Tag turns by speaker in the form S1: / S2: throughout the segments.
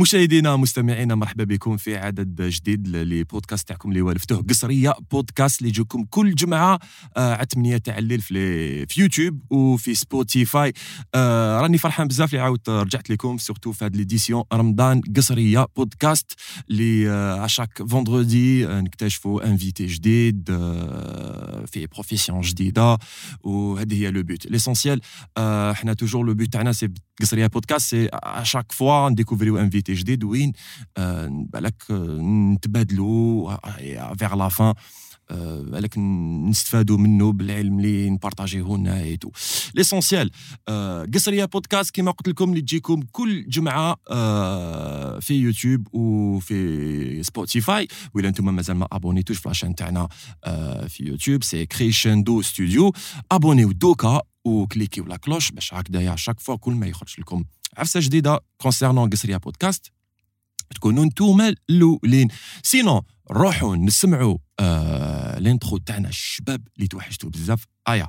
S1: مشاهدينا مستمعينا مرحبا بكم في عدد جديد لبودكاست تاعكم اللي والفتوه قصرية بودكاست اللي يجيكم كل جمعة آه على 8 تاع الليل في, في يوتيوب وفي سبوتيفاي. آه راني فرحان بزاف اللي عاودت رجعت لكم surtout في هذه l'édition رمضان قصرية بودكاست اللي آه chaque vendredi آه نكتشفوا invité جديد آه في profession جديدة. وهذه هي le but l'essentiel آه إحنا toujours le but تاعنا c'est قصرية بودكاست c'est à chaque fois نديكوفريو invité جديد وين بالك نتبادلوا vers la fin بالك نستفادوا منه بالعلم اللي نبارطاجيه لنا et tout l'essentiel قصرية بودكاست كما قلت لكم اللي تجيكم كل جمعة في يوتيوب وفي سبوتيفاي ولا أنتم مازال ما ابونيتوش في la chaîne تاعنا في يوتيوب c'est Crescendo Studio ابونيو دوكا وكليكيو la cloche باش هكذايا chaque fois كل ما يخرج لكم عفسة جديدة concernant قصريه بودكاست تكونوا نتوما الأولين. sinon روحوا نسمعوا آه ال intro تاعنا الشباب اللي توحشتوا بزاف. ايا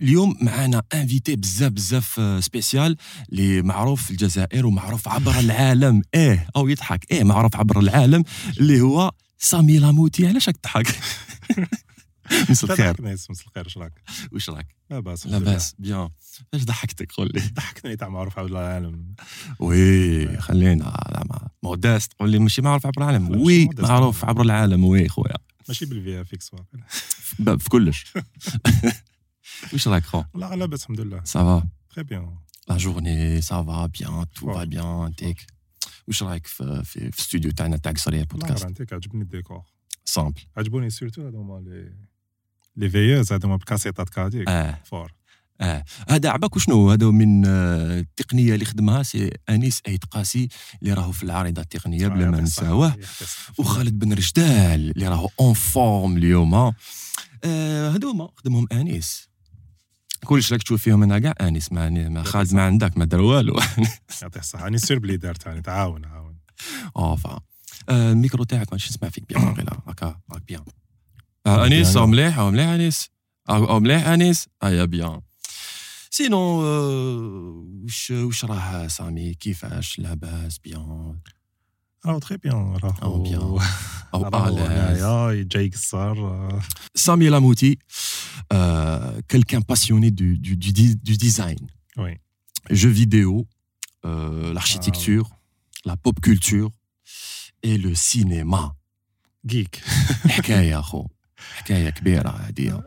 S1: اليوم معنا invité بزاف بزاف spécial اللي معروف في الجزائر ومعروف عبر العالم. إيه أو يضحك. إيه معروف عبر العالم اللي هو سامي لاموتي. علاش راك تضحك؟ مسا الخير.
S2: مسا الخير. واش راك؟
S1: واش راك
S2: لا باس.
S1: لاباس bien. اش ضحكتك؟ قول لي.
S2: ضحكتني تاع معروف عبر العالم.
S1: oui خلينا modeste قول لي ماشي معروف عبر العالم. oui معروف عبر العالم. oui خويا.
S2: ماشي بال VFX
S1: في كلش. واش راك خو
S2: لا لاباس الحمد لله
S1: ça
S2: va très
S1: bien la journée ça va bien tout va bien انتيك واش رايك في في, الاستوديو تاعنا تاع قصريه بودكاست
S2: انتيك عجبني الديكور
S1: simple
S2: عجبوني surtout هذوما لي les veilleuses هذوما بالكاسيطات كاديك
S1: آه
S2: fort
S1: آه هذا عباك وشنو هذا من التقنيه اللي خدمها سي انيس ايت قاسي اللي راهو في العارضه التقنيه بلا ما نساوه وخالد بن رجدال اللي راهو en forme اليوم هذوما خدمهم انيس كلش راك تشوف فيهم أنا كاع. انيس ما, ما خالد ما عندك ما دار والو.
S2: يعطيه الصحه انيس sûr بلي دار ثاني تعاون عاون.
S1: آه فا. الميكرو تاعك ماشي نسمع فيك bien واقيلا هكا راك bien. أنيس مليح مليح أنيس. مليح أنيس. ايا bien. sinon وش وش راه سامي؟ كيفاش؟ لاباس bien.
S2: راهو très bien راهو.
S1: bien.
S2: أو جاي قصار
S1: سامي لاموتي. euh, quelqu'un passionné du, du, du, du, design.
S2: Oui.
S1: Jeux vidéo, euh, l'architecture, ah, oui. la pop culture et le cinéma.
S2: Geek.
S1: حكاية أخو حكاية كبيرة هذه.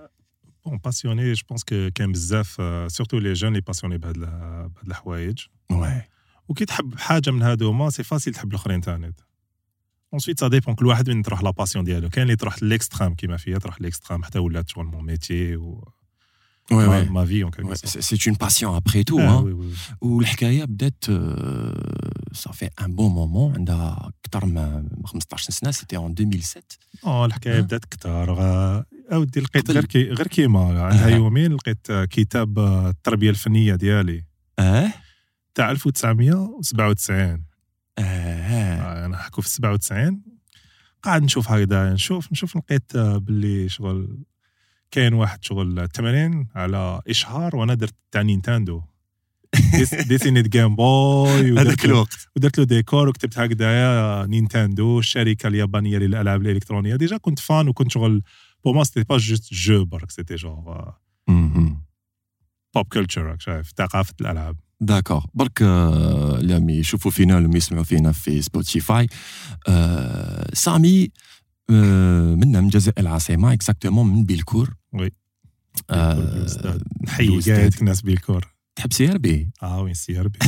S2: بون باسيوني جو بونس كو كاين بزاف سورتو لي جون اللي باسيوني بهاد بهاد الحوايج.
S1: وي.
S2: وكي تحب حاجة من هادوما سي فاسيل تحب الآخرين ثاني. ensuite ça dépend كل واحد وين تروح la passion ديالو كاين اللي تروح l'extrême كيما فيا تروح l'extrême حتى ولات شغل mon métier و
S1: Ouais, ouais.
S2: ما في
S1: ouais, c'est une passion après tout
S2: آه
S1: hein.
S2: oui oui.
S1: والحكايه بدات ça fait un bon moment عندها أكثر من 15 سنه c'était en 2007 آه الحكاية.
S2: بدات كثار آه، أودي لقيت غير كي غير كيما عندها. يومين لقيت كتاب آه، التربية الفنية ديالي
S1: أه
S2: تاع 1997 آه، أنا حكو في 97 قاعد نشوف هكذا نشوف نشوف لقيت آه، باللي شغل كاين واحد شغل تمرين على إشهار وأنا درت تاع نينتاندو. ديس- ديسينيت Game Boy
S1: هذاك الوقت.
S2: ودرت له ديكور وكتبت هكذايا نينتاندو الشركة اليابانية للألعاب الإلكترونية. Déjà كنت fan وكنت شغل bon mais c'était pas juste jeux برك c'était
S1: genre.
S2: pop culture راك شايف ثقافة الألعاب.
S1: d'accord برك اللي عم يشوفوا فينا اللي يسمعوا فينا في سبوتيفاي آه، سامي آه، منا من الجزائر العاصمه exactement من بيلكور oui.
S2: نحيي. كاع هذيك الناس بيلكور
S1: تحب CRB
S2: آه وين CRB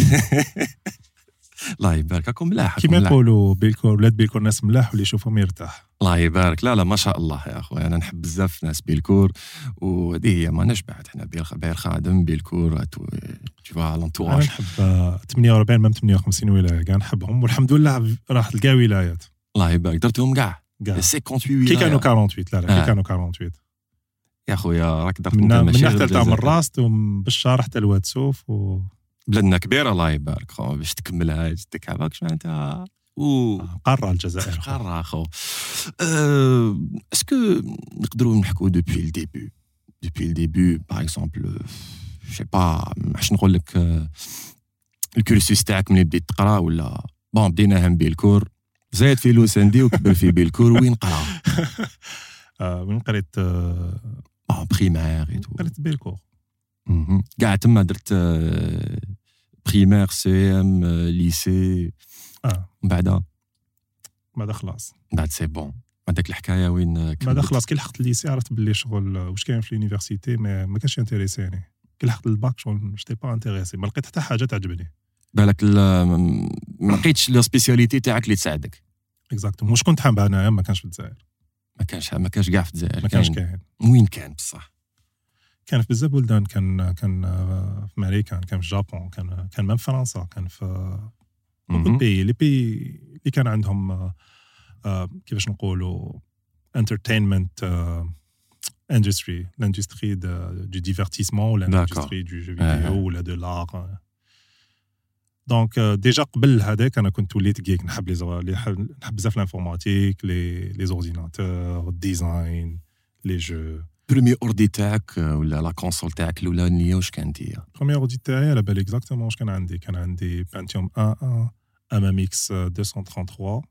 S1: الله يبارك راكم ملاح
S2: كيما
S1: ملاح.
S2: يقولوا بيلكور ولاد بيلكور ناس ملاح واللي يشوفهم يرتاح
S1: الله يبارك. لا لا ما شاء الله يا اخويا أنا نحب بزاف ناس بيلكور وهذه هي ما نشبعت إحنا بير خادم بيلكور تو فوا
S2: أنا
S1: لونتوراج
S2: نحب آه، 48 مام 58 ولاية كاع نحبهم. والحمد لله راحت لكاع ولايات.
S1: الله يبارك. درتهم كاع
S2: كاع
S1: 58
S2: كي كانوا
S1: ولاية.
S2: 48 لا لا
S1: آه.
S2: كي كانوا 48
S1: يا خويا راك درت
S2: من من حتى تاع من. راس ومن بالشهر حتى الواتسوف و
S1: بلادنا كبيرة الله يبارك. باش تكملها جدك عباك معناتها؟ و
S2: قاره الجزائر.
S1: قاره خو أه، اسكو نقدروا نحكوا دوبوي الديبي دوبوي الديبي باغ اكزومبل جو با باش نقول لك أه، الكورسوس تاعك ملي بديت تقرا ولا؟ بون بديناها من بيلكور زايد في لوساندي وكبر في بيلكور وين قرا؟
S2: آه، وين قريت؟ آه،
S1: بون بريمير اي تو
S2: قريت بيلكور
S1: مهم. كاع تما درت أه، primaire CEM أه، lycée
S2: آه.
S1: من بعد
S2: بعد خلاص.
S1: بعد c'est bon هذاك الحكاية وين
S2: بعد؟ خلاص كي لحقت ال lycée عرفت باللي شغل واش كاين في ال université ما ما كانش intéressé ني. كي لحقت الباك شغل j'étais pas intéressé ما لقيت حتى حاجة تعجبني.
S1: بالك ال- ما لقيتش la spécialité تاعك اللي تساعدك.
S2: exactement واش كنت حاب أنايا؟ ما كانش في الجزائر.
S1: ما كانش ما كانش كاع في الجزائر.
S2: ما كانش
S1: كاين- وين كان؟ بصح.
S2: كان في بزاف بلدان كان كان آه، في أمريكا كان في الجابون كان كان مام في فرنسا كان في بوكو
S1: مهم.
S2: بي لي بي اللي كان عندهم آه، آه، كيفاش نقولوا انترتينمنت اندستري لاندستري دو ديفيرتيسمون ولا
S1: D'accord.
S2: لاندستري دو جو
S1: آه.
S2: فيديو ولا دو لار دونك ديجا قبل هذاك انا كنت وليت جيك نحب لي زو- لي- نحب بزاف الانفورماتيك لي لي زورديناتور الديزاين لي جو
S1: برومي اوردي تاعك ولا la console تاعك الاولانيه واش كانت هي
S2: premier ordi تاعي على بالي exactement واش كان عندي كان عندي Pentium 1 1 MMX 233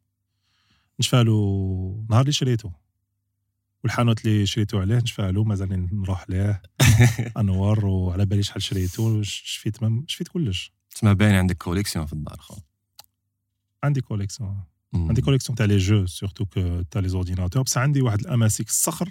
S2: نشفالو نهار اللي شريته والحانوت اللي شريته عليه نشفالو مازال نروح ليه انور وعلى بالي شحال شريته شفيت مم شفيت كلش
S1: تسمى باين عندك collection في الدار خو
S2: عندي
S1: collection.
S2: عندي collection تاع les jeux surtout que تاع les ordinateurs بصح عندي واحد ال MSX صخر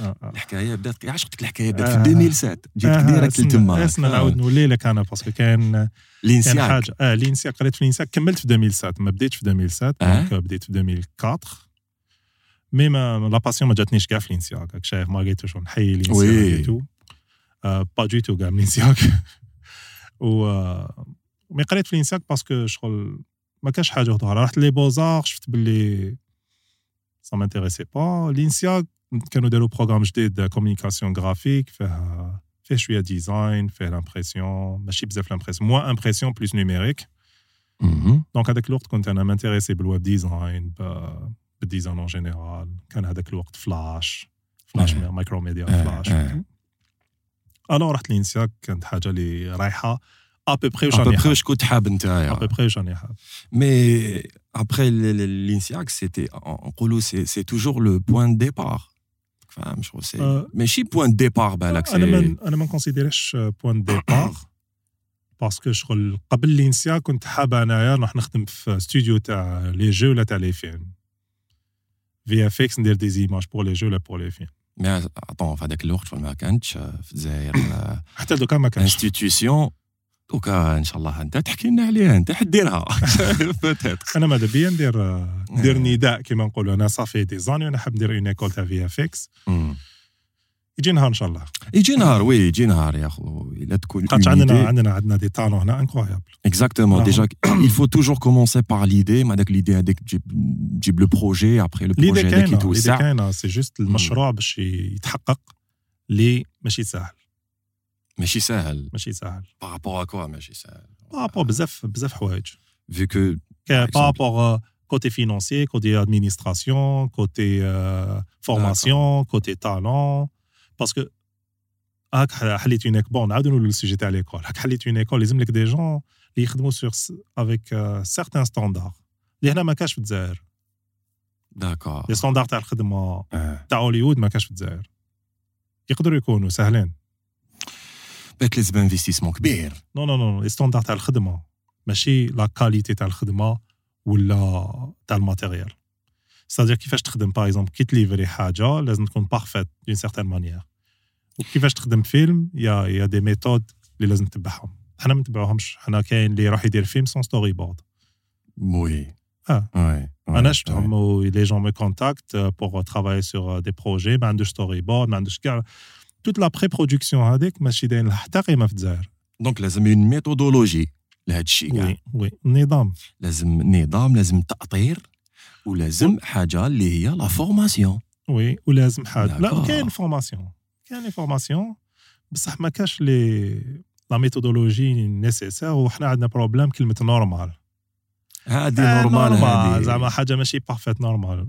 S1: الحكاية بدات علاش قلت لك الحكاية بدات
S2: آه.
S1: في 2007 جيت
S2: آه، direct
S1: لتما
S2: اسمع نعاود نولي لك أنا parce que كان كان
S1: l'INSIAG
S2: حاجة. آه l'INSIAG. قريت في l'INSIAG. كملت في 2007 ما بديتش في 2007
S1: آه.
S2: donc بديت في 2004 mais ما la passion ما جاتنيش كاع في l'INSIAG راك شايف ما لقيتوش نحيي آه، pas du tout كاع من l'INSIAG و آه، mais قريت في l'INSIAG parce que شغل ما كانش حاجة أخرى رحت les Beaux-Arts شفت باللي سا مانتيريسي با لينسياك كانوا داروا بروغرام جديد كوميونيكاسيون جرافيك فيه فيه شويه ديزاين فيه لامبرسيون ماشي بزاف لامبرسيون موان امبرسيون بلوس نيميريك
S1: مهم.
S2: دونك هذاك الوقت كنت انا مانتيريسي بالويب ديزاين ب- بالديزاين اون جينيرال كان هذاك الوقت فلاش فلاش
S1: آه.
S2: مايكرو ميديا
S1: آه،
S2: فلاش
S1: آه.
S2: الو رحت لينسياك كانت حاجه اللي رايحه ابوبخي واش
S1: ابوبخي
S2: راني حاب
S1: واش كنت حاب نتايا
S2: ابوبخي واش راني حاب
S1: Mais après le- le- l'INSEAC, c'était, en c'est, c'est toujours le point de départ. فاهم شغل سي
S2: آه.
S1: ماشي بوان دو ديبار بالك
S2: انا
S1: سي
S2: ما انا ما نكونسيديريش بوان ديبار باسكو شغل قبل لينسيا كنت حاب انايا نروح نخدم في ستوديو تاع لي جو ولا تاع لي فيلم في اف اكس ندير دي زيماج بور لي جو ولا بور لي فيلم
S1: مي اطون في هذاك الوقت ما كانتش في الجزائر
S2: حتى دوكا ما كانش
S1: انستيتيوسيون دوكا إن شاء الله أنت تحكي لنا عليها أنت حديرها
S2: أنا ماذا بيا ندير ندير نداء كيما نقولوا. أنا ça fait des années وأنا حاب ندير une école تاع VFX يجي نهار إن شاء الله.
S1: يجي نهار oui يجي نهار يا خو إلا تكون
S2: خاطش عندنا عندنا عندنا des talents هنا
S1: incroyables.
S2: Ah.
S1: Déjà, il faut toujours commencer par l'idée. Avec l'idée, avec تجيب تجيب projet, après le
S2: l'idée
S1: projet هذاك
S2: كاينة l'idée
S1: يتوسع.
S2: كاينة c'est juste المشروع باش يتحقق لي ماشي ساهل
S1: ماشي سهل.
S2: ماشي ساهل
S1: Par rapport à quoi ماشي سهل.
S2: بارابور بزاف بزاف حوايج
S1: Vu que
S2: Par rapport côté financier, côté administration, côté euh, formation, côté talent. Parce que هاك حليت اون بون نعاودوا نقولوا السوجي تاع ليكول هاك حليت اون ايكول لازم لك دي جون اللي يخدموا سور افيك سيغتان ستاندار اللي هنا ما كاش في الجزائر
S1: داكور
S2: لي ستاندار تاع
S1: بالك لازم انفستيسمون كبير
S2: نو نو نو لي ستاندار تاع الخدمه ماشي لا كاليتي تاع الخدمه ولا تاع الماتيريال سادير كيفاش تخدم باغ اكزومبل كي تليفري حاجه لازم تكون بارفيت دون سيغتان مانيير وكيفاش تخدم فيلم يا يا دي ميثود اللي لازم تتبعهم حنا ما نتبعوهمش حنا كاين اللي يروح يدير فيلم سون ستوري بورد
S1: وي
S2: اه
S1: وي
S2: انا شفتهم و لي جون مي كونتاكت بور ترافاي سور دي بروجي ما عندوش ستوري بورد ما عندوش كاع توت لا بري برودكسيون هذيك ماشي داير لها حتى قيمه في الجزائر
S1: donc لازم une méthodologie لهذا الشيء كاع
S2: oui oui النظام
S1: لازم نظام لازم تاطير ولازم حاجة اللي هي la formation
S2: oui ولازم حاجة لا. كاين formation كاين formation بصح ما كاش les la méthodologie nécessaire وحنا عندنا problème كلمه
S1: normal
S2: آه،
S1: نورمال هذه
S2: زعما حاجة ماشي بارفيت نورمال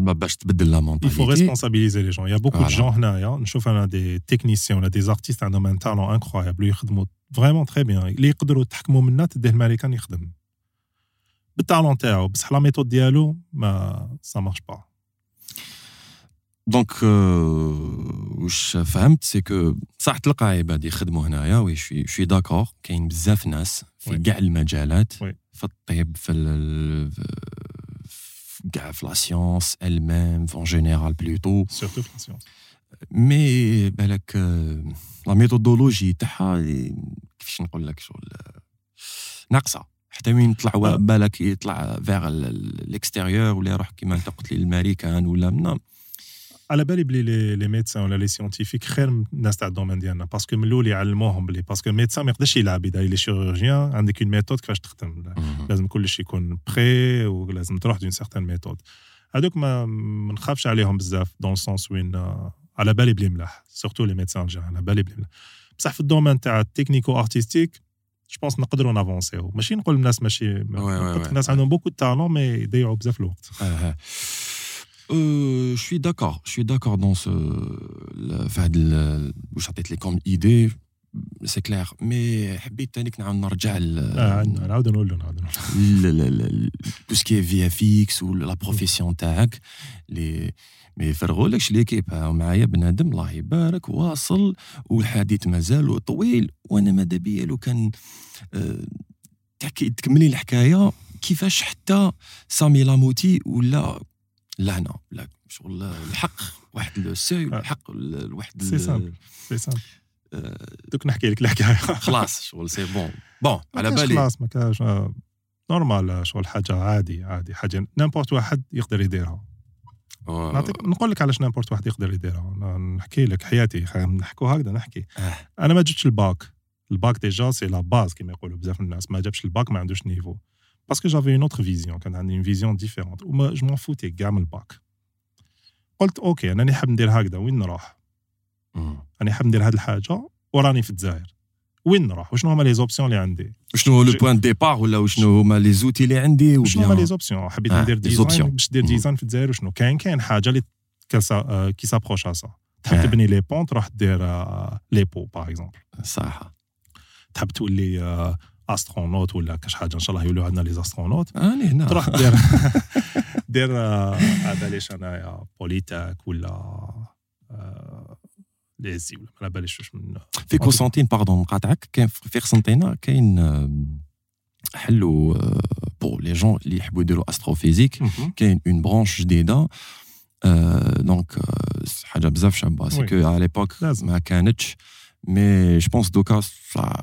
S2: Il faut
S1: مونتاليتي
S2: responsabiliser les gens. Il y a beaucoup de
S1: Voilà.
S2: gens هنايا نشوف انا دي تكنيسيون ولا دي ارتيست عندهم ان تالون انكرويابل يخدموا فريمون تري بيان اللي يقدروا يتحكموا منها تديه الماريكان يخدم بالتالون تاعو بصح لا ميثود ديالو ما سا مارش با
S1: دونك واش فهمت سي كو صح تلقى عباد يخدموا هنايا وي شوي شوي داكور كاين بزاف ناس في
S2: وي.
S1: كاع المجالات
S2: وي.
S1: في الطب في ال- في كاع في لا سيونس الميم اون جينيرال بلوتو
S2: سورتو في السيونس
S1: مي بالك لا ميثودولوجي تاعها كيفاش نقول لك شغل آه، ناقصه حتى وين يطلع
S2: آه.
S1: بالك يطلع فيغ الاكستيريور ولا يروح كيما انت قلت لي الامريكان ولا من
S2: على بالي بلي les les médecins ولا les scientifiques خير من الناس تاع ال domaine ديالنا. parce que من الأول يعلموهم بلي. parce que ال médecin ما يقدرش يلعب. إذا les chirurgiens عندك une méthode كيفاش تخدم. لازم كل شيء يكون بري ولازم تروح دون سيغتان ميثود هذوك ما نخافش عليهم بزاف. دون سونس وين آه، على بالي بلي ملاح سورتو لي ميدسان جا على بالي بلي ملاح بصح في الدومين تاع التكنيكو ارتستيك جو بونس نقدروا نافونسيو ماشي نقول الناس ماشي. الناس عندهم بوكو تالون مي يضيعوا بزاف الوقت.
S1: Euh, je suis d'accord, je suis d'accord dans ce. le- في هاد ال- واش عطيت لي كوم ايدي c'est clair mais حبيت تانيك نعاود نرجع
S2: آه، نعاودوا نقولوا نعاودوا نقولوا
S1: tout ce qui VFX ولا profession تاعك اللي ما يفرغولكش l'équipe معايا بنادم الله يبارك واصل والحديث مازال طويل وأنا ماذا بيا لو كان آه، تحكي تكملي الحكاية كيفاش حتى سامي لاموتي ولا لهنا لا شغل الحق واحد لو سوي
S2: آه.
S1: الحق ال- واحد c'est
S2: simple c'est simple.
S1: آه،
S2: دوك نحكي لك الحكاية.
S1: خلاص شغل c'est bon
S2: bon
S1: على بالي.
S2: خلاص ما كاش آه، normal شغل حاجة عادي عادي حاجة n'importe واحد يقدر يديرها. نعطيك نقول لك علاش n'importe واحد يقدر يديرها. نحكي لك حياتي نحكوا هكذا نحكي. أنا ما جبتش الباك. ال bac déjà c'est la base كما يقولوا بزاف الناس. ما جابش الباك ما عندوش niveau. باسكو جافي اون اوتر فيزيون كان عندي اون فيزيون ديفيرونت وما جو مون فوتي كاع من الباك قلت اوكي انا حاب ندير هكذا وين نروح
S1: مم.
S2: انا حاب ندير هذه الحاجه وراني في الجزائر وين نروح وشنو هما لي زوبسيون اللي عندي
S1: شنو هو لو
S2: جو-
S1: بوان ديبار ولا وشنو هما لي زوتي اللي عندي
S2: وشنو هما
S1: وبيان
S2: لي زوبسيون حبيت
S1: آه،
S2: ندير
S1: les
S2: ديزاين
S1: options.
S2: باش دير
S1: مم.
S2: ديزاين في الجزائر وشنو كاين كاين حاجه اللي كسا آه، كي سابروش سا تحب
S1: آه.
S2: تبني لي بون تروح دير آه، لي بو باغ اكزومبل
S1: صح
S2: تحب تولي آه، استرونوت ولا كاش حاجه ان شاء الله يولوا عندنا لي استرونوت
S1: انا هنا
S2: تروح دير دير آه، على باليش انايا بوليتاك ولا آه، ليزي ولا ما على باليش واش من
S1: في قسنطين باردون نقاطعك كاين في قسنطينه كاين آم، حلوا بور لي جون اللي يحبوا يديروا استروفيزيك
S2: مهم.
S1: كاين اون برانش جديده آه، دونك آه، حاجه بزاف شابه سي
S2: وي.
S1: كو على ليبوك
S2: لازم.
S1: ما كانتش مي جو بونس دوكا صا-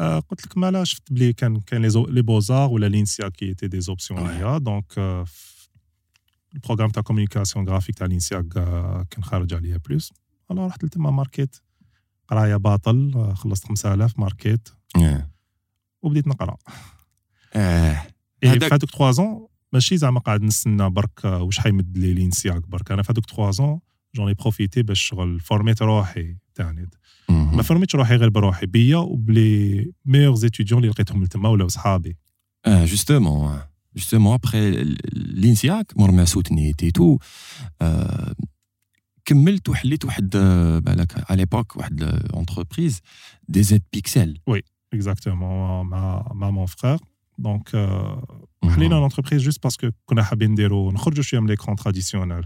S2: قلت لك مالا شفت بلي كان كان les Beaux-Arts ولا l'INSIAG qui étaient des options ليا donc ال programme تاع communication graphique تاع l'INSIAG كان خارج عليا plus alors رحت لتما ماركيت قراية باطل خلصت 5000 ماركيت وبديت نقرأ. آه. في هذوك 3 زون ماشي زعما قاعد نستنى برك واش حيمد لي l'INSIAG برك. أنا في هذوك 3 زون جون اي بروفيتي باش شغل فورميت روحي تاني ما فورميتش روحي غير بروحي بيا وبلي ميور زيتيديون اللي لقيتهم تما ولاو صحابي
S1: اه جوستومون جوستومون ابخي لينسياك مور ما سوتنيت اي تو كملت وحليت واحد بالك على ليبوك واحد اونتربريز دي زيد بيكسل
S2: وي اكزاكتومون مع مع مون فخير دونك حلينا لونتربريز جوست باسكو كنا حابين نديرو نخرجوا شويه من ليكرون تراديسيونيل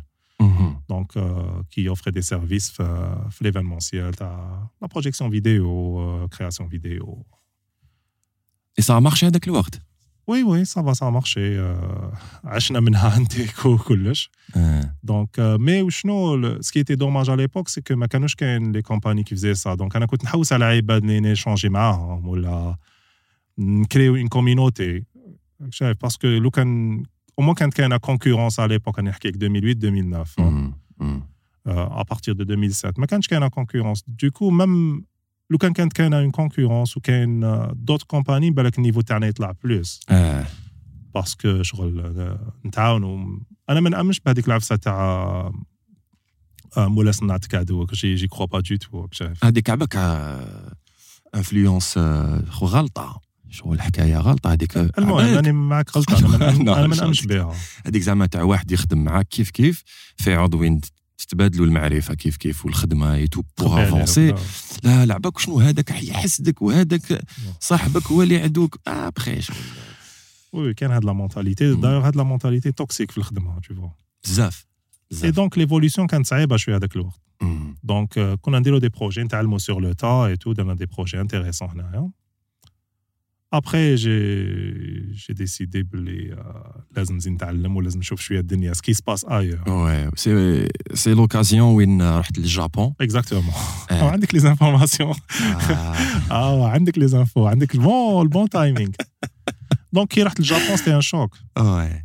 S2: دونك كي اوفري دي سيرفيس في ليفينمونسيال تاع لا بروجيكسيون فيديو كرياسيون فيديو
S1: اي سا مارشي هذاك الوقت
S2: وي وي سا فا سا مارشي عشنا منها انتيك وكلش دونك مي وشنو سكي تي دوماج على ليبوك سي كو ما كانوش كاين لي كومباني كي فزي سا دونك انا كنت نحوس على عباد اللي نيشونجي معاهم ولا نكريو اون كوميونيتي شايف باسكو لو كان au moins كانت كاينه كونكورونس على ليبوك انا نحكي 2008 2009 ا بارتير دو 2007 ما كانش كاينه كونكورونس دوكو ميم لو كان كانت كاينه اون كونكورونس وكاين دوت كومباني بالك النيفو تاعنا يطلع بلوس اه باسكو شغل نتعاونوا انا ما نامنش بهذيك العفسه تاع مولا صنعتك عدوك جي جي كرو با دو تو
S1: هذيك عباك انفلونس غلطه شغل الحكاية غلطه هذيك
S2: المهم راني معك غلطه أنا ما نامنش بها.
S1: هذيك زعما تاع واحد يخدم معاك. كيف كيف؟ في عضوين تتبادلوا المعرفة. كيف كيف؟ والخدمة et tout pour avancer لا عباك شنو؟ هذاك يحسدك وهذاك صاحبك هو اللي عدوك آه بخير.
S2: oui كان هاد la mentalité d'ailleurs هاد la mentalité toxique في الخدمة toutefois
S1: بزاف.
S2: et donc l'évolution كانت صعيبة شوية هذاك الوقت. دونك كنا نديرو دي بروجي نتعلموا سور لو تا اي تو درنا دي بروجي انتيريسون هنايا. Après, j'ai décidé que لازم نزيد نتعلم ولازم نشوف شويه الدنيا ce qui se passe ailleurs.
S1: Ouais, c'est c'est l'occasion وين رحت للجابون.
S2: Exactement. عندك les informations. اه عندك les infos, عندك le bon le bon timing. Donc كي رحت للجابون c'était un choc.
S1: Ouais.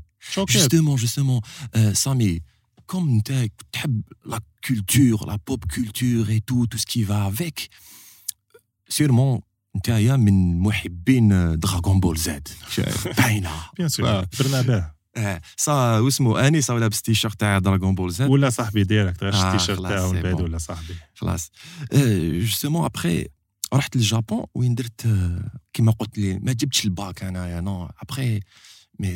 S1: Justement, justement, euh, Sami, comme انت تحب la culture, la pop culture et tout, tout ce qui va avec, sûrement نتايا من محبين Dragon Ball Z. باينة.
S2: bien sûr درنا به.
S1: آه صا واسمو أني صا لابس تيشيرت تاع Dragon Ball Z.
S2: ولا صاحبي direct غير التيشيرت تاعو البعد ولا صاحبي.
S1: خلاص. justement après رحت لل Japon وين درت كيما قلت لي ما جبتش الباك أنايا نو ابخي mais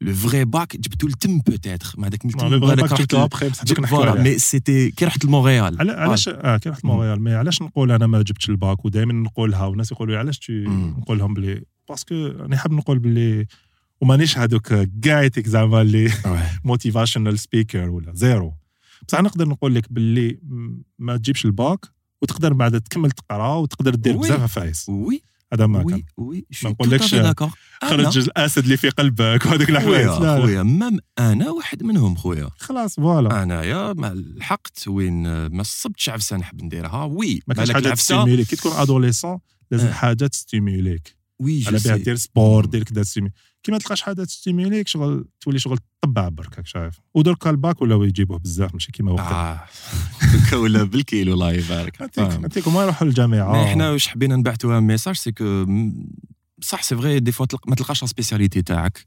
S1: le vrai bac جبتو لتم peut-être ما هذاك
S2: vrai bac جبتو ابخي بصح
S1: voilà mais c'était كي رحت لمونريال
S2: علاش آه كي رحت لمونريال mais علاش نقول أنا ما جبتش الباك ودائما نقولها والناس يقولوا لي علاش نقول لهم بلي parce que أنا حاب نقول بلي ومانيش هذوك كايتك زعما اللي motivational speaker ولا zéro بصح نقدر نقول لك باللي ما تجيبش الباك وتقدر بعد تكمل تقرا وتقدر دير بزاف عفايس
S1: oui
S2: هذا ما كان.
S1: oui
S2: ما نقولكش خرج الأسد اللي في قلبك وهذوك الحوايج
S1: لا خويا même أنا واحد منهم خويا.
S2: خلاص voilà.
S1: انايا ما لحقت وين ما صبتش عفسة نحب نديرها. oui
S2: ما كانش حاجة ت stimuli ك كي تكون adolescent لازم حاجة ت
S1: stimuli ك.
S2: oui على بها دير sport دير كذا كي ما تلقاش حاجة ت stimuli ك شغل تولي شغل تطبع برك شايف. ودرك الباك ولاو يجيبوه بزاف ماشي كيما وقت.
S1: آه. ولا بالكيلو الله يبارك.
S2: انتيك ما يروحوا للجامعه
S1: إحنا واش حبينا نبعثوها ميساج سي كو صح سي فغي دي فوا ما تلقاش لا سبيسياليتي تاعك.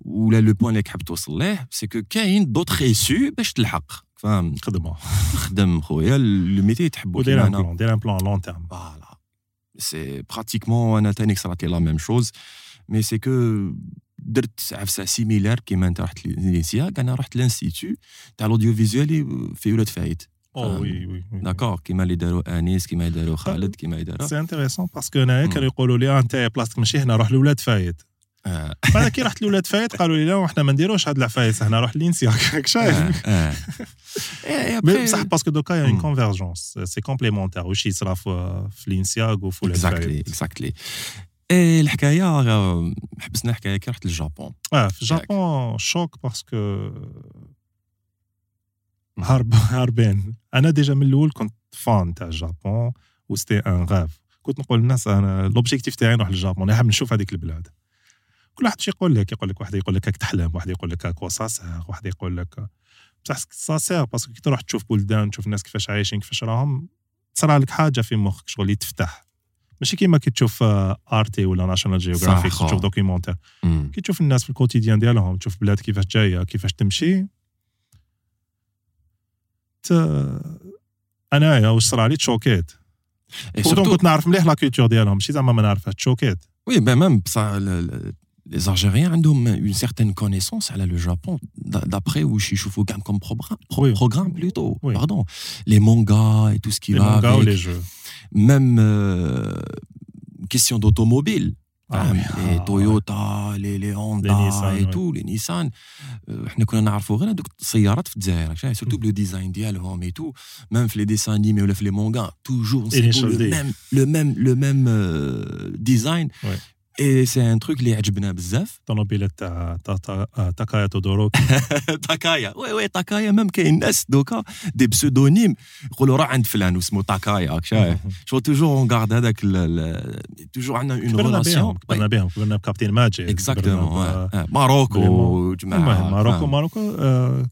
S1: ولا لو بوان اللي حاب توصل ليه سي كو كاين دوطخ ايسو باش تلحق. فاهم؟
S2: خدمة.
S1: خدم خويا لو ميتي تحبو
S2: ودير ان بلان دير ان بلان لون تيرم
S1: فوالا سي براتيكمون انا تاني صرات لي لا ميم شوز مي سي كو درت عفسه سيميلار كيما انت رحت لينسياك انا رحت لانستيتو تاع الاوديو فيزوالي في ولاد فايت
S2: او وي وي
S1: داكور كيما اللي داروا انيس كيما داروا خالد كيما داروا
S2: سي انتريسون باسكو انايا كانوا يقولوا لي انت بلاصتك ماشي هنا روح لولاد فايت بعد كي رحت لولاد فايت قالوا لي لا إحنا ما نديروش هاد العفايس هنا روح لينسياك راك شايف. بصح باسكو دوكا يا اون كونفيرجونس سي كومبليمونتير واش يصرا في لينسياك وفي ولاد
S1: فايت اكزاكتلي اكزاكتلي اي الحكاية آه، حبسنا الحكاية كي رحت للجابون
S2: آه في ال Japon choc parce que هارب هاربين أنا déjà من الأول كنت fan تاع ال Japon و c'était un rêve كنت نقول للناس أنا l'objectif تاعي نروح لل Japon. نحب نشوف هذيك البلاد. كل واحد شي يقول لك يقول لك واحد يقول لك راك تحلم واحد يقول لك هاك ça sert واحد يقول لك بصح ça sert parce que كي تروح تشوف بلدان تشوف الناس كيفاش عايشين كيفاش راهم تصرى لك حاجة في مخك شغل يتفتح. ماشي كيما كي تشوف Arte ولا National
S1: Geographic.
S2: تشوف
S1: documentaire.
S2: كي تشوف الناس في ال quotidien ديالهم تشوف بلاد كيفاش جاية كيفاش تمشي. ت... أنايا واش صرا لي؟ ت
S1: choqu
S2: يت.
S1: pourtant surtout,
S2: كنت نعرف مليح la culture ديالهم ماشي زعما ما نعرفها
S1: ت choqu يت. ça, le- le- les Algériens عندهم une certaine connaissance على le Japon d- d'après واش يشوفوا كاع comme programme, pro-
S2: Oui.
S1: programme plutôt,
S2: Oui.
S1: pardon, les mangas et tout ce qui
S2: لي
S1: va
S2: مانغا
S1: avec,
S2: ولي جو
S1: même euh, question d'automobile.
S2: Ah
S1: فاهم؟
S2: oui.
S1: لي
S2: Ah,
S1: تويوتا لي لي هوندا
S2: Nissan,
S1: اي
S2: ouais.
S1: تو لي نيسان آه، احنا كنا نعرفوا غير هذوك السيارات في الجزائر شايف سورتو
S2: Mm.
S1: بلو ديزاين ديالهم اي تو ميم في لي ديسان انيمي ولا في لي مونغا توجور
S2: Initial
S1: لو
S2: D.
S1: ميم لو ميم لو ميم ديزاين
S2: Ouais.
S1: اي سي ان تروك اللي عجبنا بزاف.
S2: الطوموبيلات تاع تا- تا- تاكايا تودوروكي
S1: تاكايا. oui oui تاكايا même كاين ناس دوكا des pseudonymes. يقولوا راه عند فلان واسمه تاكايا راك شايف. شو toujours on garde هذاك toujours عندنا
S2: une
S1: relation
S2: كبرنا بهم كبرنا بكابتن ماجد exactement
S1: ماروكو
S2: المهم
S1: جماعة.
S2: ماروكو. ماروكو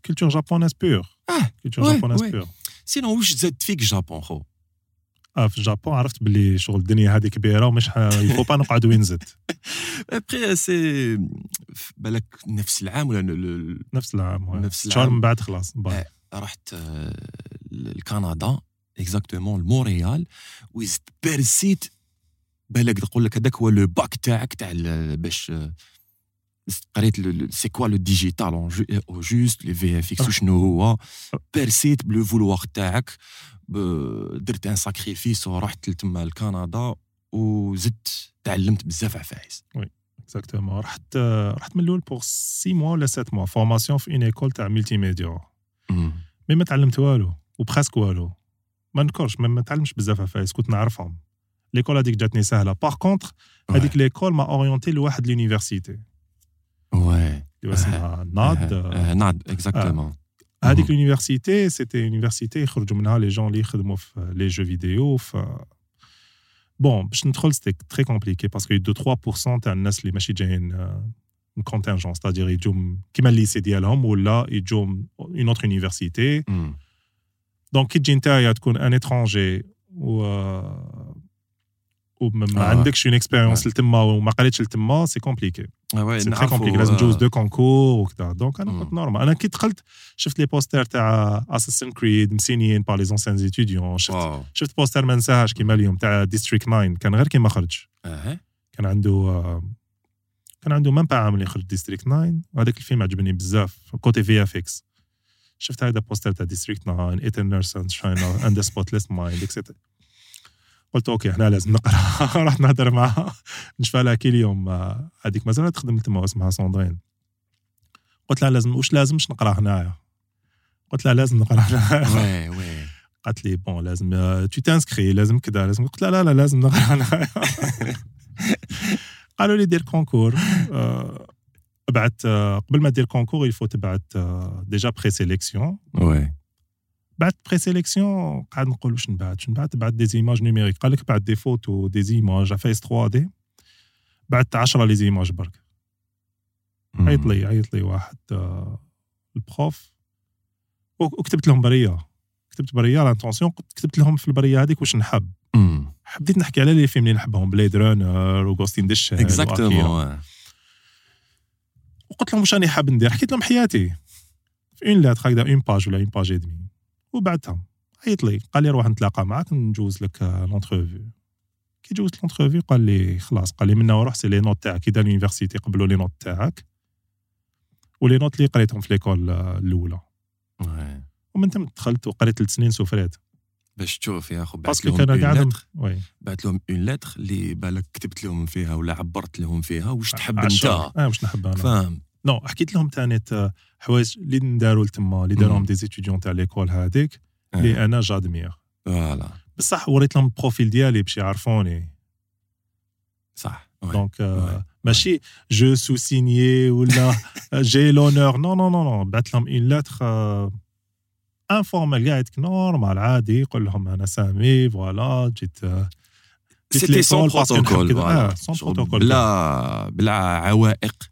S1: culture
S2: japonaise
S1: pure
S2: culture
S1: japonaise.
S2: pure
S1: sinon واش زاد فيك Japon خو؟
S2: آه في ال Japon عرفت باللي شغل الدنيا هذه كبيرة ومش يفو با نقعد وين نزيد
S1: après c'est بالك نفس العام ولا
S2: نفس العام.
S1: نفس
S2: شهر
S1: العام.
S2: من بعد خلاص بعد.
S1: رحت آه، لكندا exactement لمونريال وزدت perc يت بالك تقول لك هذاك هو le bac تاعك تاع باش آه، قريت c'est quoi le digital ou juste les VFX وشنو هو perc يت ب le vouloir تاعك درت un sacrifice ورحت لتما لكندا وزدت تعلمت بزاف عفايس
S2: exactement. رحت رحت من الأول pour 6 mois ولا 7 mois formation في une école تاع
S1: multimédia.
S2: mais ما تعلمت والو و presque والو. ما نكرش ما, ما تعلمش بزاف عفايس كنت نعرفهم. l'école هذيك جاتني سهلة. par contre هذيك l'école m'a orienté لواحد l'université.
S1: Ouais.
S2: اللي اسمها
S1: NAD. NAD exactement.
S2: هذيك
S1: مهم.
S2: لونيفرسيتي سيتي يونيفرسيتي يخرجوا منها لي جون اللي يخدموا في لي جو فيديو ف بون باش ندخل سيتي تري كومبليكي باسكو دو 3% تاع الناس اللي ماشي جايين من كونتينجون ستادير يجوا من- كيما الليسي ديالهم ولا يجوا من اون اوتر يونيفرسيتي
S1: مم.
S2: دونك كي تجي نتايا تكون ان اترونجي و وما ما
S1: آه.
S2: عندكش اون اكسبيريونس
S1: Ouais.
S2: لتما وما قريتش لتما سي كومبليكي سي تري
S1: نعرفوا،
S2: كومبليكي لازم تجوز دو كونكور وكذا دونك
S1: أنا.
S2: كنت نورمال أنا كي دخلت شفت les posters تاع Assassin's Creed م signé يين par les anciens
S1: étudiants
S2: شفت شفت poster ما نساهاش كيما اليوم تاع District 9 كان غير كيما خرج. كان عنده كان عنده même pas عام اللي خرج District 9 وهذاك الفيلم عجبني بزاف côté VFX شفت هذا poster تاع District 9 Eternal Sunshine and Spotless Mind et cetera قلت OK إحنا لازم نقرأ. رحت نهضر معها نشفى لها كي اليوم آه، هذيك مازال تخدم تما اسمها ساندرين. قلت لها لازم واش لازمش نقرأ هنايا. قلت لها لازم نقرأ هنايا.
S1: oui oui.
S2: قالت لي bon لازم tu t'inscris لازم كذا لازم. قلت لها لا لا لازم نقرأ هنايا. قالوا لي دير concours آه، ابعت آه، قبل ما دير concours يفو تبعت آه، déjà présélection
S1: oui.
S2: بعد présélection قاعد نقول واش نبعت واش نبعت بعت des images numériques قال لك بعت des photos des images عفايس 3D بعت 10 les images برك. عيط لي عيط لي واحد آه، ال prof. وكتبت لهم بريه كتبت بريه l'intention كتبت لهم في البريه هذيك واش نحب. حبيت نحكي على les films اللي نحبهم Blade Runner و Ghost
S1: in the Shell exactement
S2: وقلت لهم واش راني حاب ندير؟ حكيت لهم حياتي. في une lettre هكذا une page ولا une page et demie وبعتها عيط لي. قال لي روح نتلاقى معاك نجوز لك l'interview كي جوزت l'interview قال لي خلاص قال لي منا وروح c'est les notes تاعك. دار l'université قبلوا les notes تاعك. و les notes اللي قريتهم في l'école الأولى. ومن تم دخلت وقريت ثلاث سنين سوفريت.
S1: باش تشوف يا بعث
S2: parce que
S1: لهم
S2: كان
S1: une
S2: lettre
S1: بعث لهم une lettre اللي بالك كتبت لهم فيها ولا عبرت لهم فيها. واش تحب. أنت؟
S2: آه واش نحب أنا؟
S1: فاهم
S2: non حكيت لهم ثاني حوايج اللي نداروا لتما اللي داروهم. des étudiants تاع l'école هذيك اللي أنا j'admire
S1: voilà.
S2: بصح وريت لهم ال profil ديالي باش يعرفوني.
S1: صح.
S2: donc
S1: Ouais.
S2: ماشي je soussigné ولا j'ai l'honneur. non non non non بعث لهم une lettre informelle قاعد normal عادي يقول لهم أنا سامي voilà جيت
S1: c'était
S2: sans
S1: protocole
S2: آه،
S1: sans
S2: protocole
S1: بلا بلا عوائق.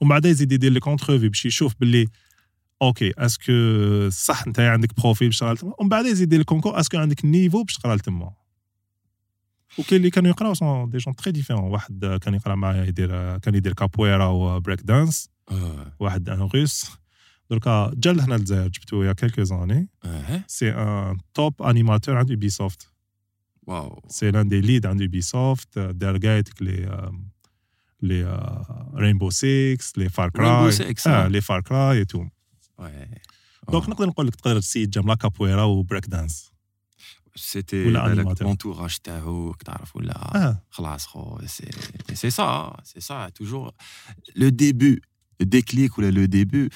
S2: ومن بعد يزيد يدير لك interview باش يشوف باللي OK est-ce que صح انت عندك profil باش تقرأ لتما؟ ومن بعد يزيد يدير ال concours est-ce que عندك niveau باش تقرأ لتما؟ وكاين اللي كانوا يقراو sont des gens très différents واحد كان يقرأ معايا يدير كان يدير كابويرا وبريك دانس. واحد un Russe دركا جا لهنا للجزائر جبتو il y a
S1: quelques
S2: années. c'est un top animateur عند Ubisoft.
S1: واو.
S2: c'est l'un des leads عند Ubisoft. دار قايتك لي لي رينبو 6 لي فار كراي
S1: Rainbow Six،
S2: اه
S1: آه.
S2: لي فار كراي تو
S1: Ouais.
S2: دونك نقدر نقول لك تقدر تسيد جام لا كابويرا وبريك دانس
S1: سيتي
S2: ولا
S1: بالك
S2: animateur.
S1: لونتوراج تاعو تعرف ولا
S2: اه
S1: خلاص خو سي سي سا سي سا توجور لو ديبي déclic ولا لو ديبي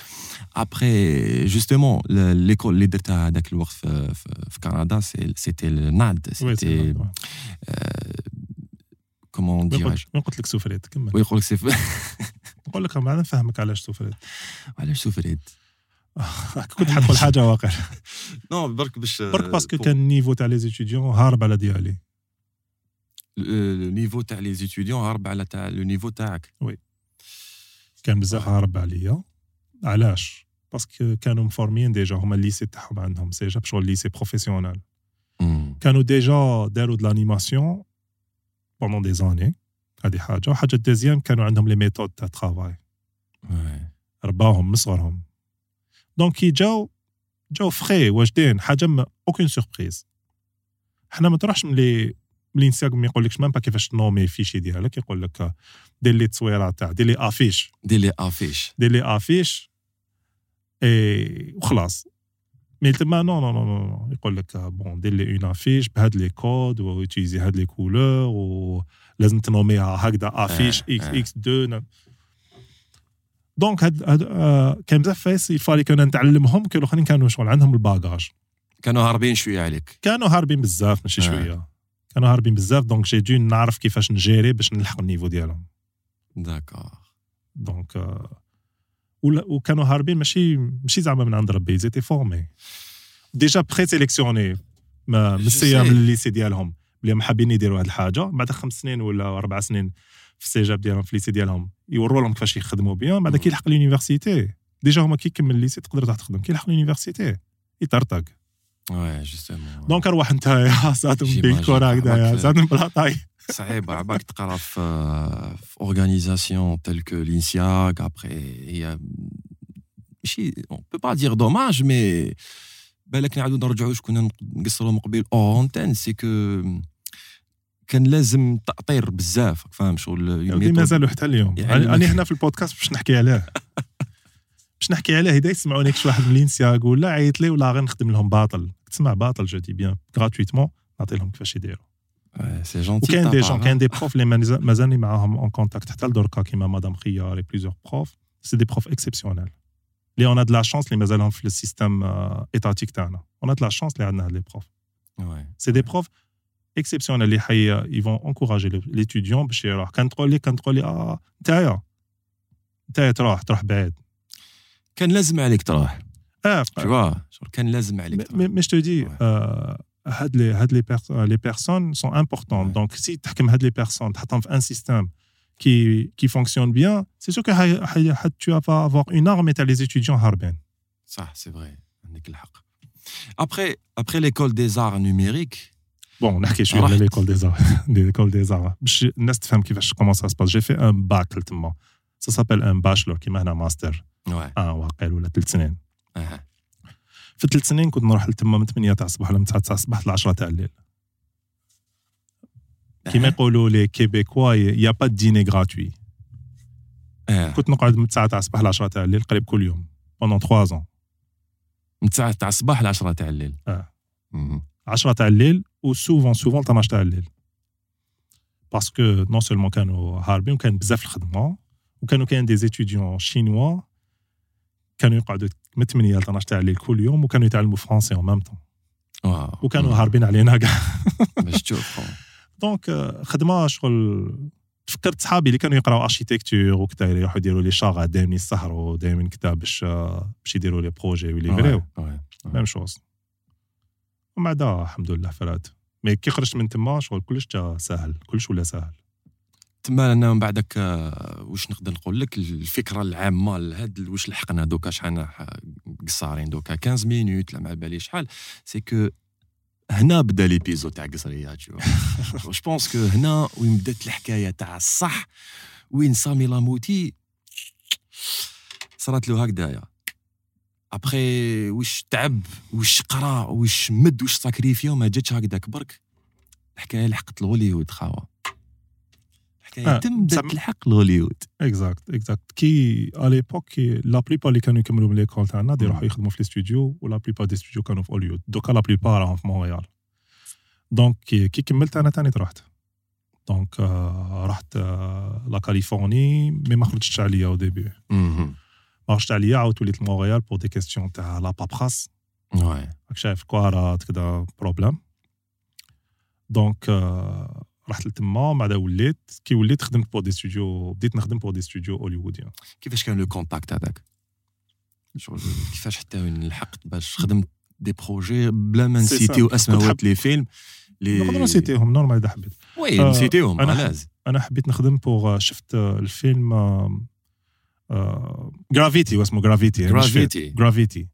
S1: ابخي جوستومون ليكول اللي درتها هذاك الوقت في, في, في كندا سيتي
S2: comment
S1: dirais-je
S2: قلت- لك سوفريت كمل.
S1: ويقول لك c'est
S2: نقول لك بعد نفهمك علاش سوفريت.
S1: علاش سوفريت؟
S2: كنت حتقول حاجة واقع.
S1: non برك باش
S2: برك parce que كان ال niveau تاع les étudiants هارب على ديالي
S1: le niveau تاع les étudiants هرب على تاع le niveau تاعك
S2: كان بزاف هارب عليا علاش parce que كانوا مفورمين déjà هما ال lycée تاعهم عندهم déjà شغل lycée
S1: professionnel.
S2: كانوا ديجا داروا د لانيماسيون بوندون دي زاني هذه حاجة. وحاجة الدوزيام كانوا عندهم لي ميثود تاع ترافاي. رباهم من صغرهم دونك كي جاو جاو فخي واجدين حاجة ما اوكين سوربريز حنا ما تروحش ملي ملي نساق ما يقول لكش مام با كيفاش تنومي فيشي ديالك يقول لك دير لي تصويرة تاع دير لي افيش
S1: دير لي افيش
S2: دير لي افيش اي وخلاص. mais تما non non non non يقول لك bon دير لي une affiche بهاد les codes و utilisez هاد les couleurs ولازم تنوميها هكذا affiche
S1: X.
S2: X 2 donc هاد, هاد كان بزاف فايس il fallait كنا نتعلمهم كي الاخرين كانوا شغل عندهم ال bagage
S1: كانوا هاربين شوية عليك
S2: كانوا هاربين بزاف ماشي. شوية كانوا هاربين بزاف donc j'ai dû نعرف كيفاش نجيري باش نلحق ال
S1: niveau
S2: ديالهم d'accord donc وكانوا هاربين ماشي ماشي زعما من عند ربي étaient formés déjà présélectionnés من
S1: ال
S2: CEM.
S1: ال
S2: lycée ديالهم اللي حابين يديروا هذه الحاجة بعد خمس سنين ولا أربع سنين في ال cégep ديالهم في ال lycée ديالهم يوروا لهم كيفاش يخدموا bien بعد
S1: مم.
S2: كي يلحق ال université déjà هما كي يكمل ال lycée تقدر تروح تخدم كي يلحق ال université يطرطق
S1: oui justement
S2: دونك أرواح نتايا
S1: J'imagine.
S2: بالكره هكذايا ساعتهم بلا طاي
S1: صعيب عباك تقرا في اورغانيزاسيون تل كو لينسياك ابخي هي ماشي اون بو با دير دوماج مي بالك نعاودو نرجعو كنا نقصرو من قبيل اونتين سي كو كان لازم تأطير بزاف فاهم شغل
S2: مازالوا حتى اليوم
S1: يعني
S2: راني هنا في البودكاست باش نحكي عليه باش نحكي عليه اذا يسمعوني شي واحد من لينسيا يقول لا عيط لي ولا غير نخدم لهم باطل تسمع باطل جو دي بيان غراتويتمون نعطي لهم كيفاش يديروا
S1: Ouais, c'est gentil.
S2: وكاين
S1: de ta
S2: دي
S1: part,
S2: جون
S1: hein.
S2: كاين دي بروف اللي مازال- مازالني معاهم اون كونتاكت حتى لدركا كيما مدام خيار اي بليزيور بروف سي دي بروف اكسبسيونيل اللي اون دو لا شانس اللي مازالهم في السيستم ايتاتيك تاعنا اون دو لا شانس اللي عندنا هاد لي بروف
S1: Ouais.
S2: سي دي بروف اكسبسيونيل اللي حي يفون انكوراجي ليتيديون باش يروح كان تقول لي كان تقول لي اه نتايا نتايا تروح تروح بعيد
S1: كان لازم عليك تروح
S2: اه
S1: tu vois شغل كان لازم عليك تروح
S2: مي جو دي les, les, personnes sont
S1: importantes.
S2: Donc, si tu as les personnes, tu as un système qui, qui fonctionne bien, c'est sûr que tu vas avoir une arme et tu
S1: as les étudiants harben. Ça, c'est vrai. Après, après l'école des
S2: arts numériques, Bon, on
S1: a
S2: quelque chose l'école des arts? l'école des arts. Je comment ça se passe. J'ai fait un bac, Ça s'appelle un bachelor, qui mène un master.
S1: Ouais.
S2: Un
S1: ou
S2: في ثلاث سنين كنت نروح لتما من 8 تاع الصباح ولا من 9 تاع الصباح ل 10 تاع الليل. كيما يقولوا les Québécois y a pas de
S1: dîner gratuit
S2: كنت نقعد من 9 تاع الصباح ل 10 تاع الليل قريب كل يوم pendant 3 ans
S1: من 9 تاع الصباح ل 10 تاع الليل.
S2: أه.
S1: مهم.
S2: 10 تاع الليل و souvent souvent 12 تاع الليل. parce que non seulement كانوا هاربين وكان بزاف الخدمة وكانوا كاين des étudiants chinois كانوا يقعدوا من 8 ل 12 تاع الليل كل يوم وكانوا يتعلموا français en même
S1: temps
S2: وكانوا. هاربين علينا كاع.
S1: باش تشوف.
S2: donc آه، خدمة شغل فكرت صحابي اللي كانوا يقراو architecture وكذا يروحوا يديروا les charrettes دائما يسهروا دائما كذا باش آه، باش يديروا les projets ويليفريو. même chose ومن بعد الحمد لله فرات. mais كي خرجت من تما شغل كلش جا ساهل كلش ولا ساهل
S1: تما أنا من بعدك آه، واش نقدر نقول لك الفكرة العامة لهاد واش لحقنا دوكا؟ شحال قصارين دوكا؟ 15 minutes لا ما بالي شحال. c'est que هنا بدا l'épisode تاع قصريات je pense que هنا وين بدات الحكاية تاع الصح وين سامي لاموتي صارت له هكذايا ابخي واش تعب واش قرا واش مد واش sacrifia ما جاتش هكذاك برك. الحكاية لحقت لهوليوود خاوه
S2: الحكاية
S1: تم بدات
S2: زعما-
S1: تلحق لهوليوود
S2: exact exact كي à l'époque كي la plupart اللي كانوا يكملوا من l'école تاعنا دي. يروحوا يخدموا في الاستوديو و la plupart des studios كانوا في هوليوود donc la plupart راهم في مونريال donc كي, كملت أنا تاني رحت donc رحت la Californie mais ما خرجتش عليا au
S1: début.
S2: ما خرجت عليا عاودت وليت لمونريال pour des questions تاع la paperasse
S1: ouais
S2: راك شايف كواغط كذا problème donc آه رحت لتما بعدا وليت كي وليت خدمت pour des studios بديت نخدم بور دي ستوديو هوليووديان
S1: كيفاش كان le contact هذاك؟ شغل كيفاش حتى وين لحقت باش خدمت des projets بلا ما نسيتيو. اسماوات
S2: كنت
S1: les films لي
S2: نقدر نسيتيهم normal إذا حبيت.
S1: oui
S2: آه،
S1: نسيتيهم لازم
S2: أنا حبيت نخدم pour شفت آه، الفيلم جرافيتي واسمه جرافيتي
S1: Gravity.
S2: جرافيتي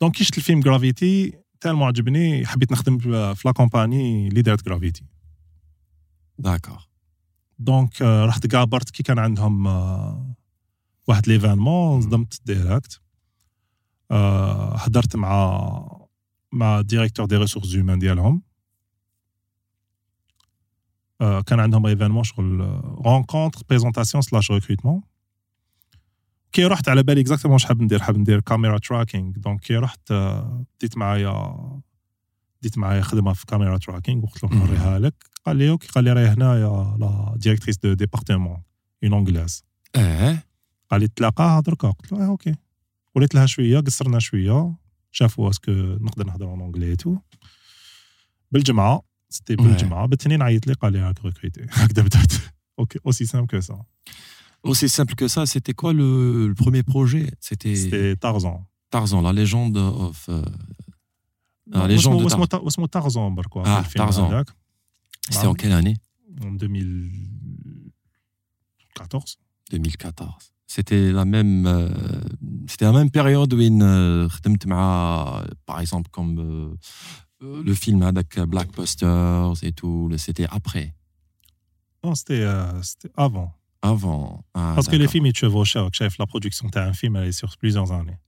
S2: دونك كي شفت الفيلم Gravity tellement عجبني حبيت نخدم في la compagnie اللي دارت
S1: Gravity
S2: d'accord donc رحت قابرت كي كان عندهم آه، واحد l'événement صدمت direct هدرت مع مع directeur des ressources humaines ديالهم. آه، كان عندهم événement شغل rencontre présentation slash recrutement كي رحت على بالي exactement واش حاب ندير حاب ندير camera tracking donc كي رحت آه، بديت معايا بديت معايا خدمه في كاميرا تراكينغ وقلت له
S1: مم.
S2: نوريها لك قال لي اوكي قال لي راهي هنايا لا ديريكتريس دو ديبارتمون اون انجلاز
S1: اه
S2: قال لي تلاقاها دركا قلت له اه اوكي وليت لها شويه قصرنا شويه شافوا اسكو نقدر نهضر اون انجلي تو بالجمعه سيتي بالجمعه بالتنين عيط لي قال لي راك ريكريتي هكذا بدات اوكي اوسي سامبل كو سا
S1: Aussi simple que ça, c'était quoi le, le premier projet C'était
S2: سيتي تارزون
S1: Tarzan, la légende of. euh, la légende de
S2: اسمه
S1: Tarzan.
S2: اسمه اسمه تارزون برك
S1: آه، تارزون.
S2: هذاك
S1: C'était en quelle année
S2: en 2014
S1: 2014. C'était la même, euh, c'était la même période où une euh, خدمت مع, par exemple, comme euh, euh, le film avec Blackbusters et tout. le- C'était après,
S2: Non, c'était euh, c'était avant.
S1: avant. Ah,
S2: Parce que les
S1: d'accord.
S2: films, ils chevauchaient. Chef, la production d'un film, elle est sur plusieurs années.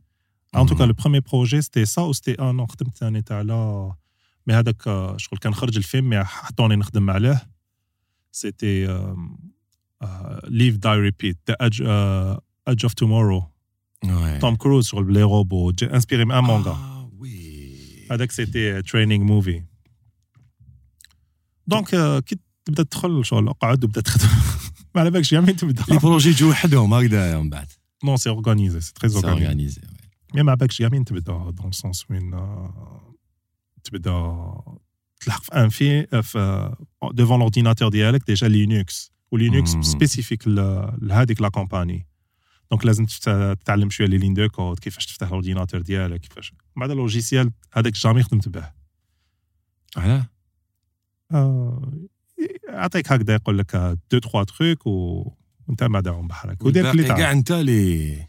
S2: En tout
S1: Mhm.
S2: cas, le premier projet, c'était ça ou c'était un an خدمت ثاني تاع لا مي هذاك آه، شغل كان خرج الفيلم مي حطوني نخدم عليه سيتي ليف داي ريبيت ذا ايدج اوف تومورو
S1: Ouais.
S2: توم كروز شغل بلي روبو انسبيري من ان مانغا
S1: Ah, oui.
S2: هذاك سيتي تريننج موفي دونك آه، كي تبدا تدخل شغل اقعد وبدا تخدم ما على بالكش جامي تبدا
S1: Les projets يجوا وحدهم هكذا من بعد.
S2: نو سي اورغانيزي سي تري
S1: C'est
S2: اورغانيزي
S1: organisé. ouais.
S2: مي ما بالكش جامين تبدا دون سونس وين تبدا تلحق في ان في في ديفون لورديناتور ديالك ديجا لينكس ولينكس. سبيسيفيك لهذيك لا كومباني donc لازم تتعلم شوية les lignes de code كيفاش تفتح ال ordinateur ديالك كيفاش بعد ال logiciel هذاك jamais خدمت به
S1: علاه
S2: آه، يعطيك هكذا يقول لك دو تخوا تخوك وانت ما داهم بحرك ودير
S1: والباقي
S2: اللي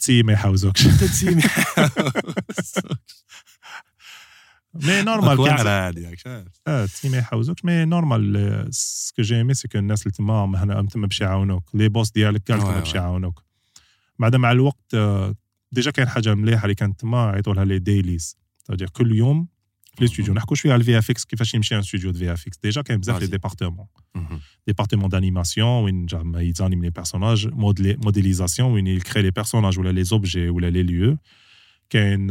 S2: تعرف
S1: انت اللي
S2: تسي ما يحوزوكش
S1: انت تسيمي
S2: mais normal كان
S1: شايف.
S2: آه يحوزوكش mais normal ce que j'ai aimé c'est que الناس اللي تما هنا تما باش يعاونوك. les boss ديالك كاع تما باش. يعاونوك. بعد مع الوقت آه، ديجا كاين حاجة مليحة اللي كانت تما يعيطوا لها لي ديليز كل يوم في لي ستوديو نحكوا شويه على الفي اف اكس كيفاش يمشي ان ستوديو دو في اف اكس ديجا كاين بزاف لي
S1: Vas-y.
S2: ديبارتمون
S1: Mhm.
S2: département d'animation وين زعما يزانيم لي بيرسوناج موديليزاسيون وين يكري لي بيرسوناج ولا لي زوبجي ولا لي ليو كاين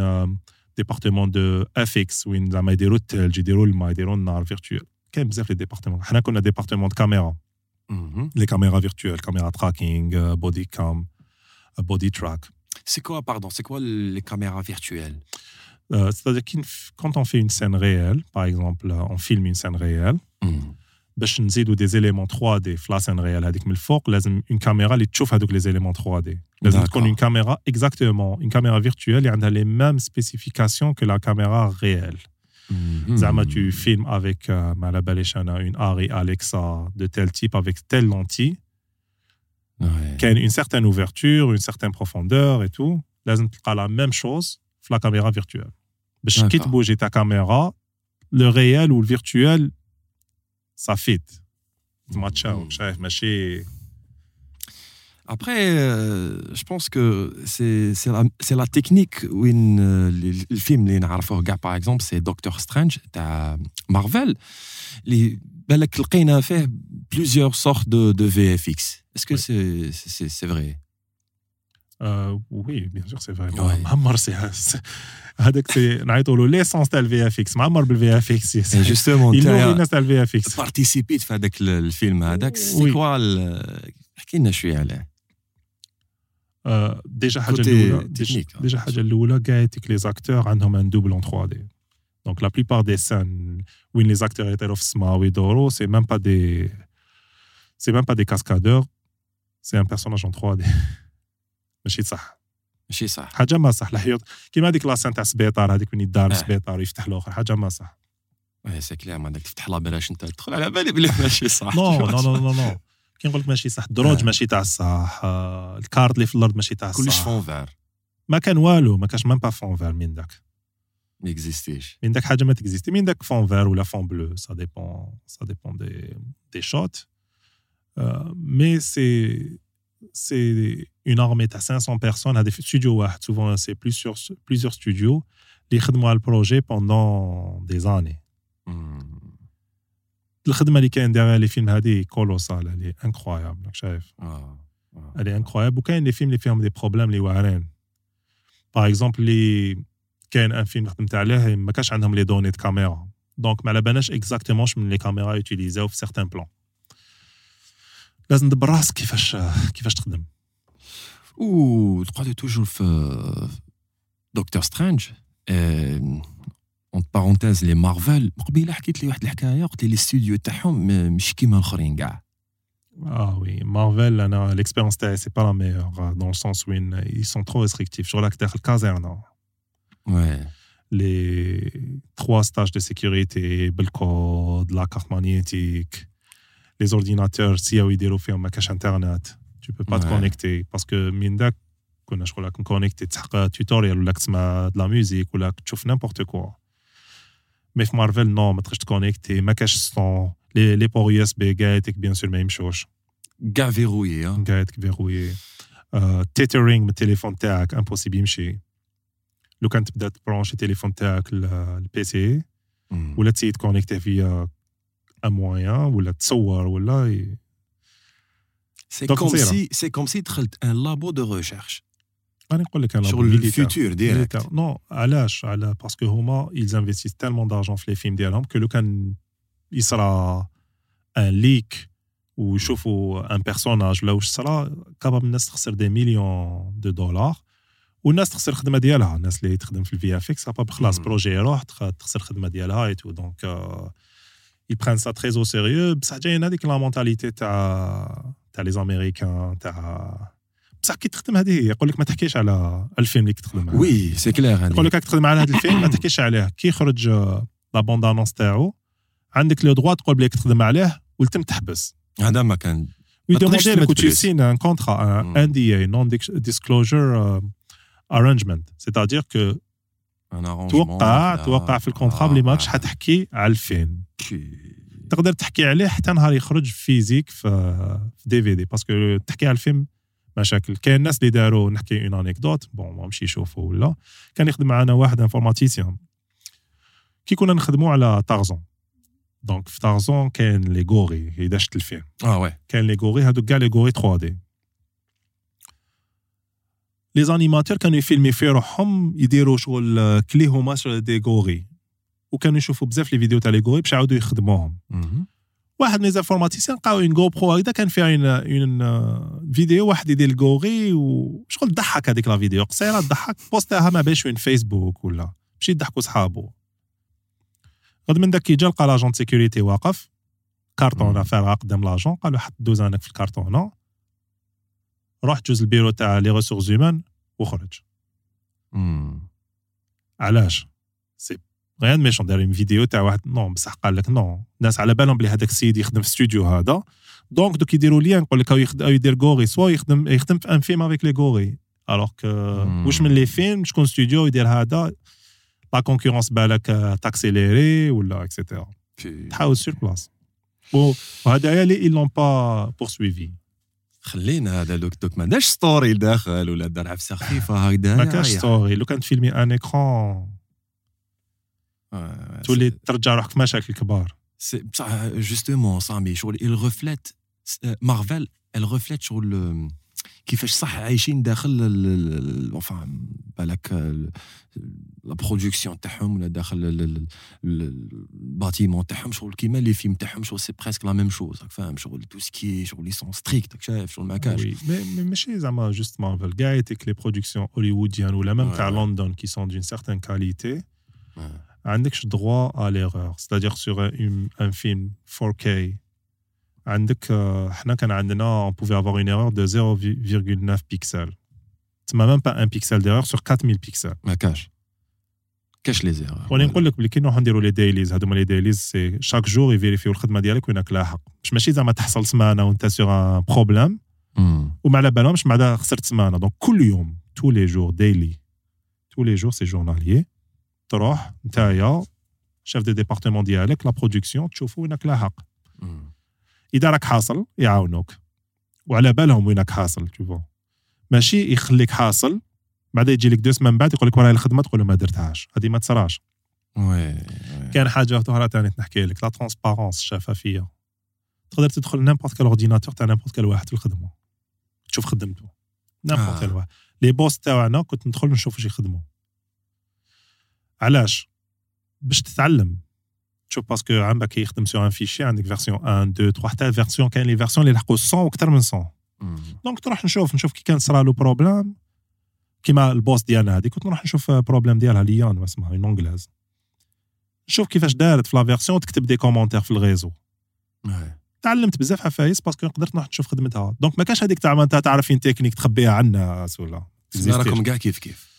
S2: ديبارتمون دو اف اكس وين زعما يديروا الثلج يديروا الماء يديروا النار فيرتوال كاين بزاف لي ديبارتمون حنا كنا ديبارتمون د كاميرا
S1: Mhm.
S2: لي كاميرا فيرتوال كاميرا تراكينغ بودي كام بودي تراك
S1: C'est quoi, pardon, c'est quoi les caméras virtuelles
S2: Euh, c'est-à-dire que quand on fait une scène réelle, par exemple, euh, on filme une scène réelle,
S1: Mhm.
S2: باش نزيدوا des éléments 3D في لا scène réelle هذيك من الفوق لازم une caméra اللي تشوف هذوك les éléments 3D لازم
S1: D'accord.
S2: تكون une caméra exactement une caméra virtuelle اللي عندها les mêmes spécifications que la caméra réelle
S1: Mhm.
S2: زعما tu filmes avec euh, ما على باليش انا une Arri Alexa de tel type avec telle lentille
S1: Ouais.
S2: كاين une certaine ouverture une certaine profondeur et tout لازم تلقى la même chose في la caméra virtuelle باش كي
S1: D'accord.
S2: تبوجي ta caméra le réel ou le virtuel ça fit تماتشاو
S1: Mhm.
S2: شايف ماشي
S1: Après, euh, je pense que c'est c'est la, c'est la technique où une, euh, le, le film اللي نعرفوه كاع par exemple c'est Doctor Strange تاع Marvel اللي بالك لقينا فيه plusieurs sortes de, de VFX. Est-ce que
S2: Oui.
S1: c'est c'est c'est vrai
S2: Euh, oui, bien sûr, c'est vrai.
S1: Ouais.
S2: معمر سي سي- هذاك سي نعيطوا له ليسونس تاع الفي اف اكس معمر بالفي اف اكس
S1: Et justement,
S2: يلوغي
S1: tu
S2: الناس تاع الفي اف اكس
S1: participé في هذاك ال- الفيلم هذاك
S2: Oui.
S1: سي كوا ال- احكي لنا شويه عليه
S2: ديجا حاجه
S1: Côté
S2: الاولى
S1: technique,
S2: ديجا
S1: hein,
S2: حاجه الاولى كاع تيك لي زاكتور عندهم ان دوبل اون 3 دي دونك لا بليبار دي سان وين لي زاكتور يطيروا في السماء ويدوروا سي ميم با دي سي ميم با دي كاسكادور سي ان بيرسوناج اون 3 دي ماشي صح.
S1: ماشي صح.
S2: حاجة ما صح. الحيوط كيما هذيك لاسان تاع السبيطار هذيك وين يدار
S1: آه.
S2: السبيطار ويفتح الآخر حاجة ما صح.
S1: وي سي كلير ما داك تفتح لابيلاش أنت تدخل على بالي بلي ماشي صح.
S2: نو نو نو نو كي نقول لك ماشي صح الدروج
S1: آه.
S2: ماشي تاع الصح آه، الكارت اللي في الأرض ماشي تاع
S1: كلش
S2: الصح.
S1: fond vert.
S2: ما كان والو ما كانش même pas fond vert من داك؟
S1: ما إكزيستيش.
S2: من داك حاجة ما تكزيستي؟ من داك fond vert ولا fond bleu؟ سا ديبون سا ديبون دي دي شوت مي سي سي اون ارمي تاع 500 بيرسون هذا في استوديو واحد سوفون سي بليزيور بليزيور استوديو اللي يخدموا على البروجي بوندون دي زاني الخدمه اللي كاين ديغيغ لي فيلم هذه كولوسال اللي انكرويابل راك شايف elle est incroyable وكاين لي فيلم اللي فيهم دي بروبليم اللي واعرين باغ اكزومبل اللي كاين ان فيلم خدمت عليه ما كانش عندهم لي دوني د كاميرا دونك ما على بالناش اكزاكتومون من لي كاميرا يوتيليزاو في سيغتان بلان لازم تدبر راسك كيفاش كيفاش تخدم
S1: و تقعدوا توجور في دكتور سترينج اون بارونتيز لي مارفل قبيله حكيت لي واحد الحكايه قلت لي الاستوديو تاعهم م- مش كيما الاخرين كاع
S2: Ah oui, Marvel, انا l'expérience تاعي سي با لا ميور dans le sens où ils sont trop restrictifs شغلك داخل كازرنه
S1: وي
S2: les trois stages de sécurité بالكود la carte magnétique les ordinateurs سياو يديروا فيهم ما كاش انترنت tu peux pas te
S1: Ouais.
S2: connecter parce que من داك كنا شغل راك مكونيكتي تسحق توتوريال ولا تسمع د لا ميوزيك ولا تشوف نيمبورت كوا مي في مارفل نو ما تقدرش تكونيكتي ما كاش الصون لي لي بور يو اس بي قايتك بيان سور ما يمشوش
S1: كاع فيروي
S2: قاعدك فيروي تيترينغ من التليفون تاعك امبوسيبل يمشي لو كان تبدا تبرونشي التليفون تاعك البي سي ولا تسيي تكونيكتي فيا ان موان ولا تصور ولا ي-
S1: سي
S2: دونك
S1: كوم
S2: مصيرة.
S1: سي سي كوم سي دخلت ان لابو دو ريشيرش
S2: راني نقول لك انا
S1: شغل
S2: ميليتير.
S1: الفيتور ديريكت
S2: ميليتير. نو علاش على باسكو هما ils investissent tellement d'argent في لي فيلم ديالهم كو لو كان يصرى ان ليك ويشوفوا ان بيرسوناج ولا واش صرا كاباب الناس تخسر دي مليون دو دولار والناس تخسر الخدمه ديالها الناس اللي تخدم في الفي اف اكس كاباب خلاص
S1: مم.
S2: بروجي يروح تخ- تخسر الخدمه ديالها اي تو دونك ils prennent ça très au sérieux بصح جايين هذيك لا مونتاليتي تاع تاع لي زاميريكان تاع بصح كي تخدم هذه يقول لك ما تحكيش على الفيلم اللي كتخدم عليه.
S1: oui c'est clair
S2: يقول لك راك تخدم على هذا الفيلم ما تحكيش عليه. كي يخرج آه، la bande-annonce تاعو عندك le droit تقول بلي تخدم عليه ولتم تحبس.
S1: هذا ما كان.
S2: ويدوموندي لك un contrat
S1: مم.
S2: un NDA non disclosure euh, arrangement. C'est-à-dire que
S1: أنا
S2: توقع توقع في ال contrat بلي ماكش حتحكي على الفيلم. تقدر تحكي عليه حتى نهار يخرج physique في DVD parce que تحكي على الفيلم مشاكل. كاين الناس اللي داروا نحكي une anecdote bon ما مشي يشوفوا ولا. كان يخدم معنا واحد informaticien كي كنا نخدموا على Tarzan donc في Tarzan كاين les gorilles اذا شفت الفيلم.
S1: آه oui
S2: كاين les gorilles هادوك كاع les gorilles 3D لي زانيماتور كانوا يفيلمي في روحهم يديروا شغل كلي هوماج دي غوري وكانوا يشوفوا بزاف لي فيديو تاع لي غوري باش يعاودوا يخدموهم واحد من لي لقاو اون جو برو هكذا كان فيها اون اون فيديو واحد يدير الغوري وشغل ضحك هذيك لا فيديو قصيرة ضحك بوستاها ما باش وين فيسبوك ولا مشي يضحكوا صحابو. غد من داك كي جا لقى لاجون سيكوريتي واقف كارطونه فارغه قدام لاجون قالوا حط دوزانك في الكارطونه روح جوز البيرو تاع les ressources humaines وخرج. علاش؟ سي غير ميشون داير فيديو تاع واحد non بصح قال لك non الناس على بالهم بلي هذاك السيد يخدم في استوديو هذا. donc دوك يديروا lien نقول لك oh يدير gorille soit يخدم يخدم في un film avec les gorilles alors que واش من les films شكون ستوديو يدير هذا؟ la concurrence بالك تاكسيليري ولا et cetera تحاول sur place وهذايا اي لون با بورسويفي
S1: خلينا هذا دوك دوك ما داش ستوري داخل ولا دار عفسة خفيفة هكذا.
S2: ما كانش ستوري لو كان تفيلمي ان ايكرون تولي ترجع روحك في مشاكل كبار
S1: بصح جوستومون سامي شغل il reflète مارفل elle reflète شغل كيفاش صح عايشين داخل enfin بالك لا برودكسيون تاعهم ولا داخل الباتيمون تاعهم شغل كيما لي فيلم تاعهم شغل سي بريسك لا ميم شوز فاهم شغل تو سكي شغل لي سون ستريكت شايف شغل ما كاش
S2: مي ماشي زعما جوست مارفل كاع يتيك لي برودكسيون هوليووديان ولا ميم تاع لندن كي سون دون سيغتان كاليتي عندكش droit à l'erreur c'est-à-dire sur un, un film 4K عندك حنا كان عندنا on pouvait avoir une erreur de 0,9 pixels تسمى même pas un pixel d'erreur sur 4000 pixels
S1: ما كاش كاش لي زيرور
S2: وانا نقول لك بلي كي نروحو نديرو لي دايليز هادوما لي دايليز سي شاك جور يفيريفيو الخدمه ديالك وينك لاحق باش ماشي زعما تحصل سمانه وانت سيغ ان بروبليم وما على بالهمش بعدا خسرت سمانه دونك كل يوم تو لي جور دايلي تو لي جور سي جورناليي تروح نتايا شيف دي ديبارتمون ديالك لا برودكسيون تشوفوا وينك لاحق إذا راك حاصل يعاونوك. وعلى بالهم وينك حاصل تشوفوا ماشي يخليك حاصل بعد يجي لك deux semaines بعد يقول لك وراي الخدمة تقول له ما درتهاش. هذه ما تصراش.
S1: وي
S2: كان حاجة أخرى ثاني نحكي لك. la transparence الشفافيه تقدر تدخل n'importe quel ordinateur تاع n'importe quel واحد في الخدمة. تشوف خدمته. n'importe quel واحد. les postes تاعنا كنت ندخل نشوف واش يخدموا. علاش باش تتعلم تشوف parce que عندك يخدم sur un fichier عندك version 1 2 3 حتى version كاين les versions اللي لحقوا 100 وأكثر من 100 donc تروح نشوف نشوف كي كان صرا له problème كيما ال poste ديالنا هذيك كنت نروح نشوف problème ديالها ليان اسمها une Anglaise نشوف كيفاش دارت في la version تكتب des commentaires في ال réseau تعلمت بزاف عفايس parce que قدرت نروح نشوف خدمتها donc ما كانش هذيك تاع تعرف une technique تخبيها عنا ولا
S1: راكم كاع كيف كيف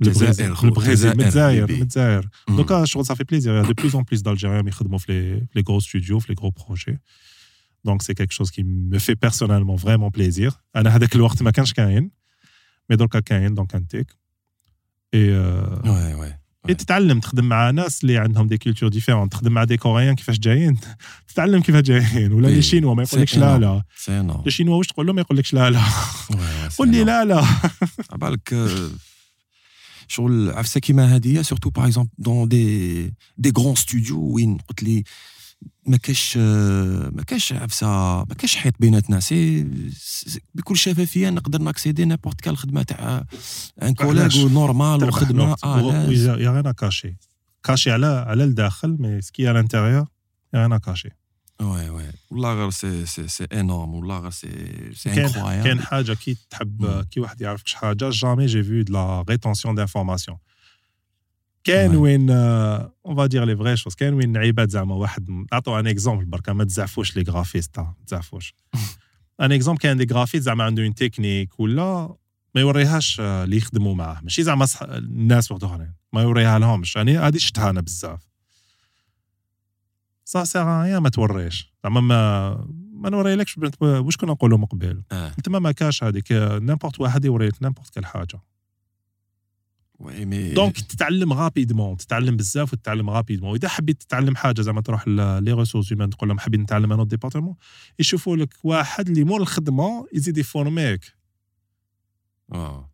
S2: من البرازيل من البرازيل من الجزائر من الجزائر دوكا شغل صافي بليزير دو بلوس اون بلوس دالجيريان يخدموا في لي غرو ستوديو في لي غرو بروجي دونك سي كيك شوز كي مي في بيرسونيلمون فريمون بليزير انا هذاك الوقت ما كانش كاين مي دوكا كاين دونك انتيك اي
S1: وي وي
S2: اي تتعلم تخدم مع ناس اللي عندهم دي كولتور ديفيرون تخدم مع دي كوريان كيفاش جايين تتعلم كيفاش جايين ولا لي شينوا ما يقولكش لا لا لي شينوا واش تقول له ما يقولكش لا لا قول لي لا لا
S1: بالك شغل عفسه كيما هذه سورتو باغ اكزومبل دون دي دي غران ستوديو وين قلت لي ما كاش ما كاش عفسه ما كاش حيط بيناتنا سي بكل شفافيه نقدر ناكسيدي نيبورت كال خدمه تاع ان كولاج نورمال وخدمه
S2: اه يا غير كاشي كاشي على على الداخل مي سكي على الانتيريور يا غير كاشي
S1: وي وي والله غير سي c'est c'est énorme والله غير c'est c'est
S2: incroyable كاين حاجة كي تحب كي واحد يعرفك شي حاجة jamais j'ai vu de la rétention d'information كاين وين on va dire les vraies choses كاين وين عباد زعما واحد نعطوا un exemple بركا ما تزعفوش les graphistes ما تزعفوش un exemple كاين des graphistes زعما عنده une technique ولا ما يوريهاش اللي يخدموا معاه ماشي زعما الناس وحد اخرين ما يوريها لهمش يعني هذه شفتها أنا بزاف ça sert à rien ما توريش. زعما ما ما نوريلكش واش كنا نقولوا من قبل انت ما كاش هذيك n'importe واحد يوري لك n'importe quel حاجة.
S1: ouais mais.
S2: donc تتعلم rapidement تتعلم بزاف وتتعلم rapidement وإذا حبيت تتعلم حاجة زعما تروح les ressources humaines تقول لهم حابين نتعلم un département يشوفوا لك واحد اللي مور الخدمة يزيد يفورميك.
S1: آه.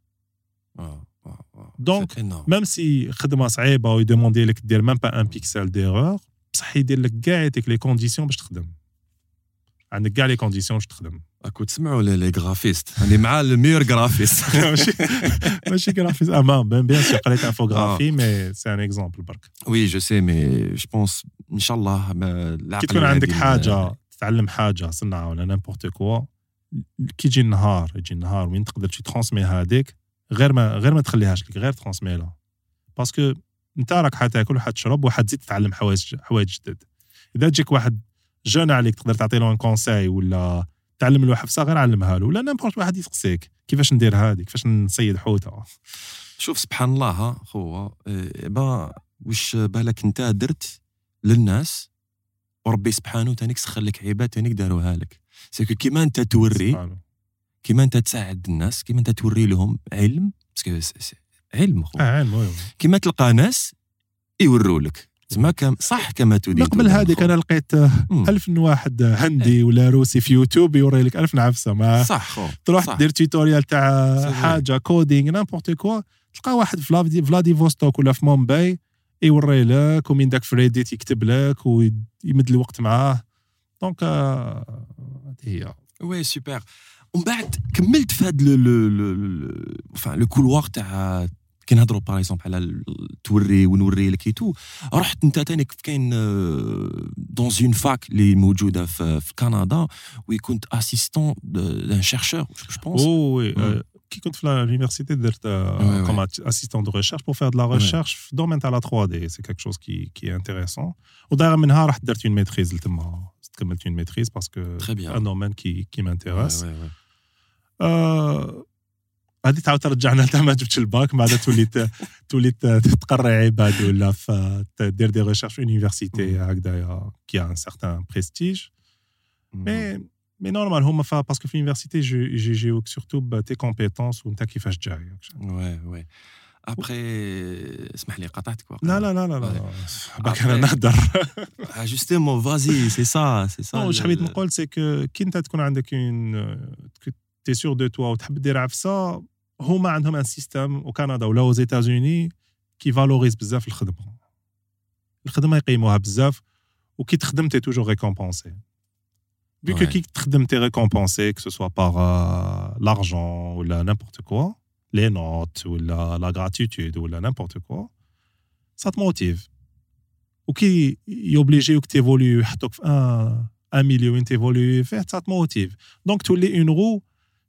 S1: آه.
S2: آه.
S1: آه. donc،.
S2: même si خدمة صعيبة ويدوموندي لك دير même pas un pixel d'erreur بصح يدير لك كاع يعطيك les conditions باش تخدم. عندك كاع les conditions باش تخدم.
S1: راكو تسمعوا les graphistes راني مع ال meilleurs graphistes
S2: ماشي ماشي graphiste أنا bien sûr قريت infographie mais c'est un exemple برك.
S1: oui je sais mais je pense ان شاء الله
S2: كي تكون عندك حاجة تتعلم حاجة صنعه ولا n'importe quoi كي يجي النهار يجي النهار وين تقدر tu transmets هذيك غير ما غير ما تخليهاش لك غير transmets لها parce que انت راك حتاكل وحتشرب وحتزيد تتعلم حوايج حوايج جدد إذا تجيك واحد jeune عليك تقدر تعطي له un conseil ولا تعلم له عفسة غير علمها له ولا n'importe واحد يسقسيك. كيفاش ندير هذه كيفاش نصيد حوتة؟
S1: شوف سبحان الله ها خو إيه، با واش بالك انت درت للناس؟ وربي سبحانه تانيك سخر لك عباد تانيك داروها لك. c'est que كيما انت توري. كيما انت تساعد الناس كيما انت توري لهم علم parce que علم خو.
S2: آه علم.
S1: كيما تلقى ناس يوروا لك. تسمى كم صح كما تريد
S2: قبل هذيك. أنا لقيت آه،. ألف واحد هندي ولا روسي في يوتيوب يوري لك ألف عفسة. ما
S1: صح خو.
S2: تروح
S1: صح.
S2: دير tutoriel تاع. حاجة coding n'importe quoi تلقى واحد في فلادي فلاديفوستوك ولا في مومباي يوري لك ومن داك في ريديت يكتب لك ويمد الوقت معاه. دونك آه، هذه هي.
S1: وي سوبر ومن بعد كملت في هذا لو لو لو لو كولوار تاع كي نهضروا باغ اكزومبل على ال- توري ونوري لك ايتو رحت انت تانيك كاين دون اون فاك اللي موجوده في, في كندا وي كنت اسيستون دان شيرشور جو بونس
S2: وي
S1: مم.
S2: آه، كي كنت في لونيفرسيتي درت
S1: وي وي.
S2: كوم اسيستون دو ريشيرش بور فير دو لا ريشيرش في الدومين تاع لا 3 دي سي كاك شوز كي كي انتيريسون وداير منها رحت درت اون ميتريز لتما كملت اون ميتريز باسكو
S1: Très bien.
S2: ان دومين كي كي مانتيريس هذه تعاود ترجعنا لتا ما جبتش الباك بعد تولي ت- تولي ت- تقري عباد ولا ف- دير دي ريشيرش في يونيفرسيتي هكذايا كي ان سارتان بريستيج مي مي نورمال هما فا باسكو في اليونيفرسيتي يجيوك سورتو بتي كومبيتونس وانت كيفاش جاي
S1: وي وي ابخي اسمح لي قطعتك واقع.
S2: لا لا لا لا لا
S1: Ouais.
S2: باك انا
S1: Après-
S2: نهدر
S1: Ah, justement, vas-y, c'est ça, c'est ça.
S2: نو واش
S1: le-
S2: حبيت نقول سي كو كي انت تكون عندك اون تي سور دو توا وتحب دير عفسه هما عندهم ان سيستيم وكندا ولا aux ايتازوني كي فالوريز بزاف الخدمه الخدمه يقيموها بزاف وكي تخدم تي توجور ريكومبونسي Vu que
S1: Ouais.
S2: qui تخدم تي récompensé que ce soit par euh, l'argent ou la n'importe quoi, les notes ou la, la gratitude ou la n'importe quoi, ça te motive. Ou qui est obligé que tu évolues يحطوك في un, un milieu وين تيفولي فيه ça te motive. Donc تولي une roue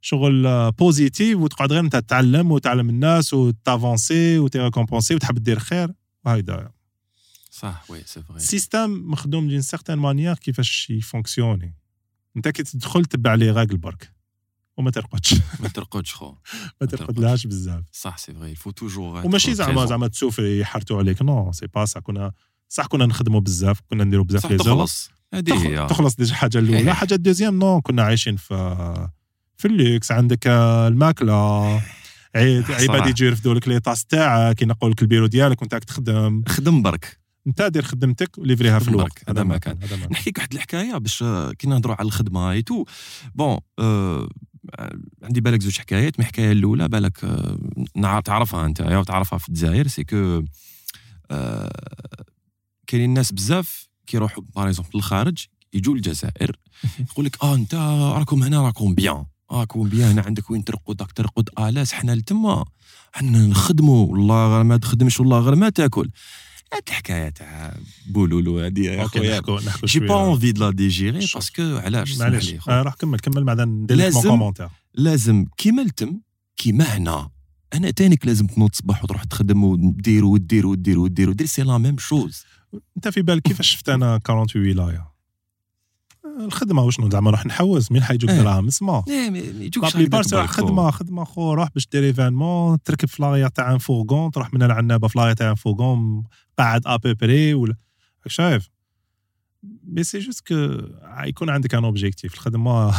S2: شغل بوزيتيف وتقعد غير انت تتعلم وتعلم الناس وتافونسي وتي ريكومبونسي وتحب دير خير وهكذا
S1: صح وي سي فري
S2: سيستم مخدوم دون سيغتان مانيير كيفاش يفونكسيوني. انت كي تدخل تبع لي راجل برك. وما ترقدش.
S1: ما ترقدش خو.
S2: ما ترقدلهاش بزاف.
S1: صح c'est vrai il faut toujours
S2: وماشي زعما زعما تسوفري يحرتوا عليك. non c'est pas ça كنا صح كنا نخدموا بزاف كنا نديروا بزاف لي
S1: تخلص. هذه هي.
S2: تخلص déjà حاجة الأولى حاجة ال deuxième. non كنا عايشين في في اللوكس عندك آه،
S1: الماكلة.
S2: عباد يجي يرفدوا لك les tasses تاعك ينقوا لك البيرو ديالك وانت تخدم.
S1: خدم برك.
S2: انت دير خدمتك وليفريها في الوقت.
S1: هذا ما كان.
S2: هذا ما كان
S1: نحكي لك واحد الحكاية باش آه، كي نهضروا على الخدمة. et tout bon آه عندي بالك زوج حكايات. من الحكاية الأولى بالك نع- تعرفها أنت يا تعرفها في الجزائر c'est que آه كاينين الناس بزاف كيروحوا par exemple للخارج يجوا للجزائر يقول لك آه أنت راكم هنا راكم bien راكم bien هنا عندك وين ترقد راك ترقد الاس حنا لتما حنا نخدموا والله غير ما تخدمش والله غير ما تاكل. هاد الحكاية تاع بولولو هذه يا خويا. j'ai
S2: pas
S1: envie de la digérer.
S2: parce
S1: que علاش؟
S2: معليش. آه، راح كمل كمل بعدا ندير
S1: لازم- لازم كيما التم كيما هنا. أنا تانيك لازم تنوض الصباح وتروح تخدم ودير ودير ودير ودير ودير c'est la même chose
S2: أنت في بالك كيفاش شفت أنا 48 ولاية؟ الخدمة وشنو؟ زعما نروح نحوس مين حيجوك
S1: إيه.
S2: دراهم اسمع.
S1: لا يجوكش
S2: لا خدمة خدمة خو روح باش دير événement تركب في l'arrière تاع un fourgon تروح من العنابه في l'arrière تاع un fourgon قاعد à peu près ولا شايف؟ mais c'est juste que يكون عندك un objectif الخدمة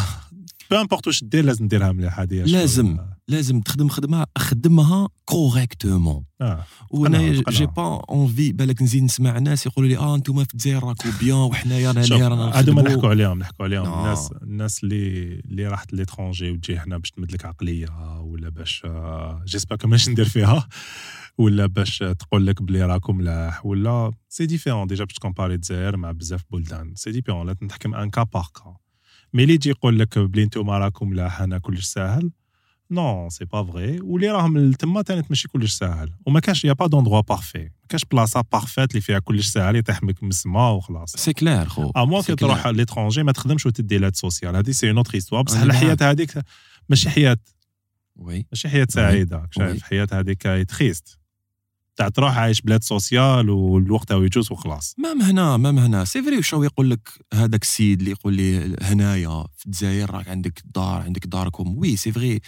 S2: peu importe واش دير لازم ديرها مليح هذه
S1: لازم لازم تخدم خدمة خدمها
S2: correctement
S1: آه
S2: وأنا.
S1: j'ai pas envie بالك نزيد نسمع ناس يقولوا لي آه أنتم في الجزائر راكم bien وحنايا رانا رانا
S2: هادو ما. نحكوا عليهم نحكوا عليهم
S1: non.
S2: الناس الناس اللي اللي راحت l'étranger وتجي هنا باش تمد لك عقلية ولا باش آه، j'espère que ماش ندير فيها ولا باش تقول لك بلي راكم ملاح ولا c'est différent déjà باش تكومباري الجزائر مع بزاف بلدان c'est différent لازم تحكم un cas par cas mais اللي يجي يقول لك بلي نتوما راكم ملاح هنا كلش ساهل. نو سي با فغي واللي راهم تما تاني ماشي كلش ساهل. وما كانش y'a pas d'endroit parfait ما كانش بلاصه parfaite اللي فيها كلش ساهل يطيح لك من السما وخلاص.
S1: c'est clair خو.
S2: à moins
S1: si
S2: كي تروح. l'étranger ما تخدمش وتدي l'aide sociale. هذه c'est une autre histoire بصح. الحياة هذيك ماشي حياة.
S1: oui.
S2: ماشي حياة سعيدة. شايف؟ حياة هذيك triste تاع تروح عايش ب l'aide sociale والوقت هو يجوز وخلاص.
S1: même هنا même هنا c'est vrai واش هو يقول لك هذاك السيد اللي يقول لي هنايا في الجزائر راك عندك دار عندك داركم. oui c'est vrai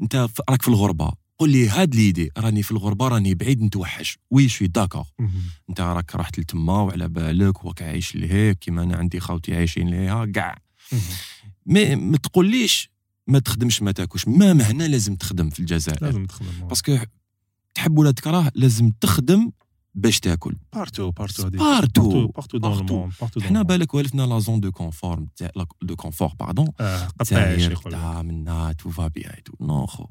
S1: انت راك في الغربة. قول لي هاد l'idée راني في الغربة راني بعيد نتوحش. oui je suis d'accord. انت راك رحت لتما وعلى بالك وراك عايش لهيك. كيما أنا عندي خاوتي عايشين ليها كاع mais ما تقوليش ما تخدمش ما تاكلش. même هنا لازم تخدم في الجزائر.
S2: لازم تخدم
S1: parce que تحب ولا تكره لازم تخدم باش تاكل.
S2: partout partout هذيك
S1: partout
S2: partout dans.
S1: le
S2: monde partout
S1: حنا بالك والفنا la zone de confort de confort pardon
S2: قطع.
S1: تاع منا tout va bien tout non خو.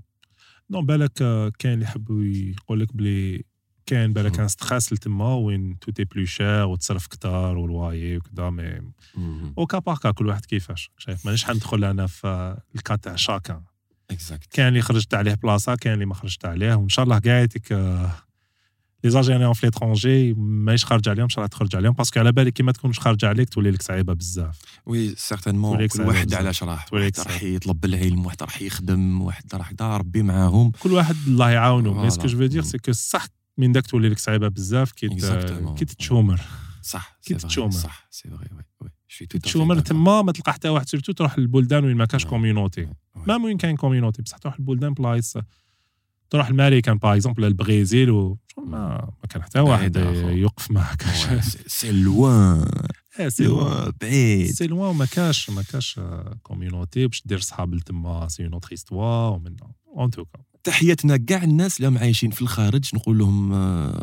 S2: non بالك آه، كاين اللي يحبوا يقول لك بلي كاين بالك. un stress لتما وين tout est plus cher وتصرف كتار والواي وكذا mais au cas par cas كل واحد كيفاش شايف؟ مانيش حندخل أنا في ال cas تاع chacun
S1: exact
S2: كاين اللي خرجت عليه بلاصة كاين اللي ما خرجت عليه وإن شاء الله كاع يعطيك les Algériens في l'étranger ماهيش خارج عليهم إن شاء الله تخرج عليهم parce que على بالك كي ما تكونش خارج عليك تولي لك صعيبة بزاف
S1: oui
S2: certainement
S1: كل واحد راح
S2: توليك
S1: واحد راح. يطلب العلم واحد راح يخدم واحد راح دا ربي معاهم
S2: كل واحد الله يعاونه mais.
S1: ce
S2: que je dire c'est que صح من داك تولي لك صعيبة بزاف كي. كي تتشومر
S1: صح
S2: كي تتشومر.
S1: صح c'est vrai oui
S2: تشومر تما ما تلقى حتى واحد surtout تروح للبلدان وين ما كاش
S1: نعم.
S2: communauté
S1: oui.
S2: ما وين كاين communauté بصح تروح للبلدان بلايص تروح الماريكان par exemple البرازيل و ما, ما كان حتى واحد. يوقف معك
S1: c'est- loin.
S2: إيه، c'est
S1: loin. بعيد.
S2: سي لوان وما كاش ما كاش communauté باش دير صحاب لتما c'est une autre histoire ومن en tout cas
S1: تحياتنا كاع الناس اللي عايشين في الخارج. نقول لهم آه،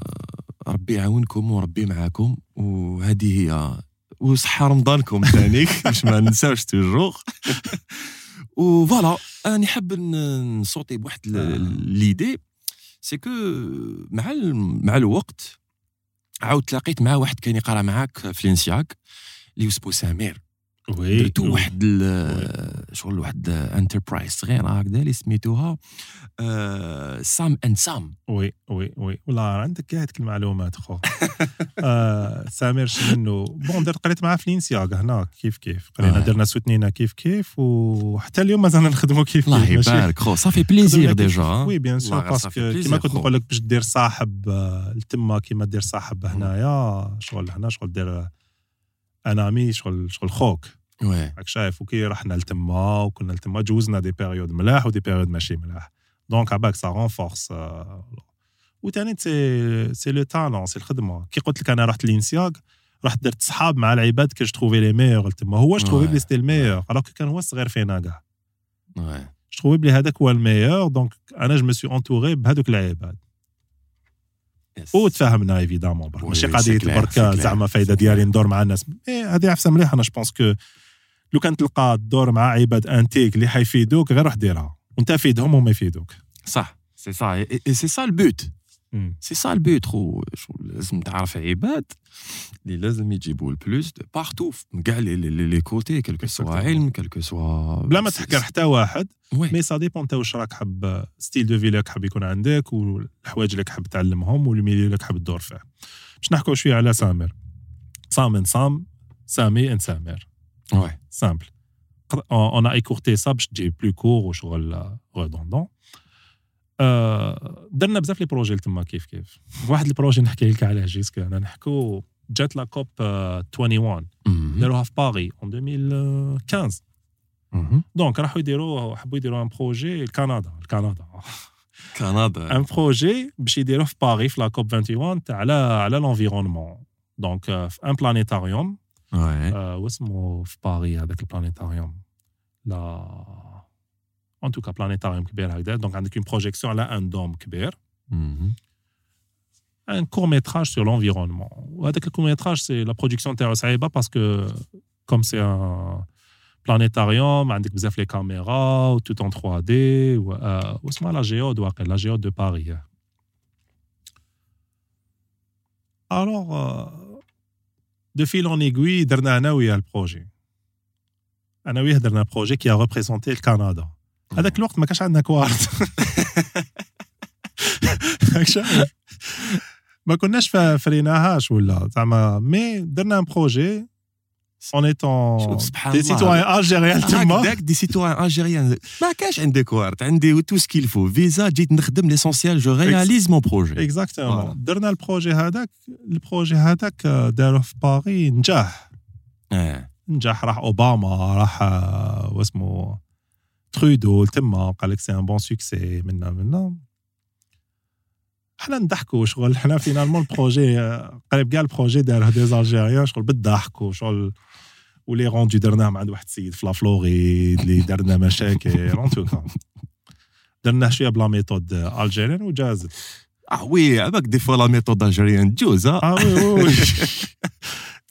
S1: ربي يعاونكم وربي معاكم. وهذه هي وصحة رمضانكم ثاني باش ما ننساوش toujours و voilà أنا حاب نصوتي بواحد
S2: آه.
S1: l'idée c'est que مع ال- مع الوقت عاود تلاقيت مع واحد كان يقرأ معاك في الانسياك اللي سمو سمير درتو واحد شغل واحد entreprise صغيره هكذا اللي سميتوها آه، سام اند سام.
S2: oui oui oui. والله عندك كاع هذيك المعلومات خو آه سامر شنو bon درت قريت معاه في الانسياغ هنا. كيف كيف؟ قرينا
S1: آه.
S2: درنا سوتنينا كيف كيف وحتى اليوم مازلنا نخدموا كيف
S1: الله يبارك خو. صافي
S2: plaisir déjà
S1: oui bien sûr
S2: parce
S1: que
S2: كيما كنت. نقول لك باش دير صاحب لتما كيما دير صاحب هنايا شغل هنا شغل دير un ami شغل شغل خوك. راك شايف وكي رحنا لتما وكنا لتما جوزنا des périodes ملاح و des périodes ماشي ملاح. donc عباك ça renforce وثاني c'est c'est le talent c'est الخدمة. كي قلت لك أنا رحت لينسياغ رحت درت صحاب مع العباد كي تروفي les meilleurs تما هو تروفي. بلي c'était le meilleur alors كان هو الصغير فينا كاع. j'ai trouvé بلي هذاك هو le meilleur donc أنا je suis entouré بهذوك العباد. وتفاهمنا
S1: évidemment
S2: ماشي
S1: قضية
S2: برك زعما
S1: فايدة
S2: ديالي. ندور مع الناس. إيه هذه عفسه مليحة. أنا je pense que لو كان تلقى تدور مع عباد أنتيك اللي حيفيدوك غير روح ديرها. وأنت فيدهم وما يفيدوك.
S1: صح c'est ça c'est ça le but c'est ça le but خو لازم تعرف عباد اللي لازم يجيبوا le plus de partout من كاع les côtés quel que
S2: soit.
S1: علم quel que soit
S2: بلا ما تحكر حتى واحد mais ça dépend انت واش راك حاب style de vie لك حاب يكون عندك والحوايج اللي حاب تعلمهم وال milieu اللي حاب تدور فيه. باش نحكوا شوية على سامر. سام ان سام سامي ان سامر.
S1: oui.
S2: simple on a écourté ça باش تجي plus court وشغل redondant درنا بزاف les projets تما كيف كيف. واحد ال projet نحكي لك عليه jusque أنا نحكو جات la COP 21
S1: مهم.
S2: داروها في باري en 2015
S1: مهم.
S2: دونك راحوا يديروا حبوا يديروا un projet لكندا لكندا
S1: كندا.
S2: un projet باش يديروه في باري في la COP 21 تاع على على l'environnement دونك في ان بلانيتاريوم. آه، واسمه في باري هذاك البلانيتاريوم لا ان توكا بلانيتاريوم كبير هكذا دونك عندك اون بروجيكسيون على ان دوم كبير
S1: Mhm.
S2: un court métrage sur l'environnement. وهذاك الكور métrage c'est la production تاعو صعيبه parce que comme c'est un planétarium عندك بزاف لي كاميرا و tout en 3D و آه، واسمها لا جيود واقع لا جيود دو باري alors euh, de fil en aiguille درنا انا وياه البروجي انا وياه درنا بروجي qui a représenté الكندا هذاك الوقت ما كانش عندنا كوارت ما كناش فريناهاش ولا زعما مي درنا ان بروجي اون ايتون دي. سيتوان الجيريان تما.
S1: هكذاك des citoyens algériens ما كانش عندي كوارت عندي tout ce qu'il faut visa جيت نخدم l'essentiel je réalise mon
S2: projet
S1: exactement.
S2: درنا ال projet هذاك. البروجي هذاك آه، داروه في باري نجح.
S1: آه.
S2: نجح راح أوباما راح آه، واسمه ترودو تما قال لك c'est un bon succès منا منا حنا نضحكوا شغل حنا finalement ال projet آه، قريب كاع ال projet داره des Algériens شغل بالضحك وشغل و les rendus درناهم عند واحد السيد في لافلوريد اللي درنا مشاكل tout cas درناه شوية ب la méthode algérienne وجازت
S1: آه oui هذاك des fois la méthode algérienne جوز ها
S2: آه oui oui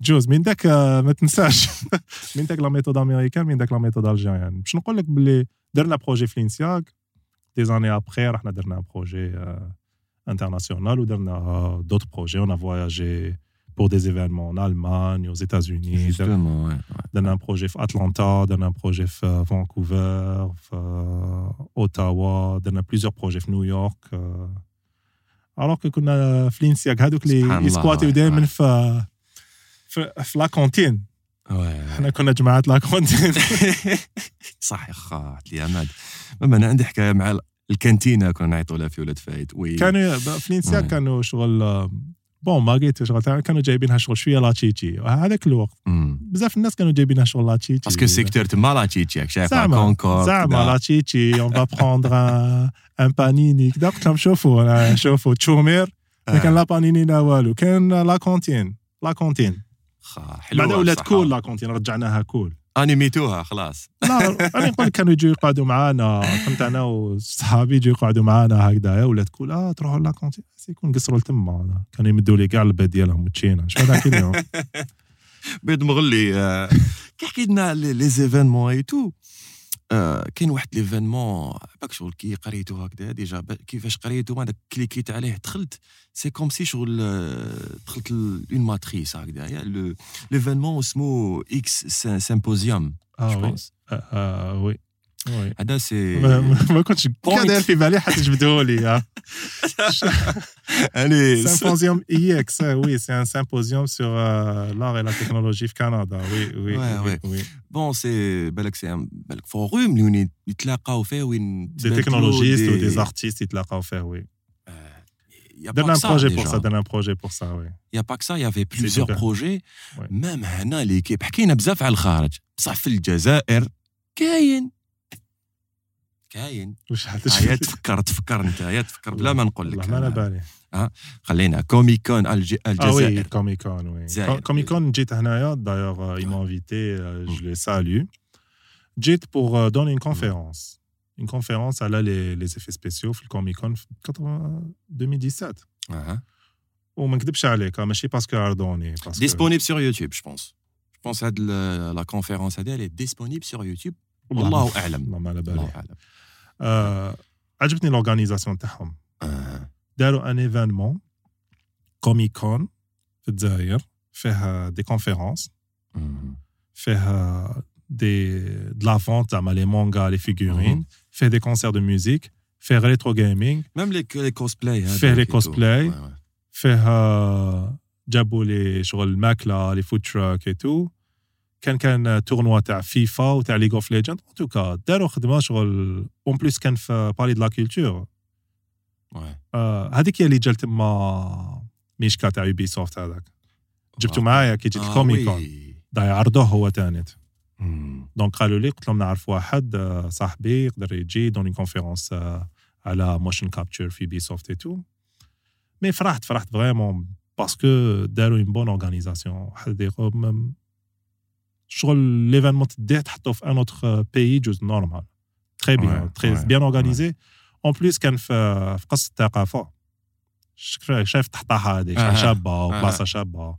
S2: جوز من داك آه، ما تنساش من داك لا ميثود امريكان من داك لا ميثود الجيريان باش نقول لك باللي درنا بروجي في لينسياك دي زاني ابخي رحنا درنا بروجي انترناسيونال ودرنا دوت بروجي اون فواياجي pour des événements en Allemagne, aux États-Unis.
S1: Justement, ouais.
S2: درنا un projet في Atlanta, درنا un projet في Vancouver, في Ottawa, درنا plusieurs projets في نيويورك. alors que كنا في لينسياك هذوك
S1: سبحان
S2: اللي
S1: الله،
S2: يسكواتيو
S1: ouais,
S2: دائما
S1: ouais.
S2: في في, في لا كونتين.
S1: Ouais.
S2: حنا كنا جماعة لا كونتين.
S1: صح يا خا عطلي عماد أنا عندي حكاية مع الكانتينه كنا نعيطوا لها في ولاد فايت. وي.
S2: كانوا في
S1: Ouais.
S2: كانوا شغل بون ما قلت شغل كانوا جايبينها شغل شوية لا تشيتشي. هذاك الوقت. بزاف الناس كانوا جايبينها شغل لا تشيتشي.
S1: باسكو سيكتور تما لا تشيتشي شايف
S2: زعما
S1: كونكورد
S2: زعما لا تشيتشي. اون با بروندر ان بانيني كدا قلت لهم شوفوا شوفوا تشومير ما كان لا بانيني لا والو كان لا كونتين لا كونتين
S1: حلوة
S2: بعد ولات. كول لا كونتين رجعناها كول.
S1: انيميتوها خلاص.
S2: لا أنا نقول كانوا يجوا يقعدوا معانا. كنت أنا؟ وصحابي يجوا يقعدوا معانا هكذايا ولات كول. آه تروحوا لا كونتين يكون قصروا لتما كانوا يمدوا لي كاع البيت ديالهم وتشينا. شو هذاك اليوم؟
S1: بيض مغلي آه، كي حكيت لنا les événements et tout كاين واحد l'événement باك شغل كي قريتو هكذا déjà كيفاش قريتو هذاك cliqué ت عليه دخلت c'est comme si شغل آه، دخلت une matrice هكذايا l'événement اسمه X
S2: Symposium
S1: آه
S2: je
S1: pense
S2: آه، آه، oui.
S1: هذا سي
S2: ما ما- ما كنتش كان داير في بالي حتى جبدوه لي آه.
S1: يعني
S2: Symposium IX, euh, oui, c'est un symposium sur euh, l'art et la technologie au Canada. Oui, oui,
S1: Ouais,
S2: oui,
S1: ouais.
S2: oui.
S1: بون سي بالك سي ان- بالك فوروم اللي وين يتلاقاو فيه وين
S2: Des technologistes ou des artistes, ils te l'ont offert, oui.
S1: Il y a
S2: Donne
S1: pas
S2: un
S1: que ça,
S2: projet pour
S1: déjà.
S2: ça, donne un projet pour ça, oui.
S1: Il y a pas que ça, il y avait plusieurs
S2: super.
S1: projets.
S2: Ouais.
S1: Même هنا ليكيب حكينا بزاف على الخارج بصح في الجزائر كاين كاين
S2: وش حد
S1: هيا تفكر تفكر انت هيا تفكر بلا ما نقول
S2: والله ما على
S1: لك
S2: بالي.
S1: خلينا كوميكون الج-
S2: Ah oui,
S1: الجزائر
S2: Comic Con, oui.
S1: Zaire.
S2: Comic Con, جيت هنايا, d'ailleurs, euh, ils m'ont invité, euh, je les salue. جيت pour euh, donner une conférence. Une conférence à les, les effets spéciaux في الكوميك كون في 80 2017
S1: أها.
S2: وما نكذبش عليك آه، ماشي باسكو عرضوني باسكو
S1: disponible sur YouTube je pense je pense هاد ال- la conférence هذه elle est disponible sur YouTube
S2: والله
S1: والله اعلم
S2: والله ما على بالي
S1: الله اعلم
S2: آه، عجبتني لورغانيزاسيون تاعهم
S1: أها.
S2: داروا ان ايفينمون كوميك كون في الجزائر فيه دي كونفيرونس
S1: مم.
S2: فيه دي د لا فونت زعما لي مونغا لي فيغورين فيه دي كونسير دو ميوزيك فيه ريترو جيمنج
S1: même les les cosplays هذوك
S2: Faire les
S1: et tout.
S2: cosplays.
S1: Ouais, ouais.
S2: فيه آه، جابوا لي شغل الماكله لي فود تراك اي تو كان كان تورنوا تاع فيفا وتاع ليغ اوف ليجند ان توكا داروا خدمة شغل اون بليس كان في بالي د لا كولتور. آه، هذيك هي اللي جات تما ميشكا تاع Ubisoft هذاك. جبتو معايا كي جيت ال Comic
S1: Con.
S2: دا يعرضوه هو تانيت
S1: مم.
S2: donc قالوا لي قلت لهم نعرف واحد آه، صاحبي يقدر يجي donner conférence آه، على motion capture في Ubisoft et tout mais فرحت فرحت vraiment parce que داروا une bonne organisation يقول شغل l'événement تديه تحطه في un autre pays جوز normal très bien très bien organisé en plus كان في في قصر الثقافه شايف تحطها هذيك شابة وبلاصه شابة.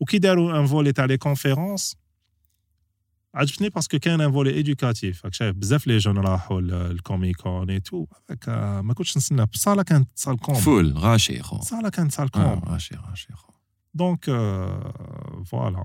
S2: وكي داروا un volet تاع les conférences عجبتني parce que كان un volet éducatif راك شايف بزاف les gens راحوا ال Comic Con et tout ما كنتش نستنى. الصاله كانت salle comble
S1: full غاشي خو.
S2: الصاله كانت salle comble
S1: غاشي غاشي خو.
S2: دونك فوالا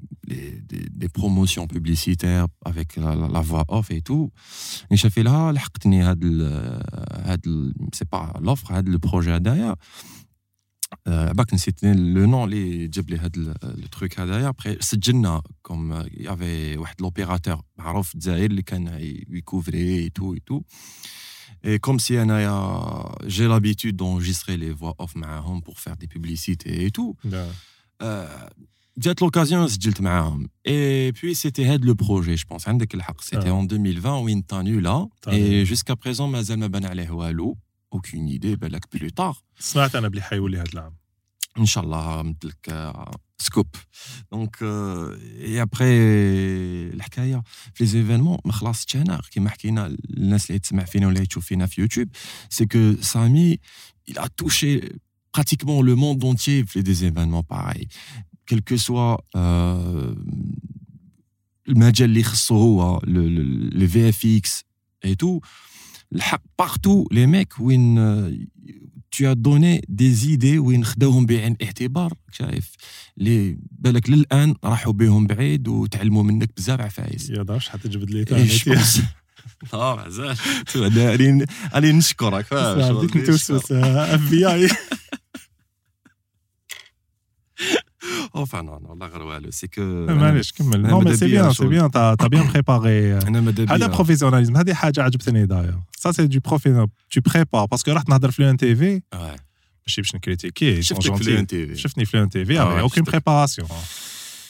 S1: des, promotions publicitaires avec la, la, la, voix off et tout. Et je fais là, c'est pas l'offre, le projet d'ailleurs. Bah, c'était le nom, les le truc d'ailleurs. Après, c'est Jenna, comme euh, il y avait l'opérateur, Araf Zahir, qui couvrait et tout et tout. Et comme si j'ai l'habitude d'enregistrer les voix off pour faire des publicités et tout. Yeah. Euh, جات لوكازيون سجلت معاهم اي بوي سيتي هاد لو بروجي جو بونس عندك الحق سيتي اون 2020 وين تاني لا اي جوسكا بريزون مازال ما بان عليه والو اوكين ايدي بالك بلو طار
S2: سمعت انا بلي حيولي هذا العام
S1: ان شاء الله مثلك سكوب دونك اي ابخي الحكايه في لي زيفينمون ما خلصتش انا كيما حكينا الناس اللي تسمع فينا ولا تشوف فينا في يوتيوب سي كو سامي il a touché pratiquement le monde entier في des événements pareils Que soit euh, المجال اللي يخصو هو لي في اف إكس اي تو partout les mecs وين tu as donné des idées وين خداوهم بعين الاعتبار شايف اللي بالك للان راحوا بهم بعيد وتعلموا منك بزاف عفايس
S2: يا داش حتى تجبد لي
S1: آه مازال راني نشكرك
S2: فاهم بديت نتوسوس اف بي اي
S1: Enfin, non, non, la c'est que.
S2: معليش كمل نو مي سي بيان سي بيان تا تا بيان بريباري هذا بروفيسيوناليزم هذه حاجه عجبتني داير سا سي دو بروفيسيونال تو بريبار باسكو رحت نهضر في لون تي في ماشي باش نكريتيكي
S1: شفتك في لون تي في
S2: شفتني في لون تي في اوكين بريباراسيون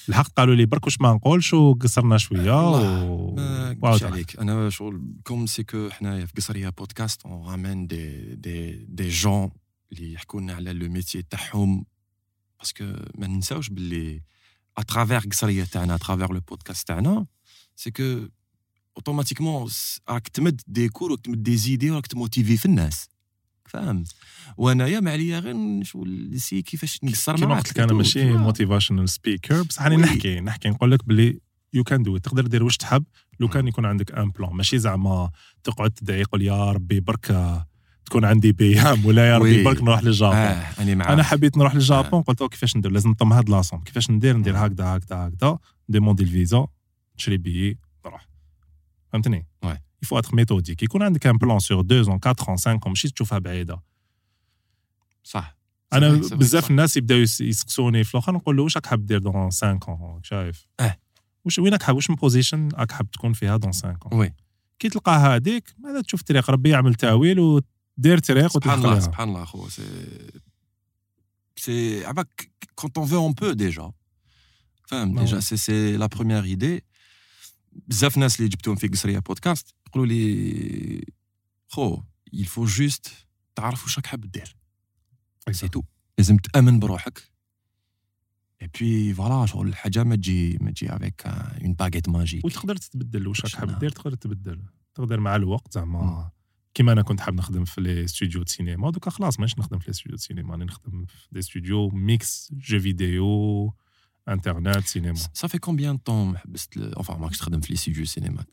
S2: الحق قالوا لي برك واش ما نقولش وقصرنا شويه و
S1: واش عليك انا شغل كوم سي كو حنايا في قصريه بودكاست اون رامين دي دي دي جون اللي يحكوا لنا على لو ميتي تاعهم parce que ما ننساوش باللي à travers قصريه تاعنا à travers le podcast تاعنا c'est que automatiquement راك تمد des cours وراك تمد des idées وراك ت motiver في الناس فاهم وانايا ما عليا غير شغل c'est كيفاش نقصر
S2: كيما قلت لك أنا ماشي موتيفاشنال سبيكر بصح راني نحكي نحكي نقول لك باللي you can do تقدر دير واش تحب لو كان يكون عندك un plan ماشي زعما تقعد تدعي قول يا ربي برك تكون عندي BM ولا يا ربي برك نروح للجابون آه
S1: أنا
S2: أنا حبيت نروح للجابون آه. قلت كيفاش ندير؟ لازم نطم هاد la somme كيفاش ندير؟ ندير هكذا هكذا هكذا. demander الفيزا نشري بيي نروح. فهمتني؟ il faut être méthodique يكون عندك un plan sur 2 ans 4 ans 5 ماشي تشوفها بعيدة.
S1: صح.
S2: أنا بزاف الناس يبداو يسقسوني في الآخر نقول له واش راك حاب دير dans 5 ans شايف؟
S1: آه.
S2: واش وين راك حاب؟ واش من position راك حاب تكون فيها dans 5 ans
S1: oui.
S2: كي تلقى هذيك ماذا تشوف طريق ربي يعمل تأويل و دير طريق
S1: سبحان الله سبحان الله خو c'est c'est عباك quand on veut on peut déjà فاهم déjà c'est c'est la première idée بزاف ناس اللي جبتهم في قصريه بودكاست يقولوا لي خو il faut juste تعرف واش راك حاب دير c'est tout لازم تامن بروحك et puis voilà شغل الحاجة ما تجي ما تجي avec une baguette magique
S2: وتقدر تتبدل واش راك حاب دير تقدر تبدل تقدر مع الوقت زعما كيما انا كنت حاب نخدم في لي ستوديو سينما دوكا خلاص مانيش نخدم في لي ستوديو سينما راني نخدم في دي ستوديو ميكس جو فيديو انترنت سينما
S1: صافي كومبيان طون حبست اونفا ماكش تخدم في لي ستوديو سينما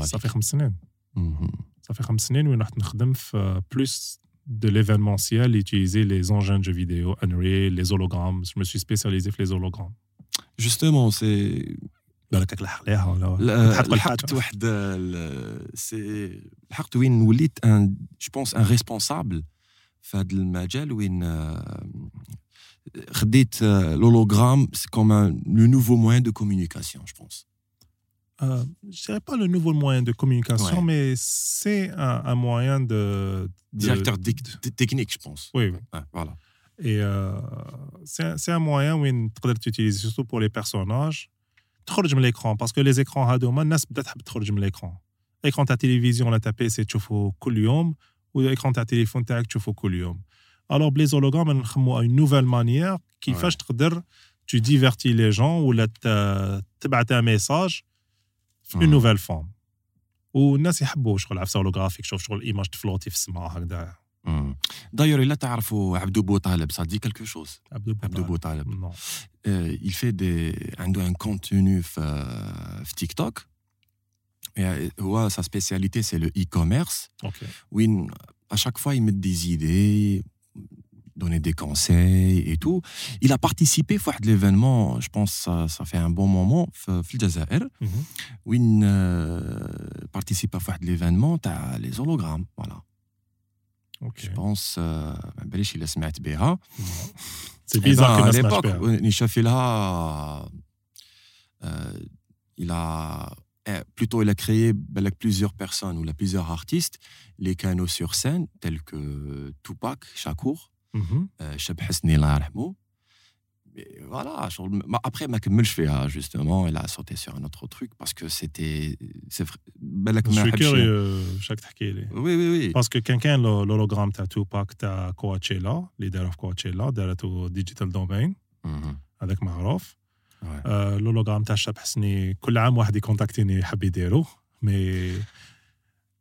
S2: صافي خمس سنين صافي خمس سنين وين رحت نخدم في بلوس de l'événementiel, utiliser les engins de jeux vidéo, Unreal, les hologrammes. Je me suis spécialisé في les hologrammes.
S1: Justement, c'est
S2: بالك تلحق ليها
S1: ولا لحقت واحد سي لحقت وين وليت ان جو بونس ان ريسبونسابل في هذا المجال وين خديت لولوغرام كوم لو نوفو موان دو كومونيكاسيون جو بونس
S2: euh, je dirais pas le nouveau moyen de communication,
S1: Ouais.
S2: mais c'est un, un moyen de, de-
S1: Directeur dic- t- technique, je pense.
S2: Oui, oui.
S1: Ouais, voilà.
S2: Et euh, c'est un- c'est un moyen où tu utiliser surtout pour les personnages. تخرج من parce que les écrans هادوما الناس بدات تحب تخرج من l'écran. écran تاع تلفزيون ولا تاع PC تشوفه كل يوم وال écran تاع تليفون تاعك تشوفه كل يوم. Alors ب les hologrammes نخمو une nouvelle manière كيفاش تقدر tu divertis les gens ولا ت- تبعت un message في
S1: مم.
S2: nouvelle forme. والناس يحبوا شغل عفسه holographique شوف شغل image تفلوتي في السماء هكذا
S1: مم. داير الا تعرفوا عبدو بوطالب ça dit quelque chose
S2: عبدو
S1: عبدو
S2: بوطالب.
S1: بوطالب
S2: Non.
S1: Euh, il fait des عنده un contenu في في تيك توك Et, هو sa spécialité c'est le e-commerce
S2: اوكي
S1: وين à chaque fois il met des idées donner des conseils et tout il a participé à un événement je pense ça, ça fait un bon moment في في الجزائر
S2: Mhm.
S1: وين euh, participe à un événement تاع les hologrammes voilà
S2: Ok.
S1: je pense euh, ما باليش الا سمعت بها
S2: C'est
S1: Eh
S2: bizarre
S1: ben,
S2: que
S1: à
S2: Nas
S1: l'époque,
S2: Mashper.
S1: euh, Nisha Filha, euh, il a eh, plutôt il a créé ben, like, plusieurs personnes ou là, plusieurs artistes, les canaux sur scène tels que Tupac, Shakur,
S2: Mhm.
S1: euh, Cheb Hasni Allah yarhamou. Mais voilà, genre, ma- après ma كملش فيها justement, elle a sauté sur un autre truc parce que c'était c'est vrai بالك
S2: Je
S1: ما
S2: suis
S1: حبش-
S2: curieux chaque تحكي لي
S1: Oui oui oui.
S2: باسكو كان كان لو- l'hologramme تاع توباك تاع كواتشيلا اللي داروا في كواتشيلا دارته ديجيتال دومين
S1: Mhm.
S2: هذاك معروف
S1: Ouais.
S2: آه، l'hologramme تاع شاب حسني كل عام واحد يكونتاكتيني يحب يديرو مي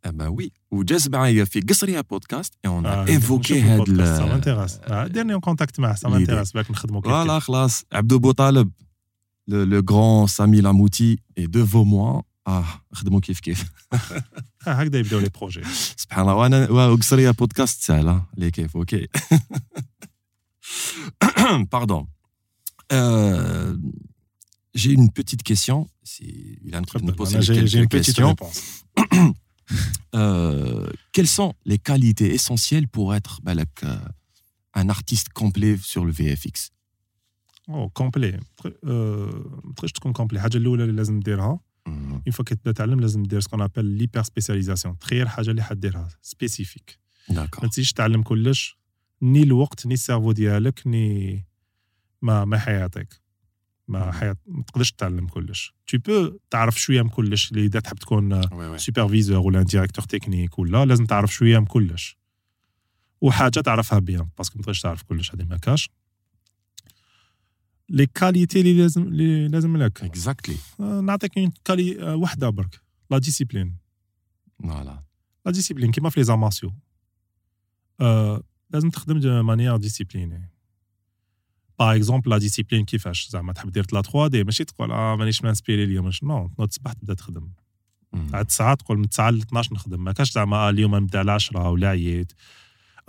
S1: Ah ben oui. وجاز معايا في قصرية بودكاست et on a
S2: آه،
S1: évoqué
S2: نشوف
S1: هاد
S2: البودكاست، سا
S1: ال-
S2: مانتيراس آه، ديرني اون كونتاكت معاه سا
S1: l'idée.
S2: مانتيراس باك نخدمو كيف
S1: Voilà,
S2: كيف.
S1: خلاص عبدو بوطالب le, le grand Sami Lamouti est devant moi اه خدموا كيف كيف
S2: آه، هكذا يبداو لي بروجي
S1: سبحان الله وانا وقصريه بودكاست سهله لي كيف اوكي pardon euh, j'ai une petite question si il a me poser
S2: j'ai
S1: quelques
S2: j'ai une petite
S1: questions
S2: réponse
S1: Euh, quelles sont les qualités essentielles pour être balak, euh, un artiste complet sur le VFX
S2: او كومبلي ما تقدرش تكون كومبلي الحاجه الاولى اللي لازم ديرها
S1: Mhm.
S2: اون فوا كي تبدا تعلم لازم دير سكون ابل ليبر سبيسياليزاسيون تخير حاجه اللي حديرها سبيسيفيك ما
S1: d'accord
S2: تزيدش تعلم كلش ني الوقت ني السيرفو ديالك ني ما ما حياتك ما. حياة ما تقدرش تعلم كلش. Tu بو تعرف شوية من كلش اللي إذا تحب تكون. سوبرفيزور ولا ديريكتور تكنيك ولا لازم تعرف شوية من كلش. وحاجة تعرفها bien parce que ما تقدرش تعرف كلش هذه ما كاش. les qualités اللي لازم اللي لازم لك.
S1: Exactement.
S2: آه، نعطيك quali- آه، وحدة برك. la discipline
S1: voilà.
S2: la discipline كيما في les animations آه، لازم تخدم de manière disciplinée par exemple la discipline كيفاش زعما تحب دير 3D ماشي تقول آه مانيش inspiré اليوم مش- non نوض الصباح تبدا تخدم
S1: Mhm.
S2: عاد ساعات تقول من 9 ل 12 نخدم ما كاش زعما آه، اليوم نبدا على 10 ولا عييت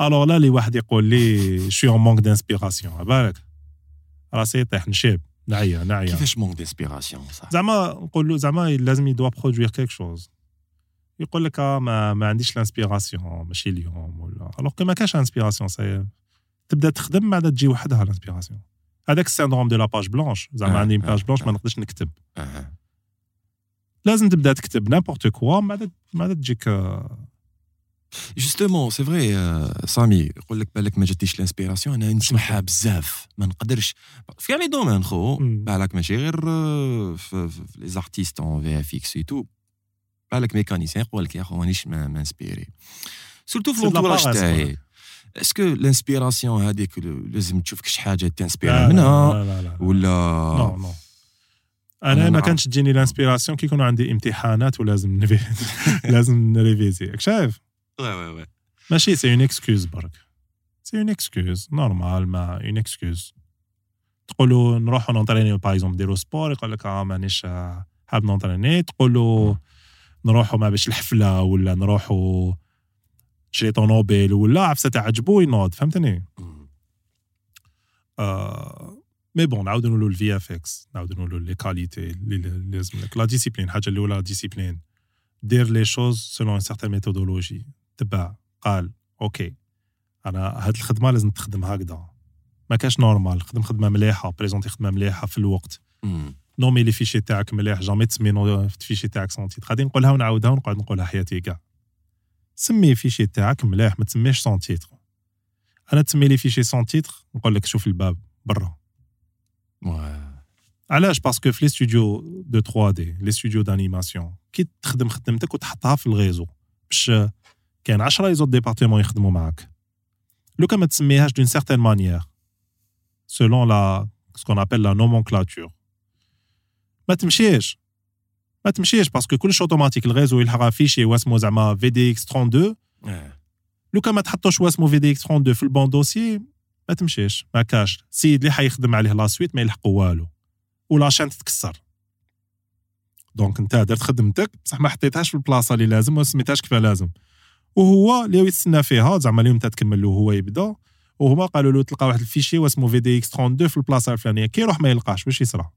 S2: alors لا لي واحد يقول لي je suis en manque d'inspiration بالك راسي يطيح نشيب نعيا نعيا
S1: كيفاش manque d'inspiration صح
S2: زعما نقول له زعما لازم يدوا produire quelque chose يقول لك آه ما, ما عنديش ال inspiration ماشي اليوم ولا alors que ما كاش inspiration c'est تبدا تخدم بعد تجي وحدها ال inspiration. هذاك ال syndrome de la page blanche زعما
S1: آه،
S2: عندي
S1: آه،
S2: page blanche
S1: آه.
S2: ما نقدرش نكتب. لازم تبدا تكتب n'importe quoi من بعد تجيك
S1: justement c'est vrai سامي يقول لك بالك ما جاتيش ال inspiration أنا نسمعها بزاف. ما نقدرش. في كاع les domaines خو. بالك ماشي غير في les artistes en VFX tout بالك mécanicien يقول لك يا خو مانيش ما ما inspiré. surtout في
S2: l'entourage
S1: تاعي.
S2: est-ce
S1: que ال inspiration هذيك لازم تشوفك شي حاجة تنسبيرا
S2: لا
S1: منها
S2: لا لا لا
S1: ولا
S2: non non
S1: أنا
S2: ما. كانش تجيني ال inspiration كي يكونوا عندي امتحانات ولازم نبي لازم نريفيزي شايف
S1: oui oui oui
S2: ماشي c'est une excuse برك c'est une excuse normal ما une excuse تقولوا نروحوا نونطرينيو par exemple نديروا sport يقول لك آه مانيش حاب نونطريني تقولوا نروحوا ما باش الحفله ولا نروحوا شري طوموبيل ولا عفسة تعجبو ينوض فهمتني؟ آه mais bon نعاودو نقولوا ال VFX نعاودو نقولوا les qualités اللي لازم لك. la discipline الحاجة الاولى la discipline دير les choses selon une certaine méthodologie تبع قال OK أنا هاد الخدمة لازم تخدم هكذا. ما كاش normal خدم خدمة مليحة بريزونتي خدمة مليحة في الوقت. نومي les fichiers تاعك مليح jamais تسمي في ال fichier تاعك sans titre غادي نقولها ونعاودها ونقعد نقولها حياتي كاع. سمي الفيشي تاعك مليح ما تسميش سون تيتر انا تسمي لي فيشي سون تيتر نقول لك شوف الباب برا
S1: Ouais.
S2: علاش باسكو في لي ستوديو دو 3 دي لي ستوديو دانيماسيون كي تخدم خدمتك وتحطها في الغيزو باش كاين 10 لي زوت ديبارتمون يخدموا معاك لو كان ما تسميهاش دون سيغتان مانيير سولون لا سكون ابل لا نومونكلاتور ما تمشيش ما تمشيش باسكو كلش اوتوماتيك الغيزو يلحق فيشي واسمو زعما في دي إكس 32
S1: Ouais.
S2: لو كان ما تحطوش واسمو VFX 32 في ال bon dossier ما تمشيش ما كاش. السيد اللي حيخدم عليه la suite ما يلحقوا والو. و la chaîne تتكسر. donc انت درت خدمتك بصح ما حطيتهاش في البلاصه اللي لازم وما سميتهاش كيف لازم. وهو اللي يتسنى فيها زعما اليوم تكمل له وهو يبدا. وهما قالوا له تلقى واحد ال fichier واسمه VFX 32 في البلاصه الفلانية كي يروح ما يلقاش واش يصرى؟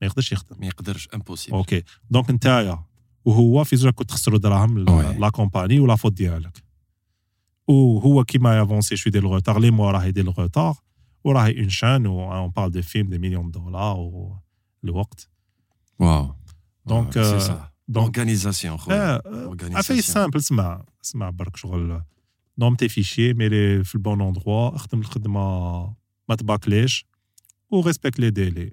S2: ما يقدرش يخدم
S1: ما يقدرش امبوسيبل
S2: اوكي دونك نتايا وهو في زوج كنت تخسروا دراهم
S1: وي.
S2: لا كومباني ولا فوت ديالك وهو كيما يافونسي شوي ديال الغوتار لي موا راه يدير الغوتار وراهي اون شان و اون بارل دو فيلم دي مليون دولار والوقت
S1: واو
S2: دونك
S1: سي
S2: آه،
S1: سا
S2: دونك
S1: اورغانيزاسيون خويا
S2: افاي سامبل اسمع اسمع برك شغل نوم تي فيشي ميري في البون اندروا اخدم الخدمه ما تباكليش وريسبكت لي ديلي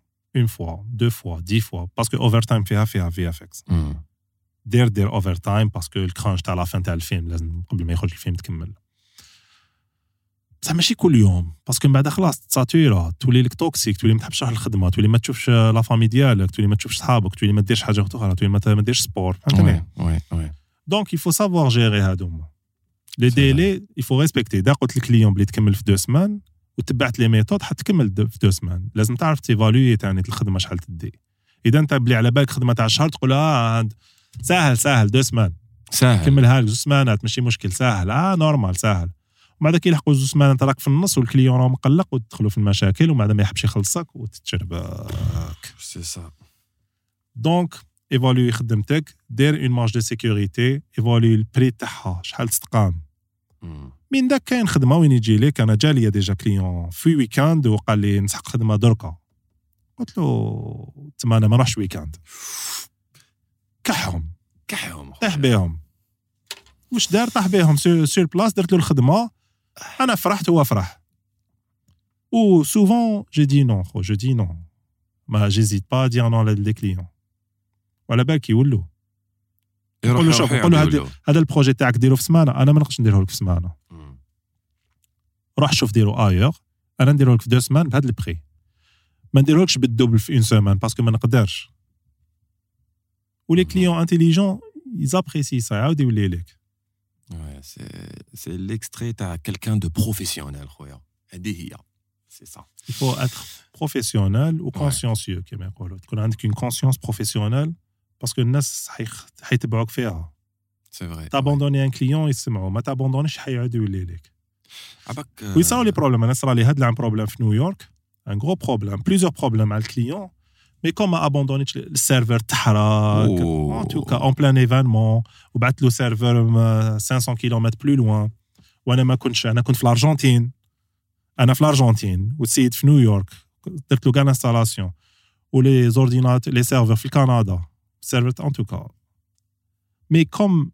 S2: une fois deux fois des fois parce que overtime فيها فيها
S1: VFX.
S2: دير دير overtime parce que ال crunch تاع l'avant تاع الفيلم لازم قبل ما يخرج الفيلم تكمل بصح ماشي كل يوم parce que من بعد خلاص تساتورا تولي لك toxique تولي ما تحبش تروح للخدمه تولي ما تشوفش la famille ديالك تولي ما تشوفش صحابك تولي ما ديرش حاجة أخرى تولي ما ديرش sport فهمتني
S1: oui donc
S2: il faut savoir gérer هادو les
S1: délais
S2: il faut respecter دا قلت لل client بلي تكمل في deux semaines وتبعت les méthodes حتكمل في deux semaines لازم تعرف تيفالوي تاني الخدمة شحال تدي. إذا أنت بلي على بالك خدمة تاع شهر تقول آه سهل سهل deux semaines
S1: ساهل
S2: كملها لك زوج سمانات ماشي مشكل سهل. آه normal سهل. ومن بعد كي يلحقوا زوج سمانات راك في النص وال client راه مقلق وتدخلوا في المشاكل ومن بعد ما يحبش يخلصك وتتشربك.
S1: c'est ça
S2: donc ايفالوي خدمتك دير une marge de sécurité ايفالوي ال prix تاعها شحال تستقام. من داك كاين خدمة وين يجي لك أنا جالي déjà client في week-end وقال لي نسحق خدمة دركا. قلت له تما أنا ما نروحش week-end كحهم.
S1: كحهم
S2: طيح بيهم. واش دار؟ طاح بيهم sur place درت له الخدمة. أنا فرحت هو فرح. و souvent j'ai dit non خو je dis non ما j'hésite pas dire non les clients وعلى بالك يولوا نقول له شوف نقول له هذا ال projet تاعك ديرو في سمانة. أنا ما نقدرش نديره لك في
S1: سمانة.
S2: روح شوف ديرو ايور انا نديرو لك في دو سمان بهذا البري ما نديرهولكش بالدوبل في اون سيمان باسكو ما نقدرش ولي كليون انتيليجون يزابريسي سا يعاود يولي لك
S1: Ouais, c'est c'est l'extrait تاع quelqu'un de professionnel خويا هذه هي سي سا
S2: il faut être professionnel و consciencieux كما يقولوا تكون عندك une conscience professionnelle باسكو الناس حيخ- حيتبعوك فيها
S1: سي فري
S2: تابوندوني ان كليون يسمعوا ما تابوندونيش حيعاود يولي لك
S1: عباك
S2: ويصراو les problèmes أنا صرا لي هاد العام problème في نيويورك un gros problème plusieurs problèmes مع ال client mais comme ما abandonn يتش ال serveur
S1: أوه.
S2: en tout cas en plein événement وبعثت له serveur 500 كيلومتر plus loin وأنا ما كنتش أنا كنت في الارجنتين أنا في الارجنتين والسيد في نيويورك درت له كاع installations و les ordinats les serveurs في كندا serveur en tout cas mais comme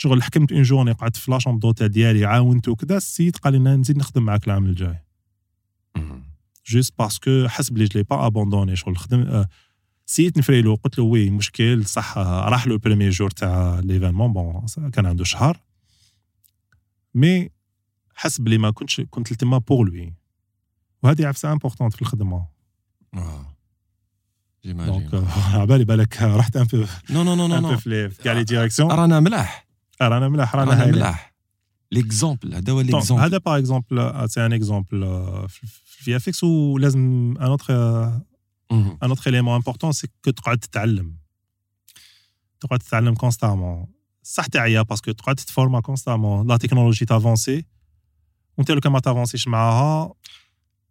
S2: شغل حكمت une journée قعدت في la chambre d'hôtel ديالي عاونته وكذا السيد قال لي نزيد نخدم معاك العام الجاي. Juste parce que حس بلي je l'ai pas abandonné شغل خدم آه، سيت نفريلو قلت له oui مشكل صح آه، راح له ال premier jour تاع l'événement bon كان عنده شهر. mais حس بلي ما كنتش كنت تما pour lui وهذه عفسة importante في الخدمة.
S1: آه.
S2: donc على بالي بالك رحت
S1: un peu non
S2: non
S1: non
S2: non في كاع les directions
S1: رانا ملاح.
S2: رانا ملاح رانا
S1: رانا
S2: هايلين
S1: ملاح ليكزومبل هذا هو
S2: دونك
S1: ليكزومبل
S2: هذا باغ اكزومبل سي ان اكزومبل في في افيكس ولازم ان اوتر ان اوتر اليمون امبورطون سي كو تقعد تتعلم تقعد تتعلم كونستامون صح تعيا باسكو تقعد تتفورما كونستامون لا تكنولوجي تافونسي وانت لو كان ما تافونسيش معاها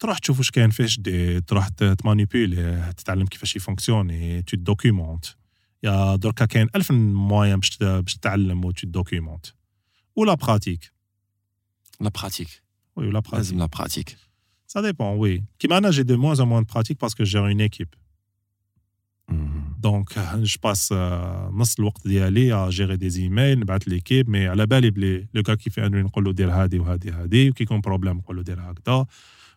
S2: تروح تشوف واش كاين فيه جديد تروح ت- تمانيبيلي تتعلم كيفاش يفونكسيوني تو دوكيومونت يا دركا كاين الف موان باش ت- باش تتعلم و تو دوكيومونت ولا براتيك
S1: لا براتيك
S2: وي ولا براتيك
S1: لازم لا براتيك
S2: Ça dépend, oui. Comme Anna, j'ai de moins en moins de pratique parce que je gère une équipe. Donc, je passe euh, نص الوقت ديالي à gérer des emails, نبعث l'équipe, mais على بالي بلي لو كا كيف انو نقول له دير هادي وهادي هادي وكي يكون بروبليم نقول له دير هكذا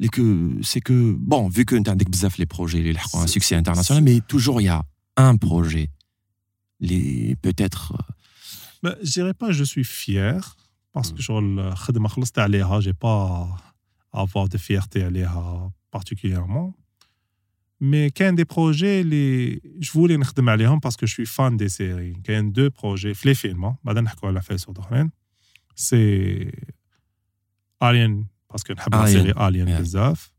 S1: ان سوكسي انترناسيونال لي كو سي كو بون فيو كو انت عندك بزاف لي بروجي اللي لحقوا ان
S2: سي-
S1: سوكسي انترناسيونال مي توجور يا ان بروجي اللي بوتيتر
S2: Ben, je dirais pas je suis fier parce que
S1: Mm.
S2: شغل خدمه خلصت عليها j'ai pas à avoir de fierté عليها particulièrement mais كاين des projets اللي je voulais نخدم عليهم parce que je suis fan des séries كاين deux projets في les films بعدا نحكوا على فيس اخرين c'est Alien parce que نحب la
S1: Alien.
S2: série Alien
S1: Yeah.
S2: بزاف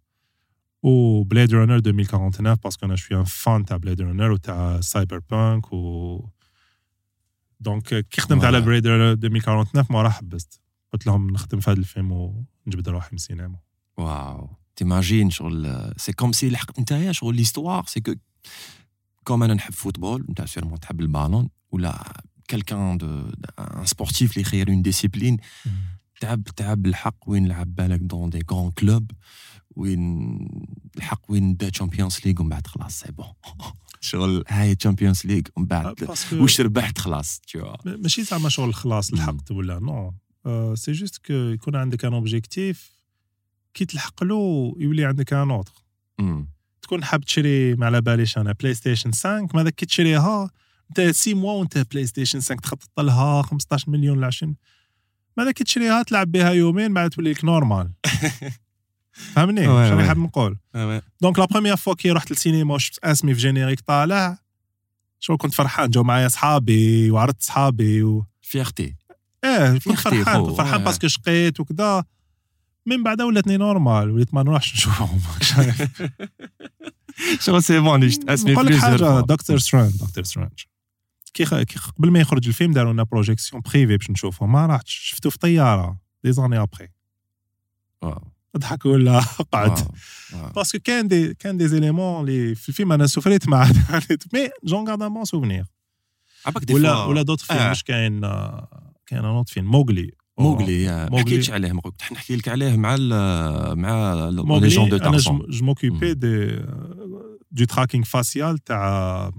S2: و Blade Runner 2049 parce que انا je suis un fan تاع Blade Runner وتاع Cyberpunk و دونك كي خدمت على
S1: Voilà.
S2: Blade Runner 2049 ما راح حبست قلت لهم نخدم في هذا الفيلم ونجبد روحي من السينما
S1: واو تيماجين شغل سي كوم سي لحق نتايا شغل ليستوار سي كو كوم انا نحب فوتبول انت سيرمون تحب البالون ولا كالكان دو ان سبورتيف اللي يخير اون ديسيبلين تعب تعب الحق وين لعب بالك dans des grands clubs وين الحق وين دا Champions League ومن بعد خلاص c'est bon شغل هاي Champions League ومن بعد
S2: parce que
S1: واش ربحت خلاص
S2: ماشي زعما شغل خلاص لحقت ولا non c'est juste que يكون عندك un objectif كي تلحق له يولي عندك un autre تكون حاب تشري ما على باليش أنا PlayStation 5 ماذا كي تشريها؟ أنت 6 mois وأنت PlayStation 5 تخطط لها 15 مليون ل 20 ماذا كي تشريها تلعب بها يومين بعد تولي لك normal فهمني؟ شنو. حاب نقول؟ donc la première fois كي رحت للسينما وشفت اسمي في générique طالع شو كنت فرحان؟ جو معايا صحابي وعرضت صحابي و...
S1: fierté
S2: إيه كنت
S1: fierté
S2: فرحان
S1: خو،
S2: فرحان
S1: آه.
S2: parce que شقيت وكذا. من بعد ولاتني normal وليت ما نروحش نشوفهم.
S1: شغل سي بون اسمي؟
S2: نقول لك
S1: حاجة.
S2: دكتور سترينج دكتور سترينج كي, خ... كي خ- قبل ما يخرج الفيلم داروا لنا بروجيكسيون بريفي باش نشوفه ما رحتش شفته في طياره دي زاني ابخي
S1: واو.
S2: اضحك ولا قعد
S1: واو. واو.
S2: باسكو كان دي كان دي زيليمون اللي في الفيلم انا سفريت مع مي جون غارد ان بون سوفنير
S1: عباك دي
S2: ولا
S1: فوا-
S2: ولا دوت فيلم
S1: آه.
S2: مش كاين آه، كاين ان اوت فيلم موغلي
S1: موغلي يا
S2: موغلي.
S1: حكيتش عليه ما قلت نحكي لك عليه مع ال مع
S2: موغلي
S1: ليجون دو
S2: انا
S1: تارزون
S2: جو موكيبي دي دو تراكينغ فاسيال تاع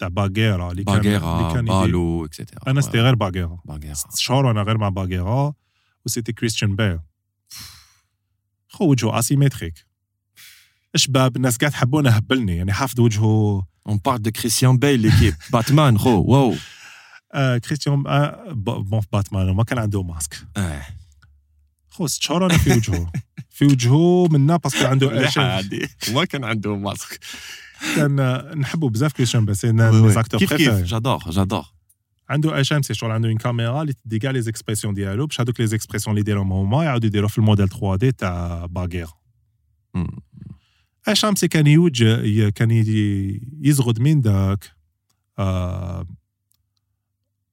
S2: تاع باغيرا اللي كان اللي
S1: باغيرا
S2: كان
S1: بالو et
S2: cetera أنا c'était غير باغيرا.
S1: باغيرا.
S2: ست شهور وأنا غير مع باغيرا و c'était كريستيان بيل خو وجهه asymétrique شباب الناس قاعد تحبونه هبلني يعني حافظ وجهه.
S1: on parle de كريستيان Bale l'équipe باتمان خو واو.
S2: آه كريستيان آه bon باتمان ما كان عنده ماسك
S1: آه.
S2: خو ست شهور أنا في وجهه في وجهه منا parce que
S1: عنده ما كان عنده ماسك
S2: كان نحبه بزاف كريستيان بيل.
S1: C'est.
S2: mes acteurs
S1: كيف كيف j'adore j'adore
S2: عنده HMC شغل عنده une caméra اللي تدي كاع les expressions ديالو باش هذوك les expressions اللي يديرهم هما يعاودوا يديروا في الموديل 3 دي تاع باغير
S1: مم.
S2: HMC كان يوج كان يزغد من داك آه،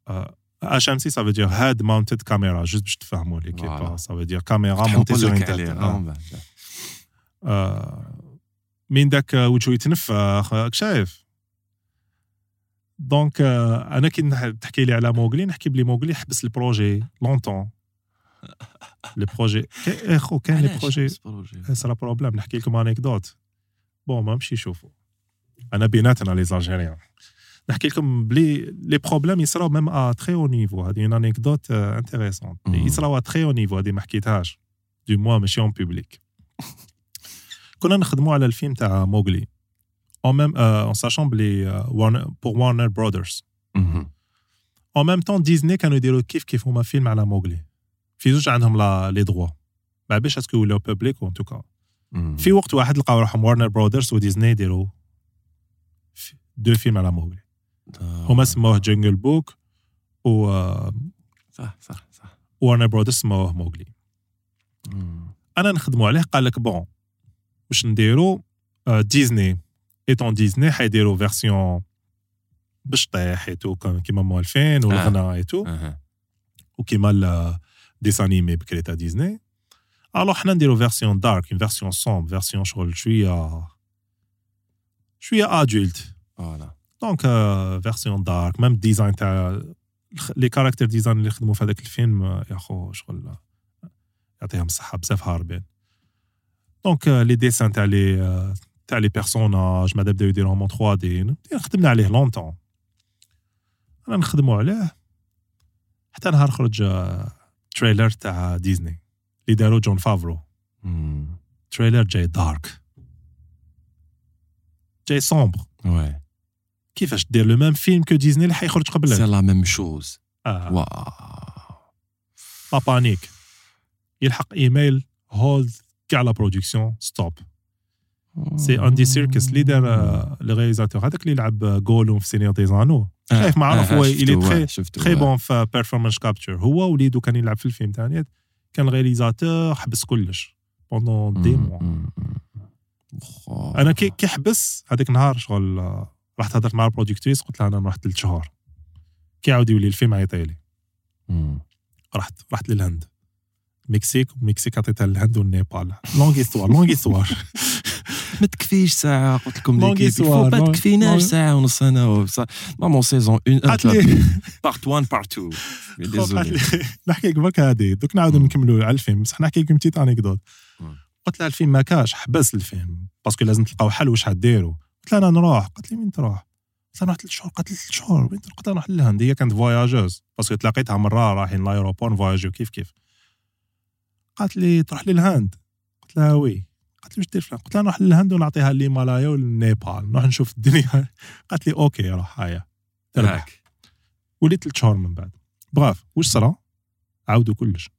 S2: آه، HMC ça veut dire head mounted camera juste باش تفهموا l'équipe.
S1: ça
S2: veut
S1: dire caméra
S2: montée
S1: sur une
S2: tête من داك وجهه يتنفخ راك شايف. donc آه، أنا كي تحكي لي على موغلي نحكي بلي موغلي حبس ال projet longtemps. les projets كاين- إيه خو كاين les
S1: projets. projet؟
S2: صرا problème نحكي لكم anecdote. bon ما نمشي شوفوا أنا بيناتنا les Algériens. نحكي لكم بلي les problèmes يصراو même à très haut niveau. هذه une anecdote
S1: intéressante.
S2: يصراو à très haut niveau هذه ما حكيتهاش. du moins ماشي en public كنا نخدموا على الفيلم تاع موغلي. en même en sachant بلي pour وارنر برودرز
S1: مهم.
S2: en même temps ديزني كانوا يديروا كيف كيف هما فيلم على موغلي. في زوج عندهم les droits ما parce que ولاو publics en tout
S1: cas.
S2: في وقت واحد لقاو روحهم وارنر برودرز وديزني يديروا دو فيلم على موغلي. هما سموه جنجل بوك و آه،
S1: صح صح صح.
S2: وارنر برودرز سموه موغلي. أنا نخدموا عليه قال لك بون واش نديروا آه، ديزني ايتون ديزني حيديروا فيرسيون باش طيح ايتو كيما موالفين والغنى ايتو
S1: أها.
S2: وكيما ال dessins animés بكري تاع ديزني alors حنا نديرو version dark version sombre version شغل شوية شوية adulte
S1: voilà
S2: donc version dark même ال design تاع les character design اللي خدموا في هذاك الفيلم آه، يا خو شغل آه، يعطيهم الصحة بزاف هاربين. donc les dessins تاع les تاع les personnages ماذا بداو يديروهم en 3D خدمنا عليه longtemps أنا نخدموا عليه حتى نهار خرج trailer تاع ديزني اللي داروا جون فافرو. trailer جاي dark جاي sombre
S1: oui
S2: كيفاش دير le même film que ديزني اللي حيخرج
S1: c'est
S2: قبل
S1: la même
S2: chose.
S1: واو
S2: bah panique يلحق email hold كاع la production stop c'est Andy Serkis اللي دار le réalisateur هذاك اللي لعب جولوم في Seigneur des Anneaux شايف معروف هو إلي تخي- très bon في performance capture هو وليدو كان يلعب في الفيلم تاني كان ال réalisateur حبس كلش pendant des mois أنا كي كي حبس هذاك النهار شغل رحت هضرت مع ال productrice قلت لها أنا نروح ثلاث شهور كي عاود يولي الفيلم عيطيلي رحت رحت للهند مكسيك ومكسيك عطيتها للهند والنيبال. longue histoire longue histoire
S1: ما تكفيش ساعة قلت لكم longue
S2: l'équipe
S1: ما تكفيناش ساعة ونص أنا normal saison 1
S2: قالت لي
S1: part 1 part 2
S2: قالت لي نحكي لك برك هذه دوك نعاودوا
S1: مم.
S2: نكملوا على الفيلم. بصح نحكي لكم petite
S1: anecdote.
S2: قلت لها الفيلم ما كاش حبس الفيلم. parce que لازم تلقاو حل واش حديروا قلت لها أنا نروح. قالت لي وين تروح؟ قلت لها نروح ثلاث شهور قالت لي ثلاث شهور وين تروح؟ قلت لها نروح للهند. هي كانت voyageuse parce que تلاقيتها مرة رايحين l'aéroport فواياجيو كيف كيف؟ قالت لي تروح للهند قلت لها oui. قالت لي واش دير فلان؟ قلت لها نروح للهند ونعطيها الهيمالايا والنيبال. نروح نشوف الدنيا. قالت لي OK روح هيا تربح وليت ثلاث شهور من بعد. bref واش صرا؟ عاودوا كلش.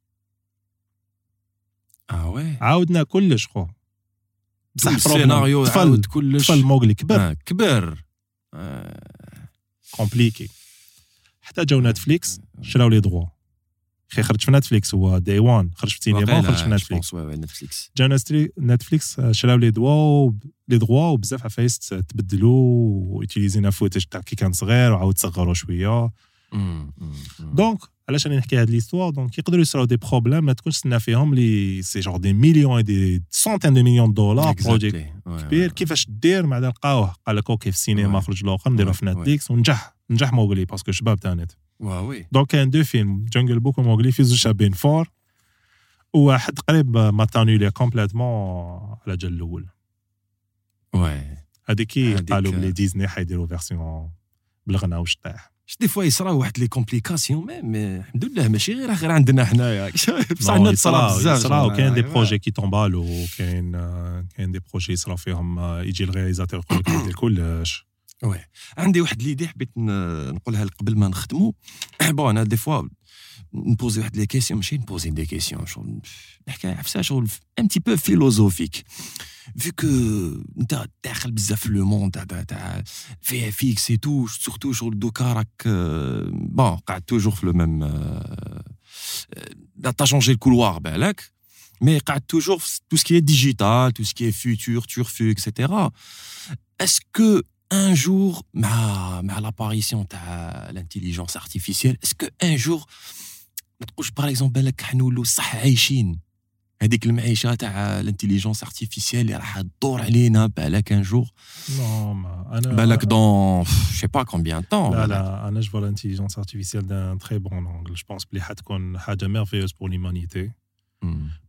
S1: آه oui.
S2: عاودنا كلش خو. بصح
S1: السيناريو عاود كلش.
S2: طفل موغلي كبر.
S1: آه، كبر. آه،
S2: compliqué حتى جاو نتفليكس شراو les droits خي خرج في نتفليكس هو day one خرج في
S1: واقيلا،
S2: وخرج في نتفليكس.
S1: نتفليكس
S2: جا نستري- نتفليكس آه، شراو les droits les droits وبزاف عفايس تبدلوا ويتيليزينا footage تاع كي كان صغير وعاود صغروا شوية.
S1: مم، مم، مم.
S2: donc علاش راني نحكي هاد l'histoire؟ دونك يقدروا يصراو des problèmes ما تكونش تسنى فيهم c'est toujours des millions des centaines de millions دولار.
S1: Ouais,
S2: كبير. كيفاش دير؟ مع لقاوه. قال لك OK في السينما. خرج الآخر نديروه في نتفليكس ونجح نجح موغلي parce que شباب تاع نت.
S1: Oui.
S2: donc كاين deux films Jungle Book وموغلي في زوج شابين فور وواحد قريب ما تانولي complètement على جال الأول
S1: Ouais.
S2: هذيك كي قالوا بلي ديزني حيديروا version بالغنى والشطيح
S1: شت des fois يصراو واحد les complications même الحمد لله ماشي غير غير عندنا حنايا بصح عندنا تصرا بزاف
S2: يصراو كاين des.
S1: projets
S2: qui tombent à l'eau كاين كاين des projets يصراو فيهم آه، يجي ال réalisateur يقول لك دير كلش
S1: وي عندي واحد ليدي حبيت ن- نقولها لك قبل ما نخدموا بون انا دي فوا نبوزي واحد لي كيسيون ماشي نبوزي دي كيسيون شغل نحكي عفسه شغل ان تي بو فيلوزوفيك في كو انت داخل بزاف في لو موند تاع تاع تاع في فيكس اي تو سورتو شغل دوكا راك آه، بون قاعد توجور في لو ميم تا شونجي الكولوار بالك mais قاعد toujours tout ce qui est digital tout ce qui est futur turfu etc est-ce que un jour مع مع l'apparition تاع l'intelligence artificielle est-ce que un jour ما تقولش باغ اكزومبل بالك حنولوا صح عايشين هذيك المعيشه تاع الانتيليجونس ارتيفيسيال اللي راح تدور علينا بالك ان جور
S2: نو ما انا
S1: بالك دون شي با كومبيان طون
S2: لا لا انا جو الانتيليجونس ارتيفيسيال دان تري بون انجل جو بونس بلي حتكون حاجه ميرفيوز بور ليمانيتي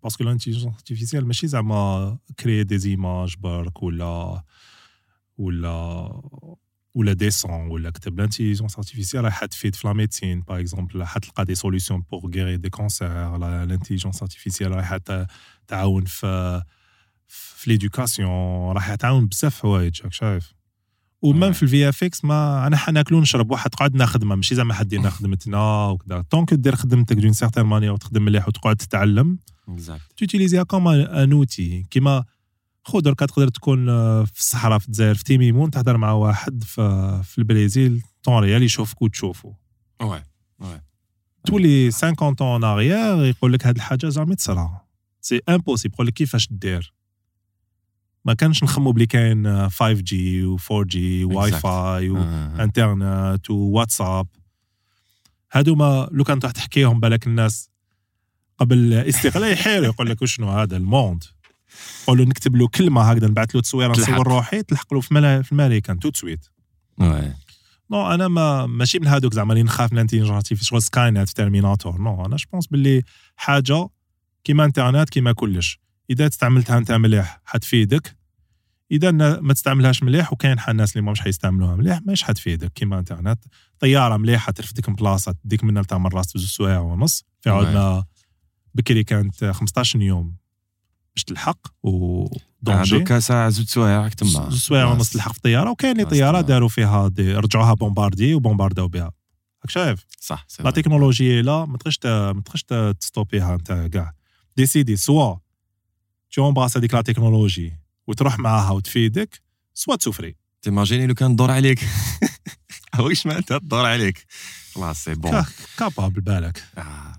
S2: باسكو الانتيليجونس ارتيفيسيال ماشي زعما كري دي زيماج برك ولا ولا ولا des sons ولا كتب l'intelligence artificielle راح تفيد في la médecine par exemple راح تلقى des solutions pour guérir des cancers l'intelligence artificielle راح تعاون في في l'éducation راح تعاون بزاف حوايج راك شايف. و même في ال VFX ما أنا حناكلو نشرب واحد تقعد خدمه ماشي زعما حد خدمتنا وكذا. donc دير خدمتك d'une certaine manière وتخدم مليح وتقعد تتعلم توتيليزيها comme un outil كيما خو دركا تقدر تكون آه، في الصحراء في الجزائر في تيميمون تهضر مع واحد في, في البرازيل temps réel يشوفك وتشوفو.
S1: oui oui.
S2: تولي 50 ans en arrière يقول لك هاد الحاجة زعما تصرا c'est impossible يقول لك كيفاش دير؟ ما كانش نخمو بلي كاين 5 G و 4 G Wi-Fi وانترنت وواتساب هادو ما لو كان تحكيهم بالك الناس قبل استقلال يحيروا. يقول لك وشنو هذا؟ ال monde. قولوا نكتب له كلمه هكذا نبعث له تصويرة نصور روحي تلحق له في في الماريكان tout de suite non أنا ما ماشي من هذوك زعما اللي نخاف من ال intelligence artificielle شغل Skynet في Terminator non أنا je vois باللي حاجة كيما انترنت كيما كلش. إذا استعملتها أنت مليح حتفيدك. إذا ما تستعملهاش مليح وكاين الناس اللي مش حيستعملوها مليح ماش حتفيدك. كيما انترنت طيارة مليحة ترفدك من بلاصة تديك من لتا مرات زوج سوايع ونص. في عودنا بكري كانت 15 يوم. باش تلحق و
S1: دوكا ساعة زوج سوايع راك تما.
S2: زوج سوايع ونص تلحق في الطياره وكاين لي طيارة داروا فيها دي رجعوها bombardier وبومبارداو بها. راك شايف؟
S1: صح
S2: la technologie لا ما تقدرش ما تقدرش تستوبيها أنت كاع. décidé soit tu embrasses هذيك la technologie وتروح معاها وتفيدك soit تسوفري.
S1: تيماجيني لو كان تدور عليك. واش معناتها تدور عليك. خلاص c'est bon
S2: capable بالك. آه.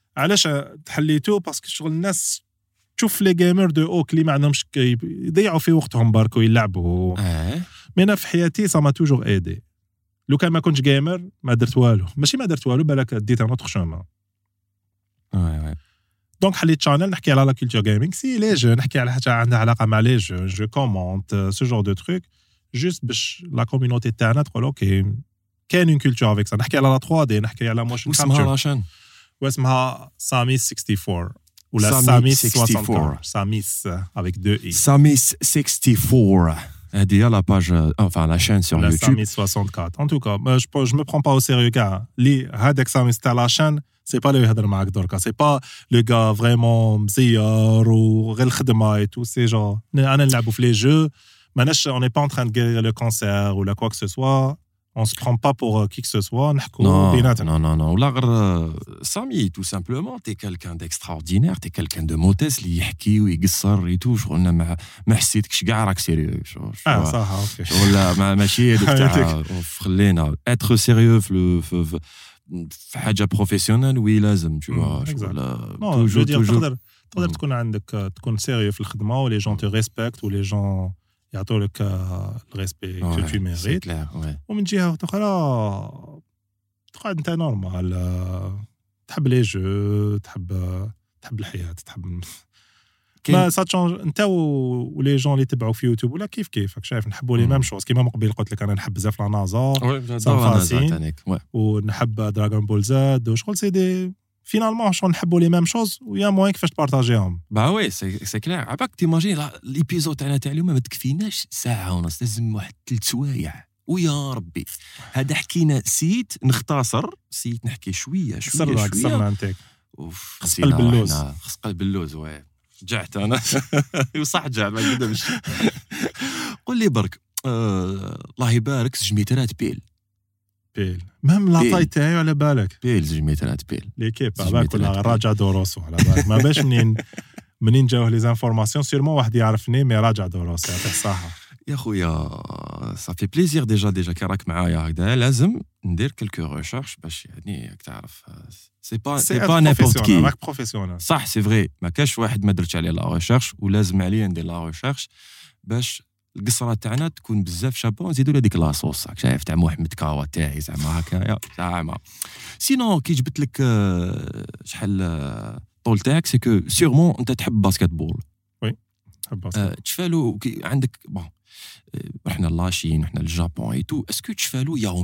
S2: علاش تحليتو؟ parce que شغل الناس تشوف les gamers دو اوك اللي ما عندهمش يضيعوا في وقتهم برك ويلعبوا.
S1: آه.
S2: mais أنا في حياتي ça m'a toujours aidé لو كان ما كنتش gamer ما درت والو. ماشي ما درت والو بالك ديت un autre chemin donc حليت chaîne نحكي على la culture gaming c'est les jeux نحكي على حاجة عندها علاقة مع les jeux je commente ce genre de trucs juste باش la community تاعنا تقول OK كاين اون كولتور افيك سا نحكي على لا 3 دي نحكي على موشن
S1: كابتشر
S2: واسمها ساميس 64 ولا ساميس 64 ساميس افيك دو اي
S1: ساميس 64 هذه هي لا باج enfin la chaîne sur YouTube
S2: ساميس 64 en tout cas je je me prends pas au sérieux كاع لي هذاك ساميس تاع لا شان سي با اللي يهضر معاك دركا سي با لو غا فريمون مزير وغير الخدمه اي تو سي جون انا نلعبوا في لي جو ماناش اون با ان تران دو غير لو كونسير ولا كوا كو سو سوا on se prend pas pour qui que ce soit
S1: non non non non ولا غير سامي tout simplement t'es quelqu'un d'extraordinaire t'es quelqu'un de modeste اللي يحكي ويقصر ايتو شغل ما ما حسيتكش كاع راك سيريو
S2: اه صح اوكي
S1: شغل ماشي هذوك تاع خلينا اتر سيريو في في حاجه بروفيسيونيل وي لازم تو
S2: شغل توجور تقدر تقدر تكون عندك تكون سيريو في الخدمه ولي جون تو ريسبكت ولي جون يعطوا لك ال respect que tu mérites ومن جهه أخرى تقعد انت normal تحب les jeux تحب تحب الحياة تحب ما سا انت و les jeunes اللي تبعوا في يوتيوب ولا كيف كيف شايف نحبوا les mêmes choses كيما مقبل قلت لك أنا نحب بزاف la
S1: NASA
S2: ونحب Dragon Ball Z وشغل c'est des finalement شغل نحبوا les mêmes choses و y a moyen كيفاش تبارطاجيهم
S1: bah oui c'est clair عباك t'imagines l'épisode تاعنا تاع اليوم ما تكفيناش ساعه ونص لازم واحد ثلاث سوايع ويا ربي هذا حكينا سيت نختصر سيت نحكي شوية
S2: شوية
S1: شوية
S2: قصرنا انت
S1: خص قلب اللوز خص قلب اللوز oui رجعت أنا وصح رجع ما نقدمش قول لي برك الله يبارك زوج ميترات بيل
S2: بيل. مهم لاطاي تاعي على بالك.
S1: بيل زوج ميترات بيل.
S2: l'équipe
S1: زوج
S2: على بالك ولا. راجع deux heures seulement على بالك. ما باش منين منين جاوه les informations، sûrement واحد يعرفني mais راجع deux heures seulement. يعطيه الصحة.
S1: يا خويا صافي plaisir déjà déjà كي راك معايا هكذا. لازم ندير quelques recherches باش يعني راك تعرف. c'est pas c'est pas n'importe qui
S2: راك professionnel
S1: صح c'est vrai ما كاش واحد ما درتش عليه la recherche ولازم عليا ندير la recherche باش القصرة تاعنا تكون بزاف شابه نزيدوا لها ديك لاصوص راك شايف تاع محمد كاوا تاعي زعما هكايا زعما. سينو كي جبت لك آه، شحال آه، طول تاعك سي كو سيغمون أنت تحب باسكت بول
S2: نحب
S1: آه، تشفالو كي عندك بون آه، رحنا لاشين رحنا للجابون اي تو اسكو تشفالو ياو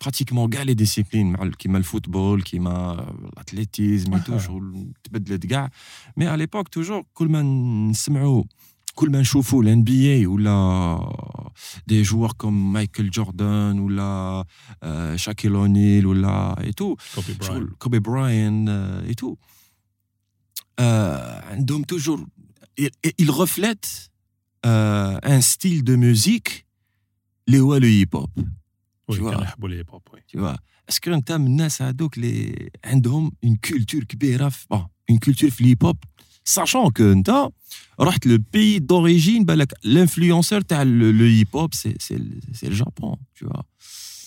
S1: براتيكمون كاع لي ديسيبلين مع ال- كيما الفوتبول كيما الاتليتيزم اي تو
S2: آه.
S1: شغل تبدلت كاع مي على ليبوك توجور كل ما نسمعوا كل ما نشوفوا الان بي اي ولا دي جوار كوم مايكل جوردان ولا آه، شاكيل اونيل ولا اي تو
S2: كوبي براين
S1: شغل كوبي براين آه، اي تو آه، عندهم توجور il reflète euh, un style de musique اللي هو لو هيب هوب
S2: وي
S1: tu vois.
S2: كانوا يحبوا الهيب هوب وي
S1: tu vois اسكو انت من الناس هذوك اللي عندهم اون كولتور كبيره في بون اون كولتور في الهيب هوب ساشون كو انت رحت لو بي دوريجين بالك الانفلونسور تاع لو هيب هوب سي سي سي الجابون tu vois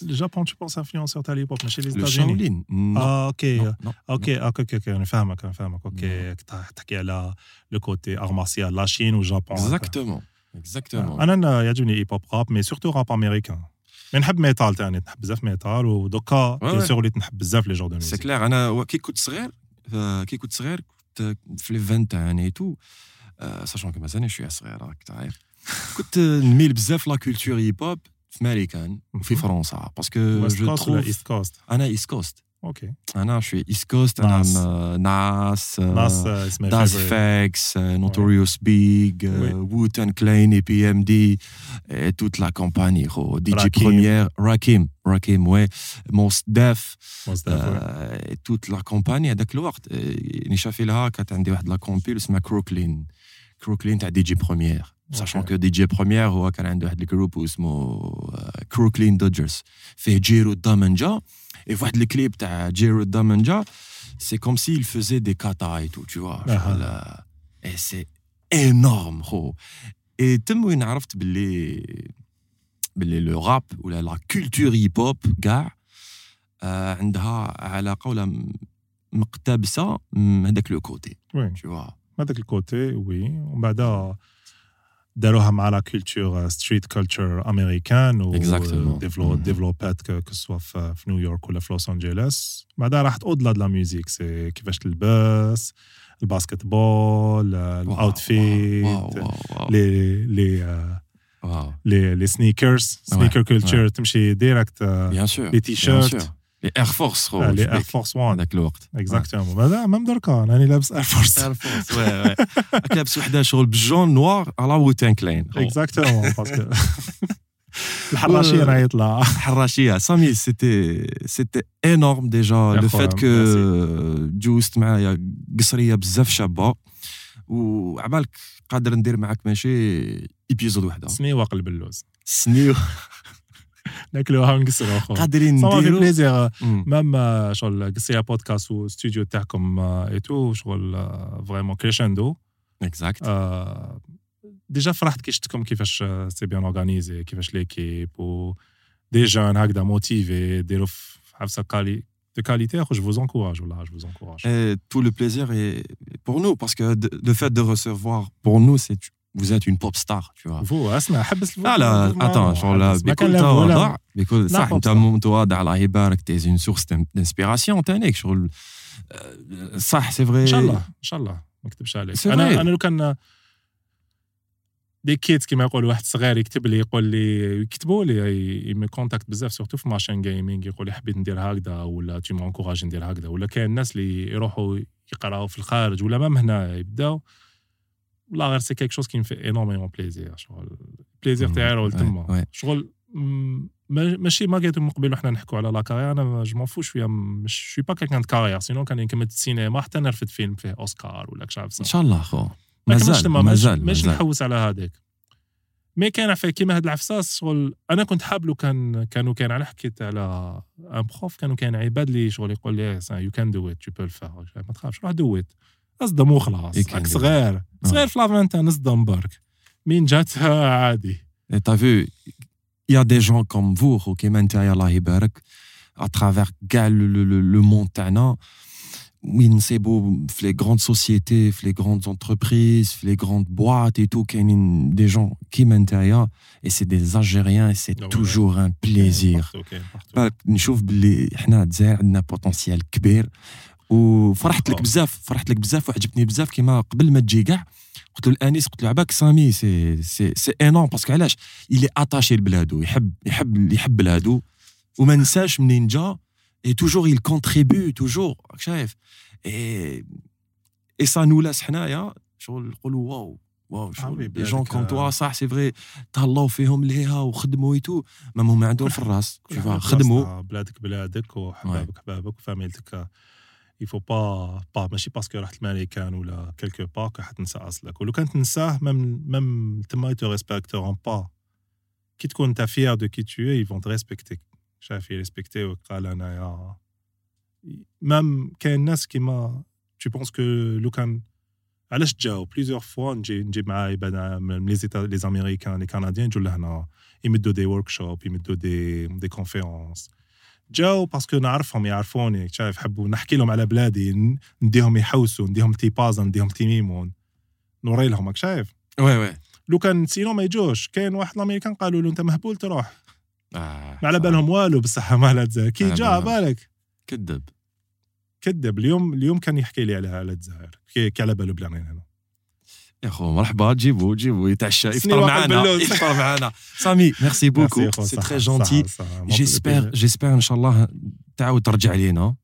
S2: الجابون تو بونس انفلونسور تاع الهيب هوب ماشي لي
S1: لو
S2: ستاجيني
S1: شاولين
S2: اه اوكي
S1: non, non.
S2: اوكي اوكي اوكي اوكي انا فاهمك انا فاهمك اوكي تحكي على لو كوتي ار مارسيال لا شين وجابون
S1: exactement exactement
S2: انا أنا يعجبني هيب هوب راب مي سورتو راب امريكان مي نحب ميتال تاني نحب بزاف ميتال ودوكا بيان. سور وليت نحب بزاف لي جور دو
S1: سي كلير أنا كي كنت صغير آه، كي كنت صغير كنت في لي 20 تاعني تو ساشون كو مازالني شوية صغير راك تعرف كنت نميل بزاف لا كولتور هيب هوب في ماريكان وفي. فرنسا باسكو جو تروف أنا ايست كوست
S2: اوكي
S1: انا شوي ايست كوست انا
S2: ناس.
S1: م- ناس آه،
S2: ناس اسمها
S1: داز فاكس نوتوريوس بيج
S2: Oui.
S1: ووتن كلاين اي بي ام دي توت لا كومباني خو دي جي
S2: راكيم.
S1: بروميير راكيم راكيم وي موست داف
S2: مصدف
S1: آه، توت لا كومباني هذاك الوقت آه، يعني شافي لها كانت عندي واحد لا كومبيل اسمها كروكلين كروكلين تاع دي جي بروميير ساشون
S2: أوكي.
S1: كو دي جي بروميير هو كان عنده واحد الجروب اسمه آه، كروكلين دوجرز فيه جيرو دامنجا اي في واحد الكليب تاع جيرو دامنجا سي كوم سي il faisait des kata et tout tu vois
S2: أها.
S1: اي سي انورم خو اي تم وين عرفت باللي باللي لو راب ولا لا كولتور هيب هوب كاع آه، عندها علاقه ولا م- مقتبسه من هذاك لو كوتي
S2: وي
S1: tu vois
S2: هذاك الكوتي وي ومن بعد داروها مع لا كولتور ستريت كولتور أمريكان و
S1: Exactement.
S2: ديفلو
S1: Mhm.
S2: ديفلوبات كو سوا في نيويورك ولا في لوس انجلوس بعدها راحت اودلا دو لا ميوزيك سي كيفاش تلبس ال
S1: basketball ال outfit
S2: les les آه، les les sneakers sneaker culture تمشي direct bien sûr
S1: les t-shirts les Air
S2: Force
S1: les
S2: Air Force 1
S1: هذاك الوقت
S2: exactement بعدا même دركا راني لابس Air Force
S1: اير فورس oui oui لابس وحده شغل بال jaune نوار على Wu-Tang Clan
S2: exactement parce que الحراشيه راه يطلع
S1: حراشيه سامي c'était c'était énorme déjà
S2: le
S1: fait que جوزت معايا قصريه بزاف شابه وعبالك قادر ندير معاك ماشي épisode وحده
S2: سنيوه قلب اللوز
S1: سنيو
S2: ناكلوها ونقصروا اخو
S1: قادرين
S2: صافا في
S1: نديرو
S2: بليزير
S1: مم.
S2: ميم آه، شغل قصيه بودكاست واستوديو تاعكم اي تو شغل فريمون كريشندو
S1: اكزاكت
S2: ديجا فرحت كي شفتكم كيفاش سي بيان اورغانيزي كيفاش ليكيب و دي جون هكذا موتيفي ديروا في حفصه كالي دو كاليتي اخو جو فوز انكوراج والله جو فوز انكوراج
S1: Et tout le plaisir est pour nous parce que de- le fait de recevoir pour nous c'est vous êtes une pop star tu vois.
S2: فو اسمع حبس
S1: لا لا اتون شغل.
S2: ما
S1: بكل. تواضع. بكل صح
S2: أنت.
S1: متواضع الله يبارك تي اون سورس دانسبيراسيون تانيك شغل صح سي فري
S2: إن شاء الله إن شاء الله. ما عليك.
S1: أنا.
S2: أنا لو كان دي كيت كيما يقول واحد صغير يكتب لي يقول لي يكتبوا لي يمي كونتاكت بزاف سورتو في ماشين جيمنج يقول لي حبيت ندير هكذا ولا تي مونكوراج ندير هكذا. ولا كاين الناس اللي يروحوا يقراو في الخارج ولا مام هنا يبداو والله غير سي كيك شوز كي مفي انورميون بليزير شغل بليزير تاعي راه تما شغل ماشي ما قلت من قبل وحنا نحكوا على لا كارير أنا جو مون فو شوية مش شوي با كيكان كارير سينو كان نكمل السينما حتى نرفد فيلم فيه أوسكار ولا كشاف
S1: إن شاء الله خو مازال مازال
S2: ماشي نحوس على هذاك. مي كان كيما هاد العفساس شغل أنا كنت حاب لو كان كانوا كان على حكيت على ان بروف كانوا كان عباد لي شغل يقول لي يو كان دو ات تو بو الفار ما تخافش روح دو ات اصدم وخلاص راك صغير صغير في لافانتان اصدم برك مين جاتها عادي
S1: تا فو يا دي جون كوم فو كيما انت الله يبارك اترافير كاع لو موند تاعنا وين نصيبوا في لي غروند سوسيتي في لي غروند انتربريز في لي غروند بواط اي تو كاينين دي جون كيما نتايا اي سي دي زالجيريان اي سي توجور ان بليزير نشوف باللي حنا الجزائر عندنا بوتونسيال كبير وفرحت لك بزاف فرحت لك بزاف وعجبتني بزاف. كيما قبل ما تجي كاع قلت له الأنيس قلت له عباك سامي c'est c'est c'est un nom parce que علاش؟ il est attaché لبلادو يحب يحب يحب بلادو وما نساش منين جا. Et toujours il contribue toujours. شايف؟ Et et ça nous laisse حنايا. شغل نقولوا واو واو شغل les jeunes comme toi صح c'est vrai تهلاو فيهم ليها وخدموا et tout ما هما عندهم في الراس خدموا.
S2: بلادك بلادك وحبابك حبابك وفاميلتك يفو با با ماشي باسكو رحت المانيكان ولا كيلكو باك راح تنسى اصلك ولو كان تنساه ميم ميم تما يتو ريسبكتورون با كي تكون انت فيير دو كي تو اي فون تريسبكتيك شايف يريسبكتيوك قال انايا مام كاين ناس كيما تو بونس كو لو كان علاش جاو بليزيور فوا نجي نجيب معاه عباد من لي زيتا لي زاميريكان لي كنديان يجوا لهنا يمدوا دي ورك شوب يمدوا دي دي كونفيرونس جاو باسكو نعرفهم يعرفوني شايف حبوا نحكي لهم على بلادي نديهم يحوسوا نديهم تي بازا نديهم تي ميمون. نوري لهم شايف؟
S1: وي وي.
S2: لو كان سينو ما يجوش كاين واحد الأمريكان قالوا له أنت مهبول تروح. آه ما على بالهم والو بصح مال الجزائر كي جا بالك.
S1: كذب.
S2: كذب. اليوم اليوم كان يحكي لي على على الجزائر كي على باله بلانين هنا.
S1: يا خو مرحبا جيبو جيبو يتعشى يفطر معنا يفطر معنا سامي merci beaucoup. c'est très gentil j'espère j'espère إن شاء الله تعاود ترجع لينا.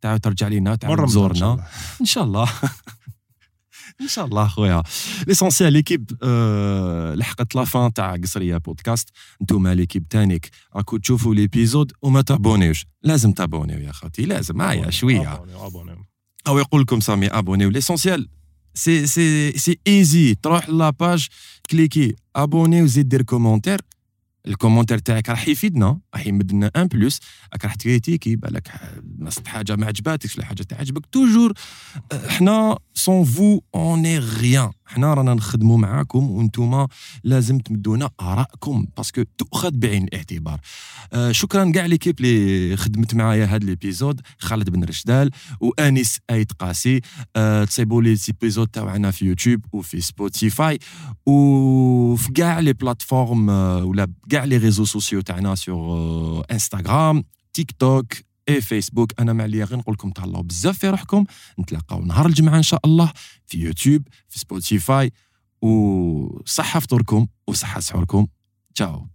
S1: تعاود ترجع لينا تعاود تزورنا إن شاء الله. إن شاء الله. خويا. l'essentiel l'équipe آه لحقت la fin تاع قصرية بودكاست. انتوما l'équipe تانيك. راكو تشوفوا l'épisode وما تابونيوش. لازم تابونيو يا خوتي لازم. هيا شوية. أو يقول لكم سامي abonnez. l'essentiel سي سي سي ايزي تروح لاباج كليكي ابوني وزيد دير كومونتير الكومونتير تاعك راح يفيدنا راح يمد لنا ان بلوس راك راح تكريتيكي بالك نصت حاجه ما عجباتكش ولا حاجه تعجبك توجور حنا سون فو اون اي ريان حنا رانا نخدموا معاكم وأنتم لازم تمدونا ارائكم parce que تؤخذ بعين الاعتبار. آه شكرا كاع l'équipe اللي خدمت معايا هذا ال épisode خالد بن رشدال وأنيس ايت قاسي. آه تصيبوا les épisodes تاعنا في يوتيوب وفي Spotify. وفي كاع les plateformes آه ولا كاع les réseaux sociaux تاعنا sur Instagram TikTok et Facebook أنا مع غير نقول لكم تهلاو بزاف في روحكم. نتلاقاو نهار الجمعة إن شاء الله في يوتيوب في Spotify وصحة فطوركم وصحة سحوركم. تشاو.